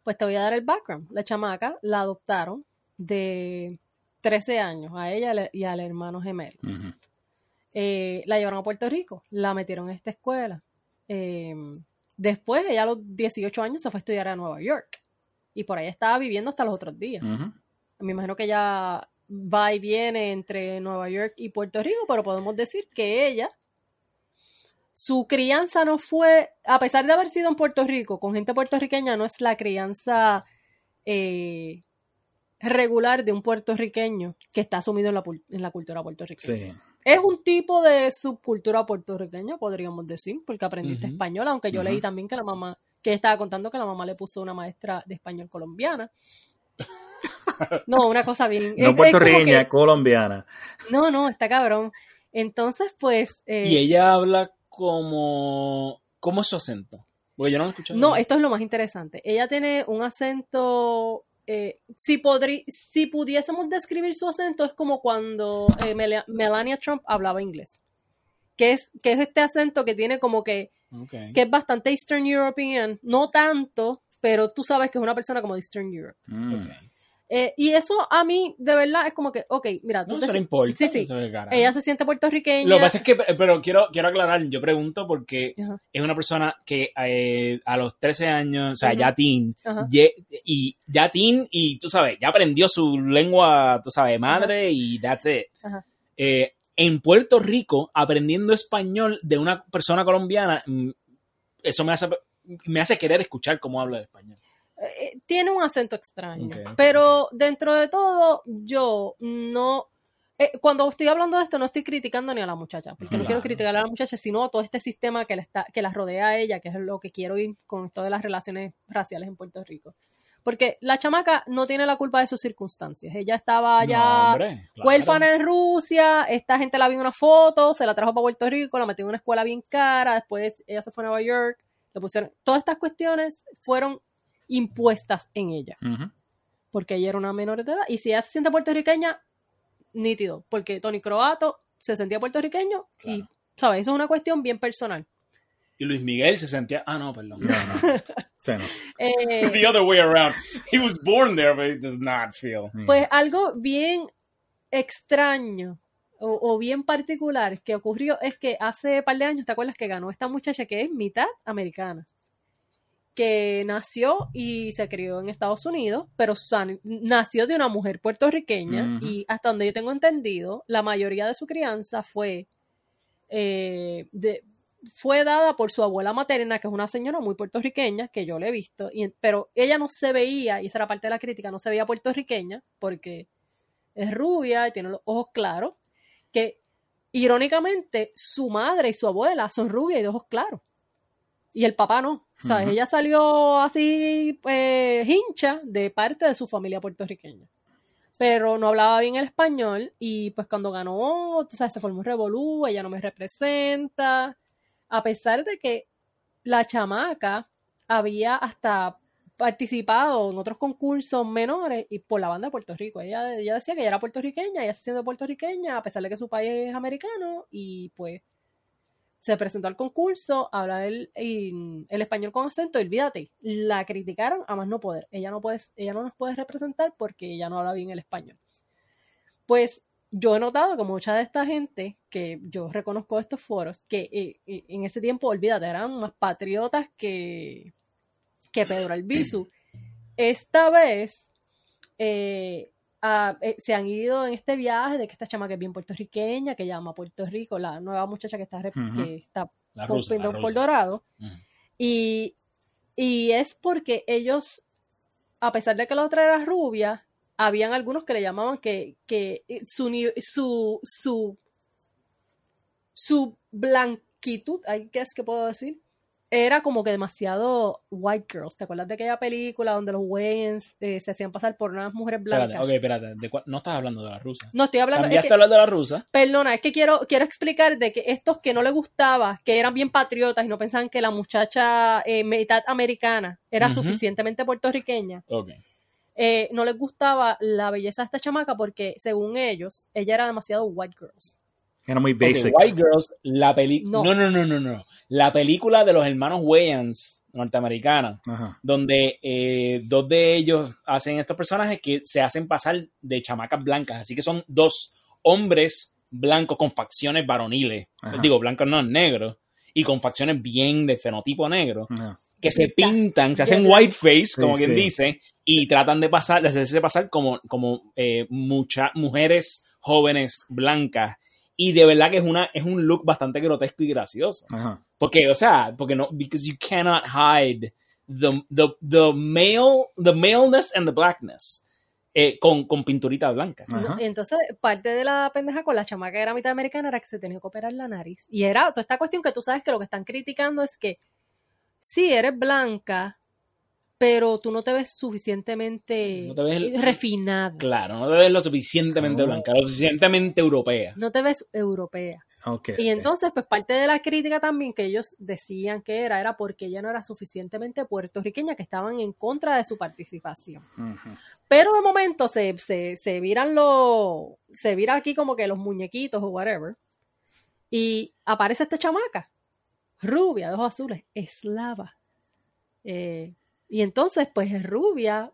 B: Pues te voy a dar el background. La chamaca la adoptaron de 13 años, a ella y al hermano gemelo. Eh, la llevaron a Puerto Rico, la metieron en esta escuela. Eh, después, ella a los 18 años se fue a estudiar a Nueva York. Y por ahí estaba viviendo hasta los otros días. Me imagino que ella va y viene entre Nueva York y Puerto Rico, pero podemos decir que ella, su crianza no fue, a pesar de haber sido en Puerto Rico, con gente puertorriqueña, no es la crianza eh, regular de un puertorriqueño que está sumido en la, pul- en la cultura puertorriqueña.
C: Sí.
B: Es un tipo de subcultura puertorriqueña, podríamos decir, porque aprendiste español, aunque yo leí también que la mamá, que estaba contando que la mamá le puso una maestra de español colombiana. No, una cosa bien.
C: No
B: es
C: puertorriqueña,
B: que-
C: colombiana.
B: no, no, está cabrón. Entonces, pues. eh,
A: Y ella habla como... ¿Cómo es su acento? Porque yo no lo he escuchado.
B: No, esto es lo más interesante. Ella tiene un acento. Eh, si, podrí- si pudiésemos describir su acento, es como cuando eh, Mel- Melania Trump hablaba inglés. Que es, que es este acento que tiene como que, que es bastante Eastern European, no tanto, pero tú sabes que es una persona como de Eastern Europe.
C: Mm.
A: Ok.
B: Eh, y eso a mí, de verdad, es como que, ok, mira, tú
A: No,
B: te
A: eso no
B: si-
A: importa.
B: Sí, sí.
A: eso es carajo.
B: ella se siente puertorriqueña.
A: Lo que pasa es que, pero quiero, quiero aclarar, yo pregunto porque
B: Ajá.
A: es una persona que eh, a los 13 años, o sea, ya teen, y ya teen, y tú sabes, ya aprendió su lengua, tú sabes, madre, y that's it. Eh, en Puerto Rico, aprendiendo español de una persona colombiana, mm, eso me hace, me hace querer escuchar cómo habla el español.
B: Eh, tiene un acento extraño. Pero dentro de todo, yo no. eh, cuando estoy hablando de esto, no estoy criticando ni a la muchacha, porque no quiero criticar a la muchacha, sino a todo este sistema que la, está, que la rodea a ella, que es lo que quiero ir con todas las relaciones raciales en Puerto Rico. Porque la chamaca no tiene la culpa de sus circunstancias. Ella estaba allá
A: No, hombre, claro.
B: huérfana en Rusia, esta gente la vio en una foto, se la trajo para Puerto Rico, la metió en una escuela bien cara, después ella se fue a Nueva York, le pusieron, todas estas cuestiones fueron impuestas en ella, porque ella era una menor de edad, y si ella se siente puertorriqueña, nítido, porque Tony Croato se sentía puertorriqueño y. ¿sabes? Eso es una cuestión bien personal.
A: Y Luis Miguel se sentía, ah, no, perdón.
C: No, no. Sí, no.
B: Eh,
A: The other way around. He was born there, but he does not feel.
B: Pues algo bien extraño o, o bien particular que ocurrió es que hace un par de años, ¿te acuerdas que ganó esta muchacha que es mitad americana? Que nació y se crió en Estados Unidos, pero san- nació de una mujer puertorriqueña y hasta donde yo tengo entendido, la mayoría de su crianza fue, eh, de- fue dada por su abuela materna, que es una señora muy puertorriqueña, que yo le he visto, y, pero ella no se veía, y esa era parte de la crítica, no se veía puertorriqueña porque es rubia y tiene los ojos claros, que irónicamente su madre y su abuela son rubias y de ojos claros. Y el papá no. ¿Sabes?
C: Ujú.
B: Ella salió así, pues, hincha de parte de su familia puertorriqueña. Pero no hablaba bien el español y pues cuando ganó, tú sabes, se formó un revolú, ella no me representa. A pesar de que la chamaca había hasta participado en otros concursos menores y por la banda de Puerto Rico. Ella, ella decía que ella era puertorriqueña, ella se siente puertorriqueña a pesar de que su país es americano y pues se presentó al concurso, habla el, el español con acento y olvídate, la criticaron a más no poder. Ella no, puede, ella no nos puede representar porque ella no habla bien el español. Pues yo he notado que mucha de esta gente que yo reconozco estos foros, que eh, eh, en ese tiempo, olvídate, eran más patriotas que, que Pedro Albizu. Esta vez eh, eh, se han ido en este viaje de que esta chama que es bien puertorriqueña, que llama a Puerto Rico, la nueva muchacha que está,
C: Ujú.
B: que está
A: rusa,
B: por. Dorado. Y, y es porque ellos, a pesar de que la otra era rubia, habían algunos que le llamaban que, que su, ni- su, su, su blanquitud, I guess que puedo decir, era como que demasiado white girls. ¿Te acuerdas de aquella película donde los Wayans eh, se hacían pasar por unas mujeres blancas?
A: Espérate, ok, espérate. ¿de no estás hablando de la rusa.
B: No estoy hablando. es
A: Cambiaste
B: que-
A: a hablar de la rusa.
B: Perdona, es que quiero, quiero explicar de que estos que no les gustaba, que eran bien patriotas y no pensaban que la muchacha eh, mitad americana era suficientemente puertorriqueña,
A: Ok.
B: eh, no les gustaba la belleza de esta chamaca porque, según ellos, ella era demasiado white girls.
C: Era muy basic.
A: White Girls, la película.
B: No.
A: No. no, no, no, no, La película de los hermanos Wayans, norteamericana,
C: Ajá.
A: donde eh, dos de ellos hacen estos personajes que se hacen pasar de chamacas blancas. Así que son dos hombres blancos con facciones varoniles.
C: Ajá.
A: Digo, blancos no, negros. Y con facciones bien de fenotipo negro.
C: Ajá.
A: que se pintan, se hacen
B: blanco.
A: white face, como
C: Sí,
A: quien
C: sí.
A: dice, y tratan de pasar, de hacerse pasar como, como eh, muchas mujeres jóvenes blancas. Y de verdad que es una, es un look bastante grotesco y gracioso.
C: Ajá.
A: Porque, o sea, porque no, because you cannot hide the, the, the male, the maleness and the blackness eh, con, con pinturita blanca.
C: Ajá.
B: Entonces, parte de la pendeja con la chamaca que era mitad americana era que se tenía que operar la nariz. Y era toda esta cuestión que tú sabes que lo que están criticando es que sí, eres blanca, pero tú no te ves suficientemente
A: No te ves el-
B: refinada.
A: Claro, no te ves lo suficientemente
C: Oh.
A: blanca, lo suficientemente europea.
B: No te ves europea.
C: Ok.
B: Y entonces, pues parte de la crítica también que ellos decían que era, era porque ella no era suficientemente puertorriqueña, que estaban en contra de su participación. Pero de momento se, se, se viran los, se vira aquí como que los muñequitos o whatever. Y aparece esta chamaca, rubia, de ojos azules, eslava. Eh, y entonces, pues es rubia,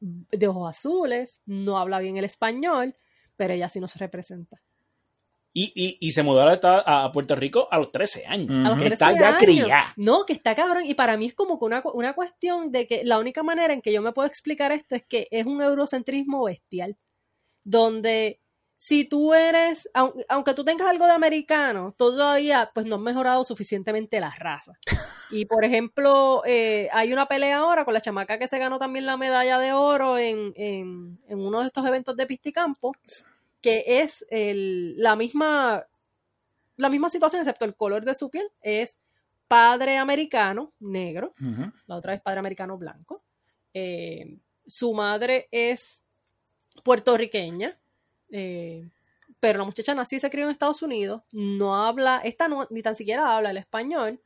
B: de ojos azules, no habla bien el español, pero ella sí nos representa.
A: Y, y, y se mudó a, esta- a Puerto Rico a los 13 años.
B: A los
A: Que
B: 13
A: está ya criada.
B: No, que está cabrón. Y para mí es como que una, una cuestión de que la única manera en que yo me puedo explicar esto es que es un eurocentrismo bestial. Donde si tú eres, aun- aunque tú tengas algo de americano, todavía pues no has mejorado suficientemente la raza. Y por ejemplo, eh, hay una pelea ahora con la chamaca que se ganó también la medalla de oro en, en, en uno de estos eventos de pisticampo, que es el, la misma la misma situación, excepto el color de su piel, es padre americano, negro, la otra es padre americano blanco. Eh, su madre es puertorriqueña, eh, pero la muchacha nació y se crió en Estados Unidos, no habla, esta no, ni tan siquiera habla el español,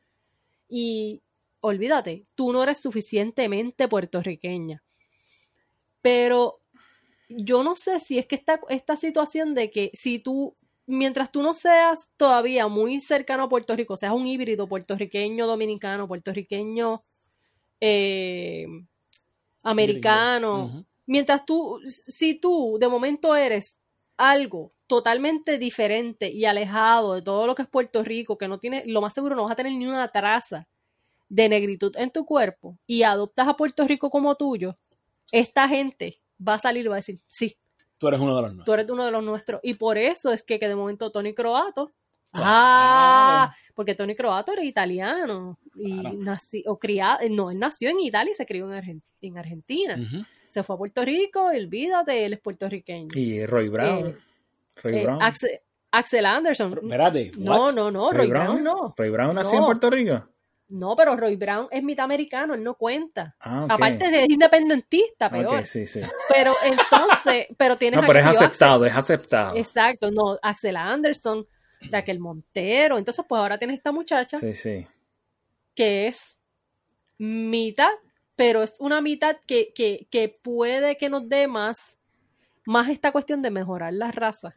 B: y olvídate, tú no eres suficientemente puertorriqueña. Pero yo no sé si es que esta, esta situación de que si tú, mientras tú no seas todavía muy cercano a Puerto Rico, seas un híbrido puertorriqueño, dominicano, puertorriqueño, eh, americano, mientras tú, si tú de momento eres algo totalmente diferente y alejado de todo lo que es Puerto Rico, que no tiene, lo más seguro no vas a tener ni una traza de negritud en tu cuerpo y adoptas a Puerto Rico como tuyo, esta gente va a salir y va a decir, sí,
A: Tú eres uno de los nuestros.
B: tú eres uno de los nuestros. Y por eso es que, que de momento Tony Croato.
A: Claro.
B: Ah, porque Tony Croato era italiano y
A: Claro.
B: nací, o criado, no, él nació en Italia y se crió en, Argen- en Argentina. Se fue a Puerto Rico, y olvídate, él es puertorriqueño.
C: Y Roy Brown.
B: Eh,
C: Roy
B: Eh,
C: Brown.
B: Axel, Axel Anderson.
A: Espérate.
B: No, no, no,
C: Roy
B: Roy
C: Brown,
B: Brown no.
C: Roy Brown nació en. Puerto Rico.
B: No, pero Roy Brown es mitad americano, él no cuenta.
C: Ah.
B: Aparte de independentista, peor.
C: Ok, sí, sí.
B: Pero entonces, pero tienes
C: No, pero es aceptado, es aceptado.
B: Exacto, no, Axel Anderson, Raquel Montero. Entonces, pues ahora tienes esta muchacha
C: Sí, sí.
B: que es mitad, pero es una mitad que, que, que puede que nos dé más, más esta cuestión de mejorar la raza.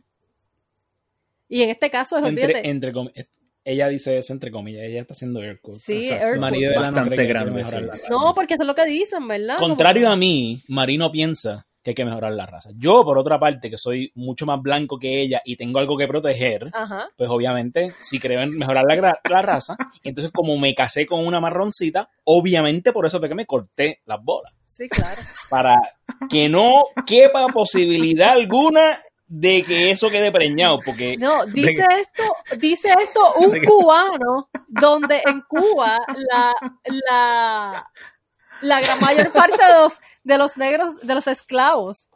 B: Y en este caso es,
A: Entre, entre comi- ella dice eso entre comillas. Ella está haciendo air quotes.
B: Sí, air
A: no
C: Bastante grande,
A: mejorar
C: sí.
A: la raza.
B: No, porque eso es lo que dicen, ¿verdad?
A: Contrario a mí, Marino piensa que hay que mejorar la raza. Yo, por otra parte, que soy mucho más blanco que ella y tengo algo que proteger,
B: Ajá.
A: pues obviamente si creo en mejorar la, la raza, entonces como me casé con una marroncita, obviamente por eso fue que me corté las bolas.
B: Sí, claro.
A: Para que no quepa posibilidad alguna de que eso quede preñado, porque
B: No, dice esto, dice esto un cubano, donde en Cuba la, la, la gran mayor parte de los, de los negros, de los esclavos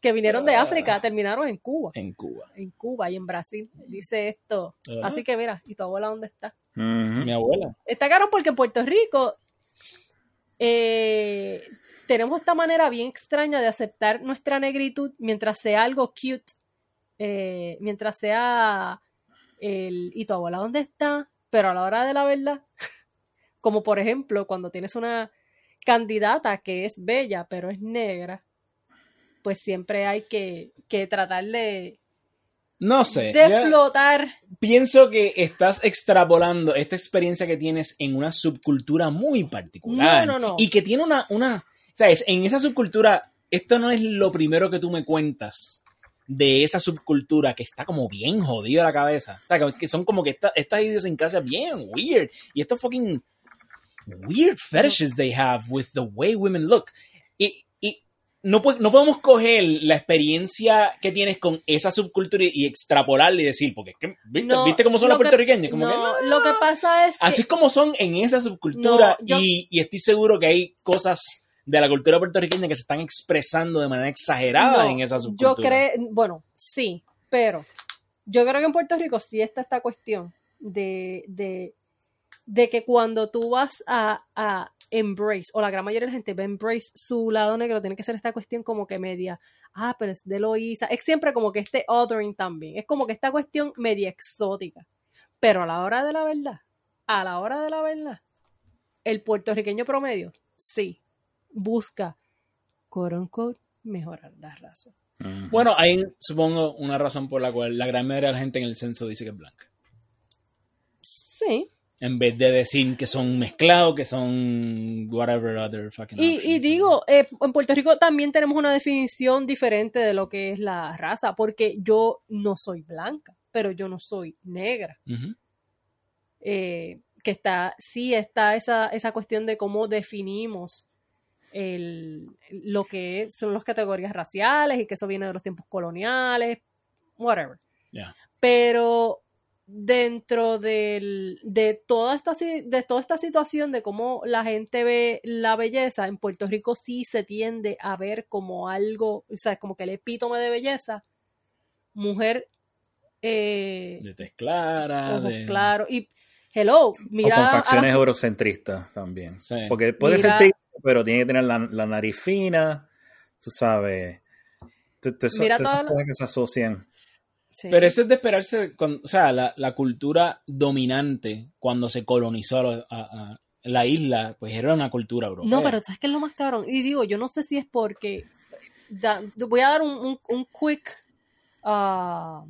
B: que vinieron de África, terminaron en Cuba.
A: en Cuba.
B: En Cuba y en Brasil. Dice esto. Así que mira, ¿y tu abuela dónde está?
A: Mi abuela.
B: Está caro porque en Puerto Rico eh, tenemos esta manera bien extraña de aceptar nuestra negritud mientras sea algo cute, eh, mientras sea el ¿y tu abuela dónde está? Pero a la hora de la verdad, como por ejemplo cuando tienes una candidata que es bella pero es negra, pues siempre hay que, que tratar de,
A: No sé.
B: de flotar.
A: pienso que estás extrapolando esta experiencia que tienes en una subcultura muy particular.
B: No, no, no.
A: Y que tiene una, una, sabes, en esa subcultura, esto no es lo primero que tú me cuentas de esa subcultura que está como bien jodido la cabeza. O sea, que- son como que esta- estas idiosincrasias bien weird. Y estos fucking weird fetishes they have with the way women look. Y, y no, no podemos coger la experiencia que tienes con esa subcultura y, y extrapolarla y decir, porque es que, ¿viste,
B: No,
A: ¿viste cómo son
B: que-
A: puertorriqueños? Como que,
B: no, lo que pasa es
A: Así es como son en esa subcultura
B: yo-
A: y, y estoy seguro que hay cosas de la cultura puertorriqueña que se están expresando de manera exagerada
B: No,
A: en esa subcultura.
B: Yo creo, bueno, sí, pero yo creo que en Puerto Rico sí está esta cuestión de, de, de que cuando tú vas a, a embrace, o la gran mayoría de la gente va a embrace su lado negro, tiene que ser esta cuestión como que media, ah, pero es de Loíza, es siempre como que este othering también, es como que esta cuestión media exótica, pero a la hora de la verdad, a la hora de la verdad, el puertorriqueño promedio, sí, busca, quote unquote, mejorar la raza.
A: Bueno, hay, supongo, una razón por la cual la gran mayoría de la gente en el censo dice que es blanca.
B: Sí.
A: En vez de decir que son mezclados, que son whatever other fucking
B: Y, digo, eh, en Puerto Rico también tenemos una definición diferente de lo que es la raza, porque yo no soy blanca, pero yo no soy negra. Eh, que está, sí está esa, esa cuestión de cómo definimos el, lo que es- son las categorías raciales y que eso viene de los tiempos coloniales, whatever. Pero dentro del- de, toda esta, de toda esta situación de cómo la gente ve la belleza, en Puerto Rico sí se tiende a ver como algo, o sea, como que el epítome de belleza, mujer eh,
A: De tez clara,
B: ojos
A: de...
B: claros. Y hello,
C: o
B: mira.
C: con
B: a
C: facciones
B: las-
C: eurocentristas también.
A: Sí.
C: Porque puede
B: Mira-
C: ser triste, pero tiene que tener la, la nariz fina, tú sabes. T- t- eso-
B: Mira
C: todas esas
B: toda la-
C: cosas que se asocian.
B: Sí.
A: Pero eso es de esperarse, con- o sea, la, la cultura dominante cuando se colonizó a, a- a la isla, pues era una cultura europea.
B: No, pero ¿sabes qué es lo más cabrón? Y digo, yo no sé si es porque. da- voy a dar un, un- un quick. ah,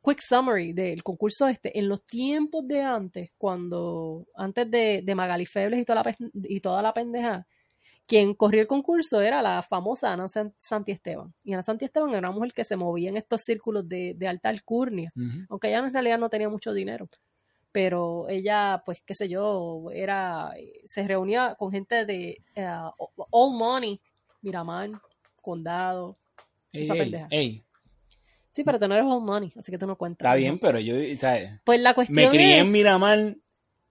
B: quick summary del concurso este. En los tiempos de antes, cuando. Antes de, de Magali Febles y toda la, y toda la pendeja, quien corrió el concurso era la famosa Ana San- Santi Esteban. Y Ana Santi Esteban era una mujer que se movía en estos círculos de, de alta alcurnia, aunque ella en realidad no tenía mucho dinero. Pero ella, pues, qué sé yo, era, se reunía con gente de eh, All Money, Miramar, Condado,
A: Ey,
B: esa
A: ey,
B: pendeja.
A: ey,
B: Sí, pero tú no eres All Money, así que tú no cuentas.
A: está bien, pero yo ¿sabes?
B: Pues la
A: me
B: cuestión
A: crié
B: es
A: en Miramar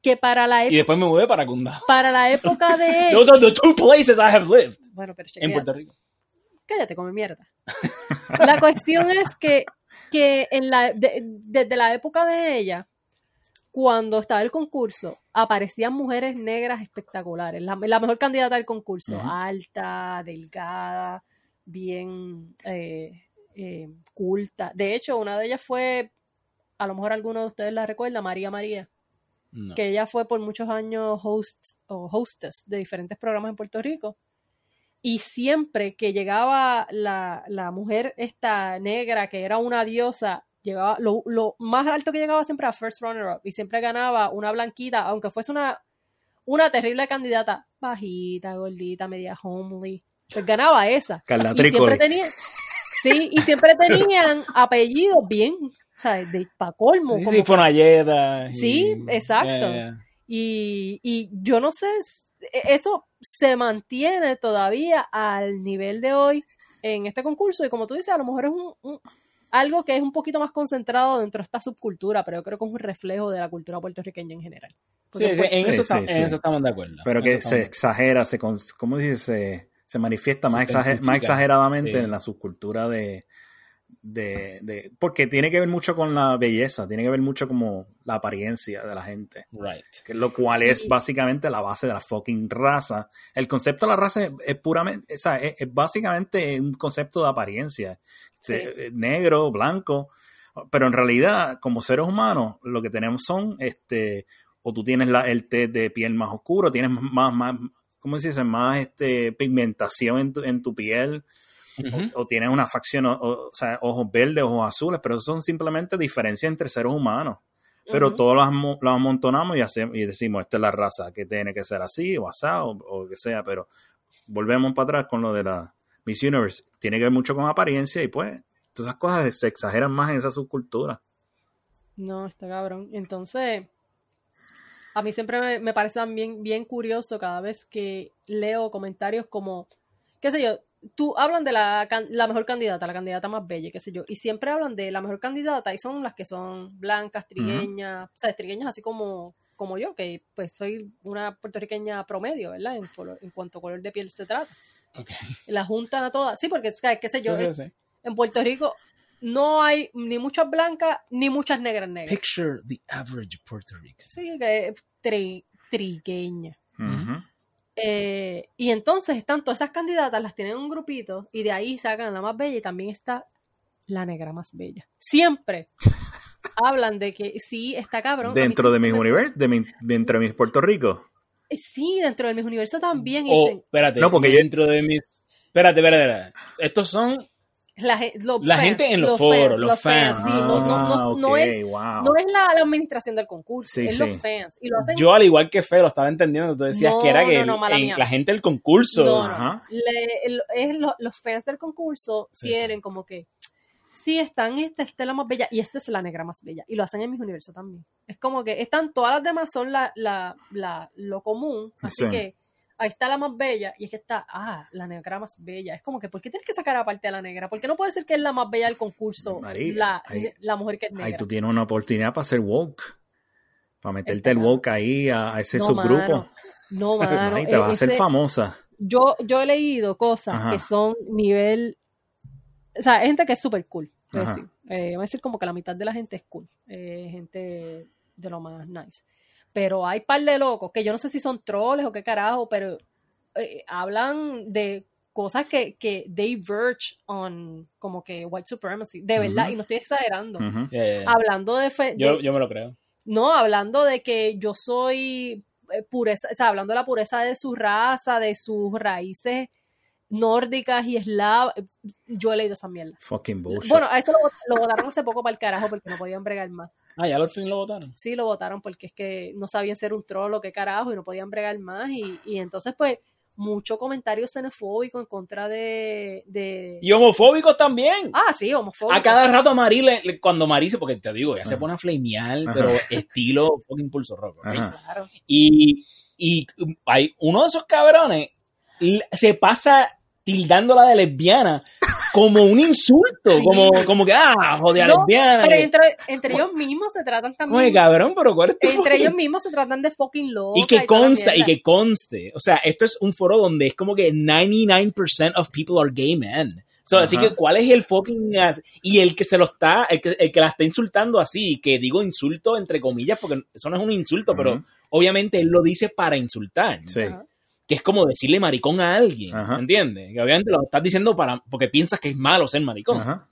B: que para la,
A: y
B: época
A: después me mudé para Condado.
B: para la época de...
A: Those are the two places I have lived
B: Bueno, pero
A: en
B: chequea.
A: Puerto Rico.
B: cállate, come mierda. La cuestión es que, que en la, de- desde la época de ella, cuando estaba el concurso, aparecían mujeres negras espectaculares. La, la mejor candidata del concurso, alta, delgada, bien eh, eh, culta. De hecho, una de ellas fue, a lo mejor alguno de ustedes la recuerda, María María
A: No.
B: que ella fue por muchos años host o hostess de diferentes programas en Puerto Rico. Y siempre que llegaba la, la mujer esta negra, que era una diosa, llegaba lo, lo más alto que llegaba siempre a first runner up y siempre ganaba una blanquita, aunque fuese una, una terrible candidata, bajita, gordita, media homely, pues ganaba esa.
C: Carla
B: Y siempre tenía, sí, y siempre tenían apellidos bien, sea, de pa' colmo.
A: Sí,
B: como
A: sí, Fonalleda. y-
B: Sí, exacto. Y, y yo no sé, e, eso se mantiene todavía al nivel de hoy en este concurso y como tú dices, a lo mejor es un, un- algo que es un poquito más concentrado dentro de esta subcultura, pero yo creo que es un reflejo de la cultura puertorriqueña en general. Porque,
A: Sí, sí,
B: pues,
A: en, eso
C: Sí,
A: está-
C: sí,
A: en eso estamos de acuerdo.
C: Pero que se exagera, se, ¿cómo dices? Se, se manifiesta
A: Se
C: más, exager- más exageradamente
A: Sí.
C: en la subcultura de, de, de- Porque tiene que ver mucho con la belleza, tiene que ver mucho como la apariencia de la gente.
A: Right.
C: Que lo cual es básicamente la base de la fucking raza. El concepto de la raza es, es puramente, o sea, es, es básicamente un concepto de apariencia.
B: Sí.
C: De- eh, negro, blanco. Pero en realidad, como seres humanos, lo que tenemos son, este, o tú tienes la, el test de piel más oscuro, tienes más, más, ¿cómo se dice? Más este, pigmentación en tu, en tu piel, O, o tienes una facción, o, sea, ojos verdes, ojos azules, pero eso son simplemente diferencias entre seres humanos. Pero
B: ujú.
C: todos los, amo- los amontonamos y, hacemos, y decimos, esta es la raza, que tiene que ser así o asado o, que sea, pero volvemos para atrás con lo de la Miss Universe. Tiene que ver mucho con apariencia y pues todas esas cosas se exageran más en esa subcultura.
B: No, está cabrón. Entonces, a mí siempre me, me parece también bien curioso cada vez que leo comentarios como, qué sé yo, tú hablan de la, la mejor candidata, la candidata más bella, qué sé yo, y siempre hablan de la mejor candidata y son las que son blancas, trigueñas, o sea, trigueñas así como, como yo, que pues soy una puertorriqueña promedio, ¿verdad? En, color- en cuanto a color de piel se trata.
A: Ok.
B: La juntan a todas, sí, porque, o sea, qué sé yo,
A: Sí, sí,
B: en-
A: sí.
B: en Puerto Rico no hay ni muchas blancas ni muchas negras negras.
A: Picture the average Puerto Rican.
B: Sí, que es tri- trigueña. Eh, y entonces están todas esas candidatas, las tienen en un grupito y de ahí sacan a la más bella y también está la negra más bella. Siempre hablan de que sí, está cabrón.
C: Dentro de mis universos, de mi, dentro de mis Puerto Rico.
B: Eh, Sí, dentro de mis universos también.
A: O,
B: dicen,
A: espérate,
C: No, porque yo-
A: dentro de mis... Espérate, espérate, espérate. Estos son...
B: la, los
A: la
B: fans,
A: gente en los foros, los fans.
B: sí, no, no- no-
C: Ah,
B: no
C: ok,
B: es,
C: wow.
B: no es la, la administración del concurso,
C: Sí,
B: es
C: sí.
B: los fans. Y lo hacen
A: Yo, al igual que Fe, lo estaba entendiendo. Tú decías
B: No,
A: que era que
B: no, no,
A: el- en- la gente del concurso...
B: No, no.
C: Ajá.
B: le- el- es lo- los fans del concurso
A: Sí,
B: quieren como que sí están esta Estela más bella y esta es la negra más bella y lo hacen en mis universos también es como que están todas las demás son la, la, la- lo común así
C: Sí.
B: que ahí está la más bella y es que está ah la negra más bella es como que ¿por qué tienes que sacar aparte a la negra? porque no puede ser que es la más bella del concurso
C: María,
B: la,
C: ahí-
B: la mujer que es negra
C: Ahí tú tienes una oportunidad para hacer woke. Para meterte el woke ahí a, a ese
B: No,
C: subgrupo.
B: mano. no mano
C: Ahí te vas a hacer
B: ese-
C: famosa.
B: yo, yo he leído cosas
C: Ajá.
B: que son nivel. O sea, gente que es súper cool. voy a
C: Ajá.
B: decir. Eh, voy a decir como que la mitad de la gente es cool. eh, gente de lo más nice. Pero hay par de locos que yo no sé si son troles o qué carajo, pero eh, hablan de cosas que, que they verge on como que white supremacy. De verdad, y no estoy exagerando. Hablando de, fe-
A: yo,
B: de-
A: yo me lo creo.
B: no, hablando de que yo soy eh, pureza, o sea, hablando de la pureza de su raza, de sus raíces nórdicas y eslavas. Yo he leído esa mierda.
C: Fucking bullshit.
B: Bueno, a esto lo, lo votaron hace poco para el carajo porque no podían bregar más.
A: Ah, ya al fin lo votaron.
B: Sí, lo votaron porque es que no sabían ser un troll o qué carajo y no podían bregar más. Y, y entonces, pues, mucho comentario xenofóbico en contra de... de...
A: Y homofóbicos también.
B: Ah, sí, homofóbico.
A: A cada rato Mari, le- le- cuando Mari, se- porque te digo, ya se pone a flamear,
C: Ajá.
A: pero estilo fucking pulso rock. ¿ok?
C: Ajá.
B: Claro.
A: Y, y hay uno de esos cabrones se pasa tildándola de lesbiana como un insulto,
B: Sí.
A: como, como que, ah, joder,
B: No,
A: lesbiana.
B: Pero entre, entre ellos mismos se tratan
A: Oye,
B: también...
A: cabrón, pero ¿cuál es tu
B: Entre ellos mismos se tratan de fucking loca
A: Y que
B: la
A: consta, y que conste. O sea, esto es un foro donde es como que 99% of people are gay men. So, así que, ¿cuál es el fucking... Y el que se lo está, el que, el que la está insultando así, que digo insulto entre comillas, porque eso no es un insulto, pero obviamente él lo dice para insultar.
C: Sí.
B: Ajá.
A: Que es como decirle maricón a alguien,
C: Ajá.
A: ¿entiendes? Que obviamente lo estás diciendo para porque piensas que es malo ser maricón.
C: Ajá.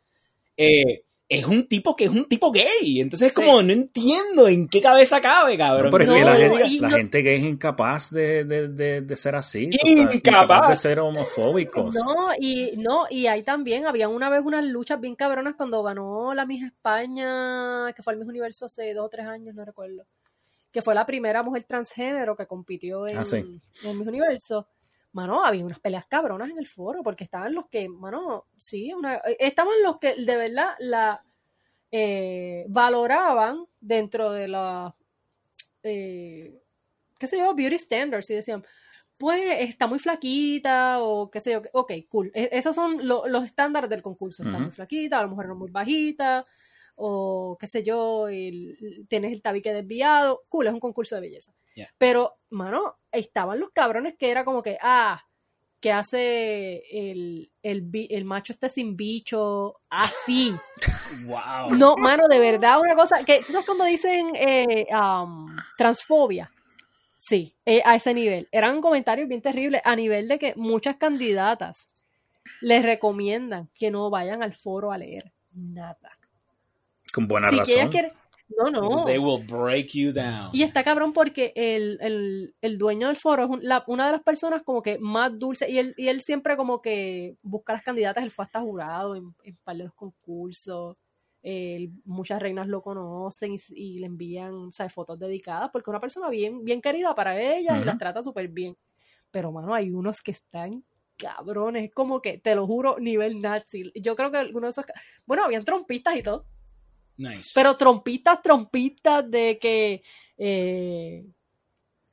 A: Eh, es un tipo que es un tipo gay. Entonces es
B: Sí.
A: como, no entiendo en qué cabeza cabe, cabrón.
C: No, pero es
B: No,
C: que la, gente, la
B: no-
C: gente que es incapaz de, de, de, de ser así.
A: Incapaz.
C: de ser homofóbicos.
B: No, y no, y ahí también había una vez unas luchas bien cabronas cuando ganó la Miss España, que fue el Miss Universo hace dos o tres años, no recuerdo. Que fue la primera mujer transgénero que compitió en,
C: Ah, sí.
B: en Miss Universo. Mano, había unas peleas cabronas en el foro, porque estaban los que, mano, sí, una, estaban los que de verdad la eh, valoraban dentro de la eh, qué sé yo, beauty standards y decían, pues está muy flaquita o qué sé yo, ok, cool. E- esos son lo- los estándares del concurso. Está
C: Ujú.
B: muy flaquita, a lo mejor no muy bajita o qué sé yo, el- tienes el tabique desviado. Cool, es un concurso de belleza.
A: Yeah.
B: Pero, mano, estaban los cabrones que era como que, ah, que hace el, el macho este sin bicho, así.
A: Wow.
B: No, mano, de verdad, una cosa que, ¿tú sabes cuando dicen eh, um, transfobia? Sí, eh, a ese nivel. Eran comentarios bien terribles, a nivel de que muchas candidatas les recomiendan que no vayan al foro a leer nada.
C: Con buena
B: si que
C: razón.
B: quieren... No, no.
A: They will break you down.
B: Y está cabrón porque el, el- el dueño del foro es un- la- una de las personas como que más dulce y él, y él siempre como que busca a las candidatas, él fue hasta jurado en, en par de los concursos, muchas reinas lo conocen y, y le envían o sea, fotos dedicadas porque es una persona bien, bien querida para ella y las trata súper bien. Pero mano, hay unos que están cabrones, es como que, te lo juro, nivel nazi. Yo creo que algunos de esos... Bueno, habían trompistas y todo.
A: Nice.
B: Pero trompitas, trompitas de que eh,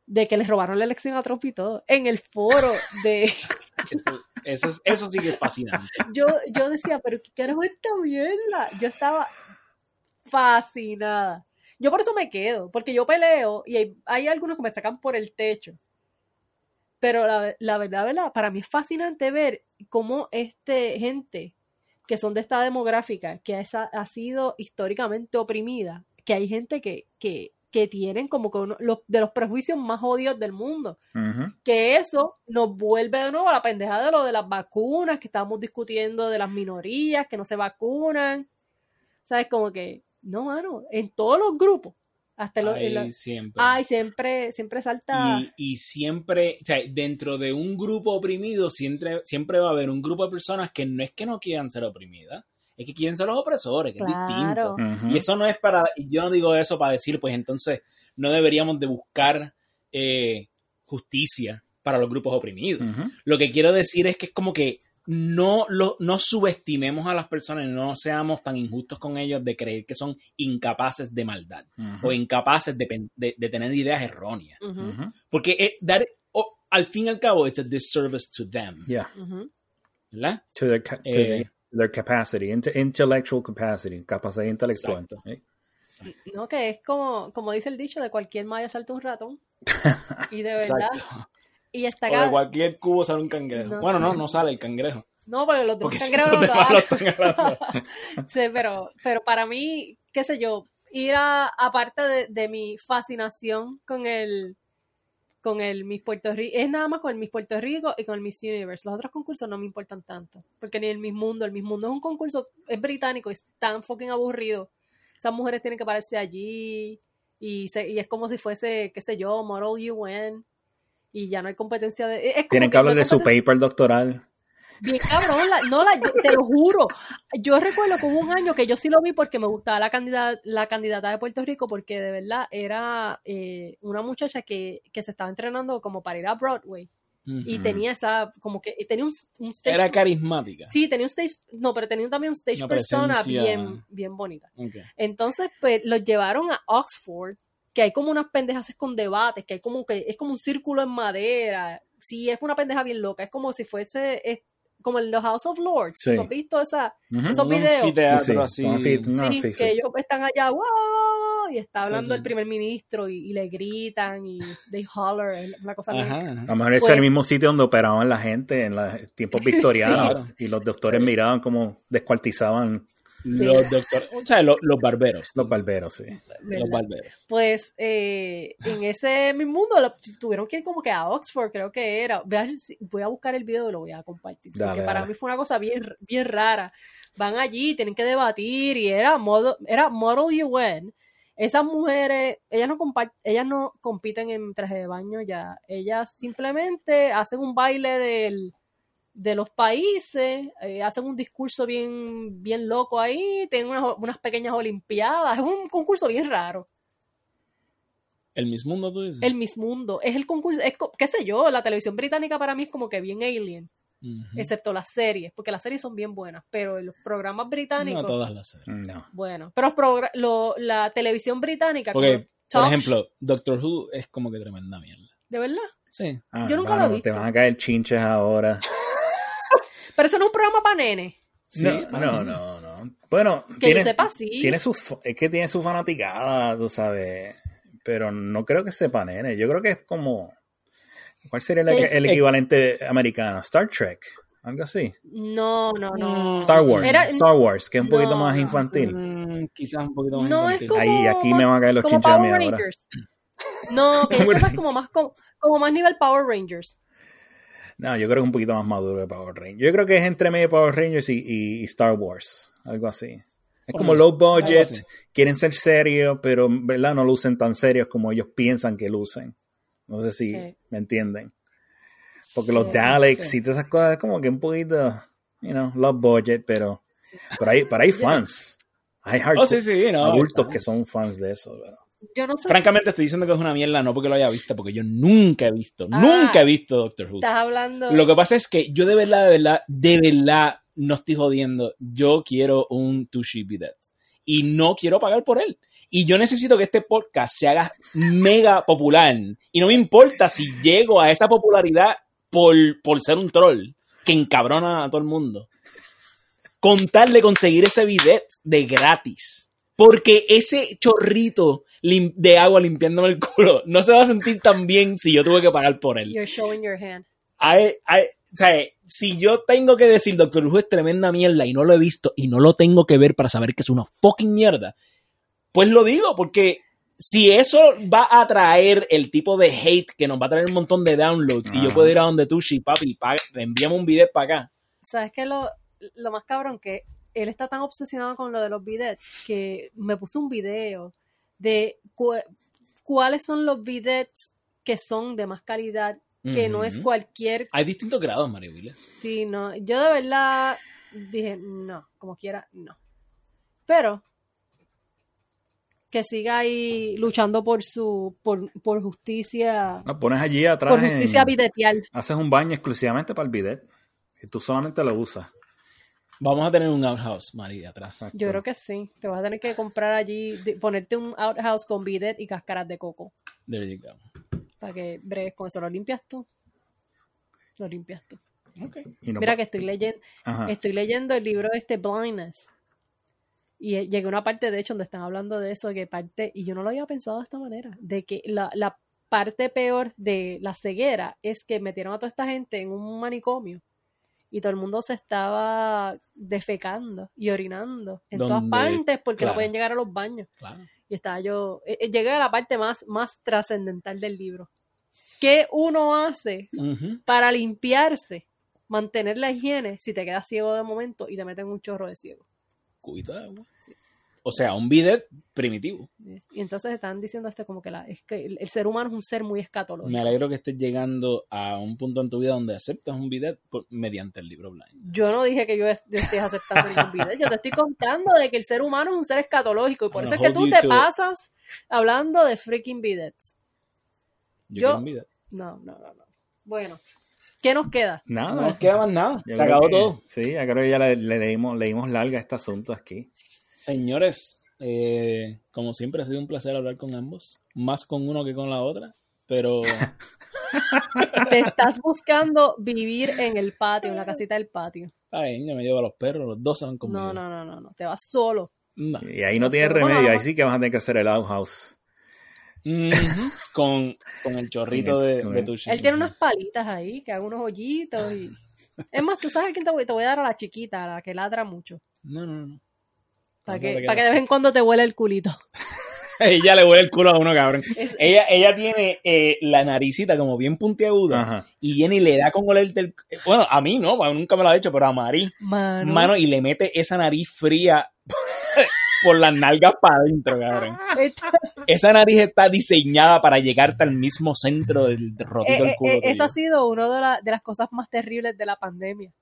B: de que les robaron la elección a Trump y todo. En el foro de
A: Eso, eso, es- eso sí que es fascinante.
B: yo, yo decía, pero ¿qué carajo es esta mierda? Yo estaba fascinada. Yo por eso me quedo, porque yo peleo y hay, hay algunos que me sacan por el techo. Pero la, la verdad, verdad, para mí es fascinante ver cómo este gente que son de esta demográfica, que esa, ha sido históricamente oprimida, que hay gente que, que, que tienen como que uno los, de los prejuicios más odios del mundo que eso nos vuelve de nuevo a la pendeja de lo de las vacunas, que estábamos discutiendo de las minorías que no se vacunan. ¿Sabes? Como que, no, mano, en todos los grupos, hasta en
A: Ay, siempre.
B: Ay, siempre, siempre salta.
A: Y, y siempre, o sea, dentro de un grupo oprimido, siempre, siempre va a haber un grupo de personas que no es que no quieran ser oprimidas, es que quieren ser los opresores, que es distinto.
B: Claro.
A: Y eso no es para, y yo no digo eso para decir, pues entonces no deberíamos de buscar eh, justicia para los grupos oprimidos. Lo que quiero decir es que es como que no, lo, no subestimemos a las personas, no seamos tan injustos con ellos de creer que son incapaces de maldad
C: Ujú.
A: o incapaces de, de- de tener ideas erróneas.
B: Ujú,
C: Ujú.
A: Porque eh, dar- o- al fin y al cabo, it's a disservice to them.
C: Yeah.
B: ujú.
A: ¿Verdad?
C: To their, ca- to
A: Eh.
C: their, their capacity, inte- intellectual capacity, capacidad intelectual.
A: Exacto.
C: ¿eh?
B: No, que es como, como dice el dicho, de cualquier malla salta un ratón. Y de verdad.
A: Exacto.
B: Y está
A: O de cualquier cubo sale un cangrejo.
B: No.
A: Bueno, no, no sale el cangrejo.
B: No, porque los demás cangrejos no lo. Sí, pero, pero para mí, qué sé yo, ir a, aparte de, de mi fascinación con el con el Miss Puerto Rico, es nada más con el Miss Puerto Rico y con el Miss Universe. Los otros concursos no me importan tanto, porque ni el Miss Mundo, el Miss Mundo es un concurso, es británico, es tan fucking aburrido. Esas mujeres tienen que pararse allí y, se- y es como si fuese, qué sé yo, Model UN y ya no hay competencia de... es como
C: Tienen que
B: no
C: hablar de su paper doctoral.
B: Bien cabrón, la- no, la, te lo juro. Yo recuerdo que hubo un año que yo sí lo vi porque me gustaba la candidata, la candidata de Puerto Rico porque de verdad era eh, una muchacha que, que se estaba entrenando como para ir a Broadway y tenía esa, como que tenía un, un stage.
A: Era carismática.
B: sí, tenía un stage, no, pero tenía también un stage
A: Una
B: persona
A: presencia.
B: bien, bien bonita. Entonces, pues, los llevaron a Oxford, que hay como unas pendejas con debates, que hay como que es como un círculo en madera. Sí, es una pendeja bien loca. Es como si fuese es como en los House of Lords.
C: Sí.
B: ¿Tú has visto esa, esos videos?
C: Sí, sí,
A: así.
B: Sí, que ellos están allá, wow, y está hablando
A: sí.
B: el primer ministro y, y le gritan y they holler, es una cosa
A: Ajá,
C: A lo mejor ese
B: Pues-
C: es el mismo sitio donde operaban la gente en los tiempos victorianos
A: Claro.
C: y los doctores miraban cómo descuartizaban
A: Los doctores, o sea, los, los barberos.
C: los barberos, sí.
A: Los barberos.
B: Pues eh, en ese mismo mundo lo- tuvieron que ir como que a Oxford, creo que era. Voy a, voy a buscar el video y lo voy a compartir.
C: Dale,
B: porque para mí fue una cosa bien, bien rara. Van allí, tienen que debatir y era modo, era Model UN. Esas mujeres, ellas no, compa- ellas no compiten en traje de baño ya. Ellas simplemente hacen un baile del, de los países, eh, hacen un discurso bien, bien loco ahí, tienen unas, unas pequeñas olimpiadas. Es un concurso bien raro.
A: El mismo mundo, tú dices.
B: El Miss Mundo. Es el concurso, es, qué sé yo, la televisión británica para mí es como que bien alien, excepto las series, porque las series son bien buenas, pero los programas británicos,
A: No todas las series.
C: No.
B: bueno, pero lo- la televisión británica,
A: Porque,
B: como
A: por ejemplo, Doctor Who es como que tremenda mierda.
B: de verdad,
A: Sí.
C: Ah,
B: Yo nunca lo he visto.
C: Te van a caer chinches ahora.
B: Pero eso no es un programa para nenes,
A: Sí,
C: no, no, no, no. Bueno,
B: que
C: tiene,
B: yo sepa sí.
C: tiene su, es que tiene su fanaticada, tú sabes. Pero no creo que sepa nene. Yo creo que es como. ¿Cuál sería el,
B: Es-
C: el equivalente americano? Star Trek. Algo así.
B: No, no, no.
A: Mm,
C: Star Wars.
B: Era-
C: Star Wars, que es un
B: No,
C: poquito más infantil.
A: Mm, quizás un poquito más
B: No es
A: infantil.
B: como
C: Ahí, aquí me van a caer los chinches a mí
B: Power
C: ahora.
B: Rangers. No, que sepa es como más como, como más nivel Power Rangers.
C: No, yo creo que es un poquito más maduro que Power Rangers. Yo creo que es entre medio Power Rangers y, y- y Star Wars. Algo así. Es como low budget, quieren ser serios, pero ¿verdad? no lucen tan serios como ellos piensan que lucen. No sé si
B: Sí.
C: me entienden. Porque los
B: Sí,
C: Daleks
A: sí.
C: y todas esas cosas es como que un poquito, you know, low budget, pero, pero, hay, pero hay fans. Hay
A: Oh, no.
C: adultos que son fans de eso. ¿verdad?
B: Yo no sé
A: Francamente, estoy diciendo que es una mierda, no porque lo haya visto, porque yo nunca he visto,
B: Ah.
A: nunca he visto Doctor Who.
B: estás hablando
A: Lo que pasa es que yo de verdad, de verdad, de verdad, no estoy jodiendo. Yo quiero un Tushi Bidet. Y no quiero pagar por él. Y yo necesito que este podcast se haga mega popular. Y no me importa si llego a esa popularidad por, por ser un troll que encabrona a todo el mundo. Contarle conseguir ese bidet de gratis. Porque ese chorrito de agua limpiándome el culo no se va a sentir tan bien si yo tuve que pagar por él
B: you're showing your hand.
A: hay- hay- o sea, si yo tengo que decir Doctor Who es tremenda mierda y no lo he visto y no lo tengo que ver para saber que es una fucking mierda, pues lo digo, porque si eso va a traer el tipo de hate que nos va a traer un montón de downloads y yo
C: Ajá.
A: puedo ir a donde Tushi, papi, envíame un video para acá.
B: ¿Sabes qué? Lo, lo más cabrón que él está tan obsesionado con lo de los bidets que me puso un video de cu- cuáles son los bidets que son de más calidad, que no es cualquier...
A: Hay distintos grados, María Vila.
B: Sí, no, yo de verdad dije, no, como quiera, no. Pero que siga ahí luchando por su, por, por justicia,
C: Lo pones allí atrás.
B: por justicia
C: en-
B: bidetial.
C: haces un baño exclusivamente para el bidet. Y tú solamente lo usas.
A: Vamos a tener un outhouse, María, atrás.
C: Exacto.
B: Yo creo que sí. Te vas a tener que comprar allí, de- ponerte un outhouse con bidet y cáscaras de coco.
A: There you go.
B: Para que bregues con eso. ¿Lo limpias tú? Lo limpias tú.
A: Ok.
C: Y no
B: Mira que estoy leyendo,
C: Ajá.
B: estoy leyendo el libro este Blindness. Y eh, llegué a una parte, de hecho, donde están hablando de eso, que parte, y yo no lo había pensado de esta manera, de que la, la parte peor de la ceguera es que metieron a toda esta gente en un manicomio y todo el mundo se estaba defecando y orinando en todas partes porque
A: claro.
B: no podían llegar a los baños.
A: Claro.
B: Y estaba yo, eh, eh, llegué a la parte más, más trascendental del libro. ¿Qué uno hace para limpiarse, mantener la higiene si te quedas ciego de momento y te meten un chorro de ciego?
A: Agua.
B: Sí.
A: O sea, un bidet primitivo.
B: Y entonces están diciendo este como que, la, es que el, el ser humano es un ser muy escatológico.
A: Me alegro que estés llegando a un punto en tu vida donde aceptas un bidet por- mediante el libro blind.
B: Yo no dije que yo, est- yo estés aceptando ningún video. Yo te estoy contando de que el ser humano es un ser escatológico y por eso es que tú te pasas hablando de freaking bidets.
A: Yo,
B: Yo-
A: quiero un bidet.
B: No, no, no, no. Bueno, ¿Qué nos queda?
C: Nada.
A: No nos queda más nada.
C: Yo
A: Se acabó
C: que-
A: todo.
C: Sí, ya creo que ya le, le leímos, leímos larga este asunto aquí.
A: Señores, eh, como siempre ha sido un placer hablar con ambos. Más con uno que con la otra. Pero
B: Te estás buscando vivir en el patio, en la casita del patio.
A: ay, yo me llevo a los perros, los dos se van conmigo.
B: No, no, no, no, no. Te vas solo.
A: No.
C: Y ahí no tienes remedio, ahí sí que vas a tener que hacer el outhouse.
A: Ujú. con, con el chorrito
C: Con el-
A: de,
C: con
A: de
C: el-
A: tu
B: Él tiene unas palitas ahí, que haga unos hoyitos y... Es más, tú sabes a quién te voy, te voy a dar a la chiquita, a la que ladra mucho.
A: No, no, no.
B: Para que, de vez en cuando te huele el culito.
A: Ella le huele el culo a uno, cabrón. Ella, ella tiene eh, la naricita como bien puntiaguda
C: Ajá.
A: y viene y le da con oler del... Bueno, a mí no, nunca me lo ha hecho, pero a Mari,
B: Mano.
A: mano, y le mete esa nariz fría por las nalgas para adentro, cabrón. Esa nariz está diseñada para llegarte al mismo centro del rotito
B: eh,
A: del
B: eh,
A: culo.
B: eh, esa ha sido una de, la- de las cosas más terribles de la pandemia.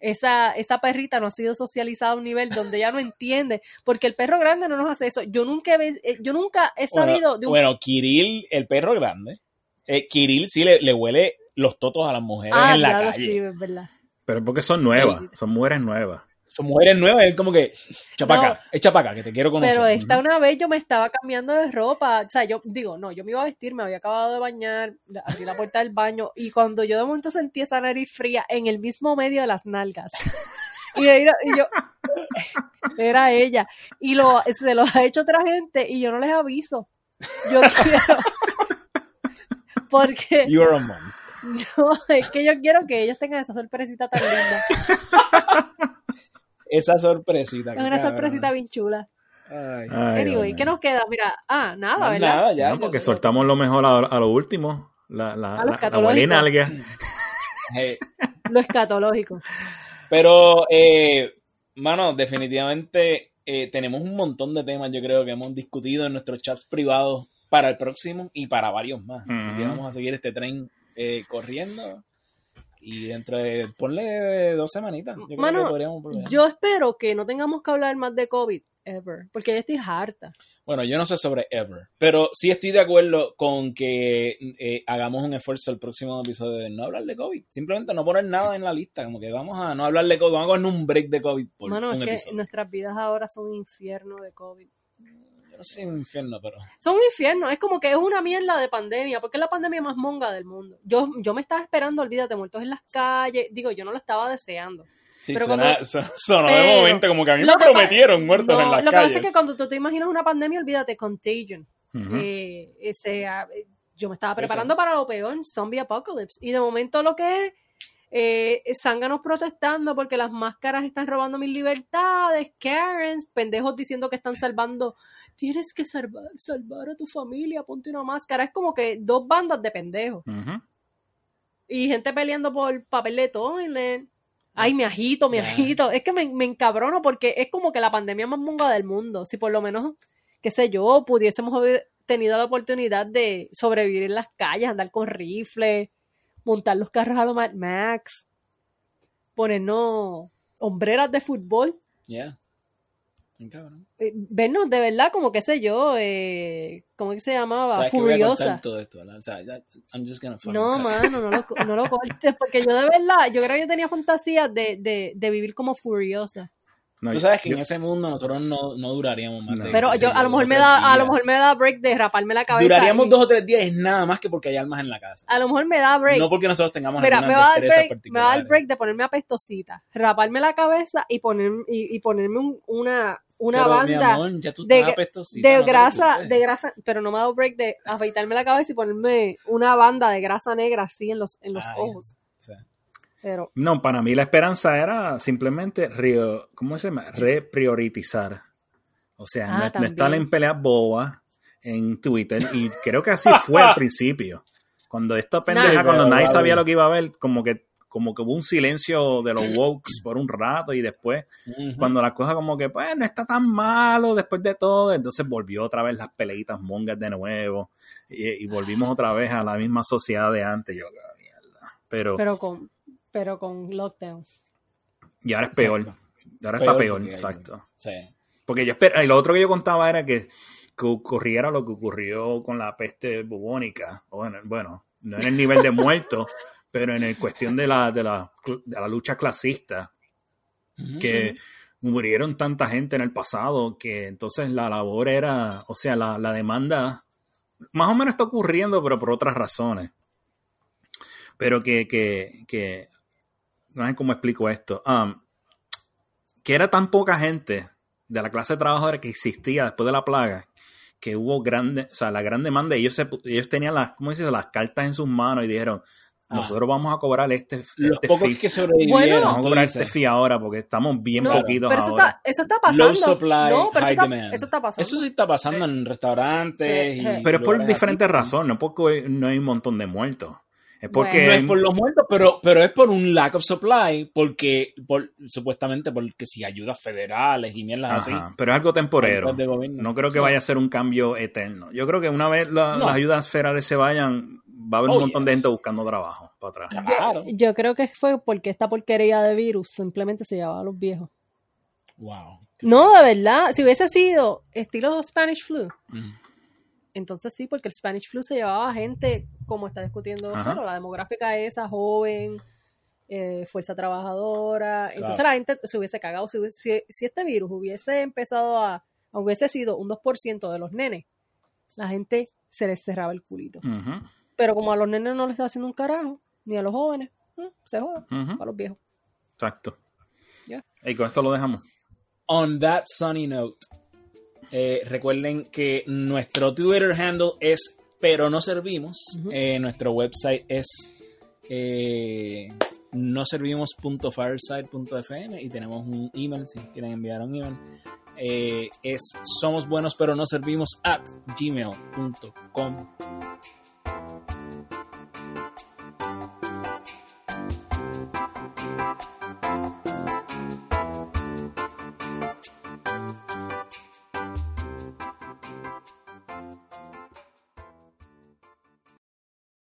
B: Esa, esa perrita no ha sido socializada a un nivel donde ya no entiende, porque el perro grande no nos hace eso. Yo nunca he, eh, yo nunca he sabido
A: bueno,
B: de un
A: bueno, Kirill, el perro grande, eh, Kirill sí le, le huele los totos a las mujeres
B: Ah,
A: en la calle.
B: sí, es verdad.
C: Pero es porque son nuevas, son mujeres nuevas.
A: Son mujeres nuevas, es como que,
B: No.
A: echa para acá, que te quiero conocer.
B: Pero esta una vez yo me estaba cambiando de ropa, o sea, yo digo, no, yo me iba a vestir, me había acabado de bañar, abrí la puerta del baño y cuando yo de momento sentí esa nariz fría en el mismo medio de las nalgas. Y, era- y yo, era ella. Y lo, se lo ha hecho otra gente y yo no les aviso. Yo quiero, porque
A: You're a monster.
B: no, es que yo quiero que ellos tengan esa sorpresita tan linda.
A: Esa sorpresita.
B: Es una
A: cabrón.
B: sorpresita bien chula.
A: Ay.
C: Ay,
B: Anyway, ¿qué nos queda? Mira, ah, nada,
A: No,
B: ¿verdad?
A: nada, ya.
C: No, porque soltamos lo mejor a, a lo último. La, la,
B: A lo
C: la, la.
A: Hey,
B: Lo escatológico.
A: Pero, eh, mano, definitivamente eh, tenemos un montón de temas, yo creo que hemos discutido en nuestros chats privados para el próximo y para varios más. Así que vamos a seguir este tren eh, corriendo. Y dentro de, ponle dos semanitas. Yo creo
B: Mano,
A: que podríamos volver.
B: Yo espero que no tengamos que hablar más de COVID ever, porque yo estoy harta.
A: Bueno, yo no sé sobre Ever, pero sí estoy de acuerdo con que eh, hagamos un esfuerzo el próximo episodio de no hablar de COVID. Simplemente no poner nada en la lista, como que vamos a no hablar de COVID, vamos a coger un break de COVID por
B: Mano,
A: un
B: es que
A: episodio.
B: nuestras vidas ahora son un infierno de COVID.
A: Sé un infierno, pero...
B: Son un infierno, es como que es una mierda de pandemia, porque es la pandemia más monga del mundo. Yo, yo me estaba esperando, olvídate, muertos en las calles. Digo, yo no lo estaba deseando.
A: Sí,
B: Pero
A: suena-
B: cuando-
A: son- sonó de
B: pero-
A: momento como que a mí
B: Lo
A: me prometieron muertos
B: No,
A: en las
B: lo que
A: calles.
B: pasa es que cuando tú te imaginas una pandemia, olvídate, contagion. Eh, ese, ah, eh, yo me estaba
A: Sí,
B: preparando para lo peor, zombie apocalypse. Y de momento lo que es, eh, zánganos protestando porque las máscaras están robando mis libertades, Karens, pendejos diciendo que están salvando, tienes que salvar, salvar a tu familia, ponte una máscara. Es como que dos bandas de pendejos. Y gente peleando por papel de toilet. Ay, me agito, me
A: Ya.
B: agito. Es que me, me encabrono porque es como que la pandemia más monga del mundo. Si por lo menos, qué sé yo, pudiésemos haber tenido la oportunidad de sobrevivir en las calles, andar con rifles, montar los carros a lo Mad Max, ponernos hombreras de fútbol,
A: cabrón.
B: eh, vernos de verdad como, qué sé yo, eh, ¿cómo es que se llamaba? Furiosa.
A: todo esto, ¿verdad? O sea, ya- I'm just gonna fucking
B: No, mano, no lo, no lo cortes, porque yo de verdad, yo creo que yo tenía fantasías de, de, de vivir como furiosa.
C: No,
A: Tú sabes que
C: yo-
A: en ese mundo nosotros no, no duraríamos más
C: No.
A: de
B: Pero yo a lo mejor me da, a lo mejor me da break de raparme la cabeza.
A: Duraríamos
B: y-
A: dos o tres días es nada más que porque hay almas en la casa.
B: A lo mejor me da break.
A: No porque nosotros tengamos
B: Mira, me va, a dar
A: destrezas
B: break, me va a dar break de ponerme apestosita, raparme la cabeza y, poner, y, y ponerme un- una, una
A: Pero,
B: banda
A: amor, ya tú
B: de,
A: no
B: grasa, de grasa, pero no me ha dado break de afeitarme la cabeza y ponerme una banda de grasa negra así en los, en los
A: Ay.
B: ojos. Pero
C: No, para mí la esperanza era simplemente rio- ¿cómo se llama? reprioritizar. O sea,
B: Ah,
C: no, estar en peleas bobas en Twitter. Y creo que así fue al principio. Cuando esta pendeja,
B: Nah.
C: cuando nadie sabía lo que iba a ver, como que, como que hubo un silencio de los wokes por un rato y después, cuando las cosas como que, pues, no está tan malo después de todo, entonces volvió otra vez las peleitas mongas de nuevo y, y volvimos otra vez a la misma sociedad de antes. Yo, "Ah, mierda. Pero,
B: pero con, pero con lockdowns.
C: y ahora es peor.
A: Exacto.
C: Ahora está
A: Peor
C: exacto.
A: Sí.
C: Porque yo espero, y lo otro que yo contaba era que, que ocurriera lo que ocurrió con la peste bubónica. Bueno, bueno, no en el nivel de muertos, pero en el cuestión de la, de la, de la lucha clasista, que murieron tanta gente en el pasado que entonces la labor era, o sea, la, la demanda más o menos está ocurriendo, pero por otras razones. Pero que, que, que no sé cómo explico esto. Um, que era tan poca gente de la clase de trabajadores que existía después de la plaga que hubo grande, o sea, la gran demanda. Ellos, se, ellos tenían las, ¿cómo dices? las cartas en sus manos y dijeron, Ah. Nosotros vamos a cobrar este,
A: Los
C: este
A: pocos
C: fee.
A: que sobrevivieron.
C: Vamos a cobrar este fee ahora porque estamos bien
B: No,
C: poquitos
B: pero eso
C: ahora.
B: está, eso está pasando.
A: Low supply,
B: no, pero
A: high
B: eso está,
A: demand.
B: eso está pasando.
A: Eso sí está pasando en restaurantes.
B: Sí,
A: y
B: sí.
C: Pero es por diferentes razones, no porque no hay un montón de muertos. Es
B: Bueno.
C: porque
A: No es por los muertos, pero, pero es por un lack of supply, porque por, supuestamente porque si ayudas federales y mierdas así.
C: Pero es algo temporero. No creo que
A: Sí.
C: vaya a ser un cambio eterno. Yo creo que una vez la-
A: No.
C: las ayudas federales se vayan, va a haber
A: Oh,
C: un montón de gente buscando trabajo para atrás.
A: Claro.
B: Yo creo que fue porque esta porquería de virus simplemente se llevaba a los viejos.
A: Wow.
B: No, de verdad. Si hubiese sido estilo Spanish flu,
A: Mm.
B: Entonces sí, porque el Spanish flu se llevaba a gente, como está discutiendo. Felo, la demográfica esa, joven, eh, fuerza trabajadora. Entonces
A: Claro.
B: la gente se hubiese cagado. Si, hubiese- si, si este virus hubiese empezado a, hubiese sido un 2% de los nenes, la gente se les cerraba el culito. Pero como a los nenes no les está haciendo un carajo, ni a los jóvenes, eh, se joda,
C: ujú,
B: para los viejos.
C: Exacto.
B: Ya.
C: Y con esto lo dejamos.
A: On that sunny note, eh, recuerden que nuestro Twitter handle es Pero No Servimos. Eh, nuestro website es eh, noservimos.fireside.fm y tenemos un email si quieren enviar un email. Eh, es somos buenos pero no servimos at gmail.com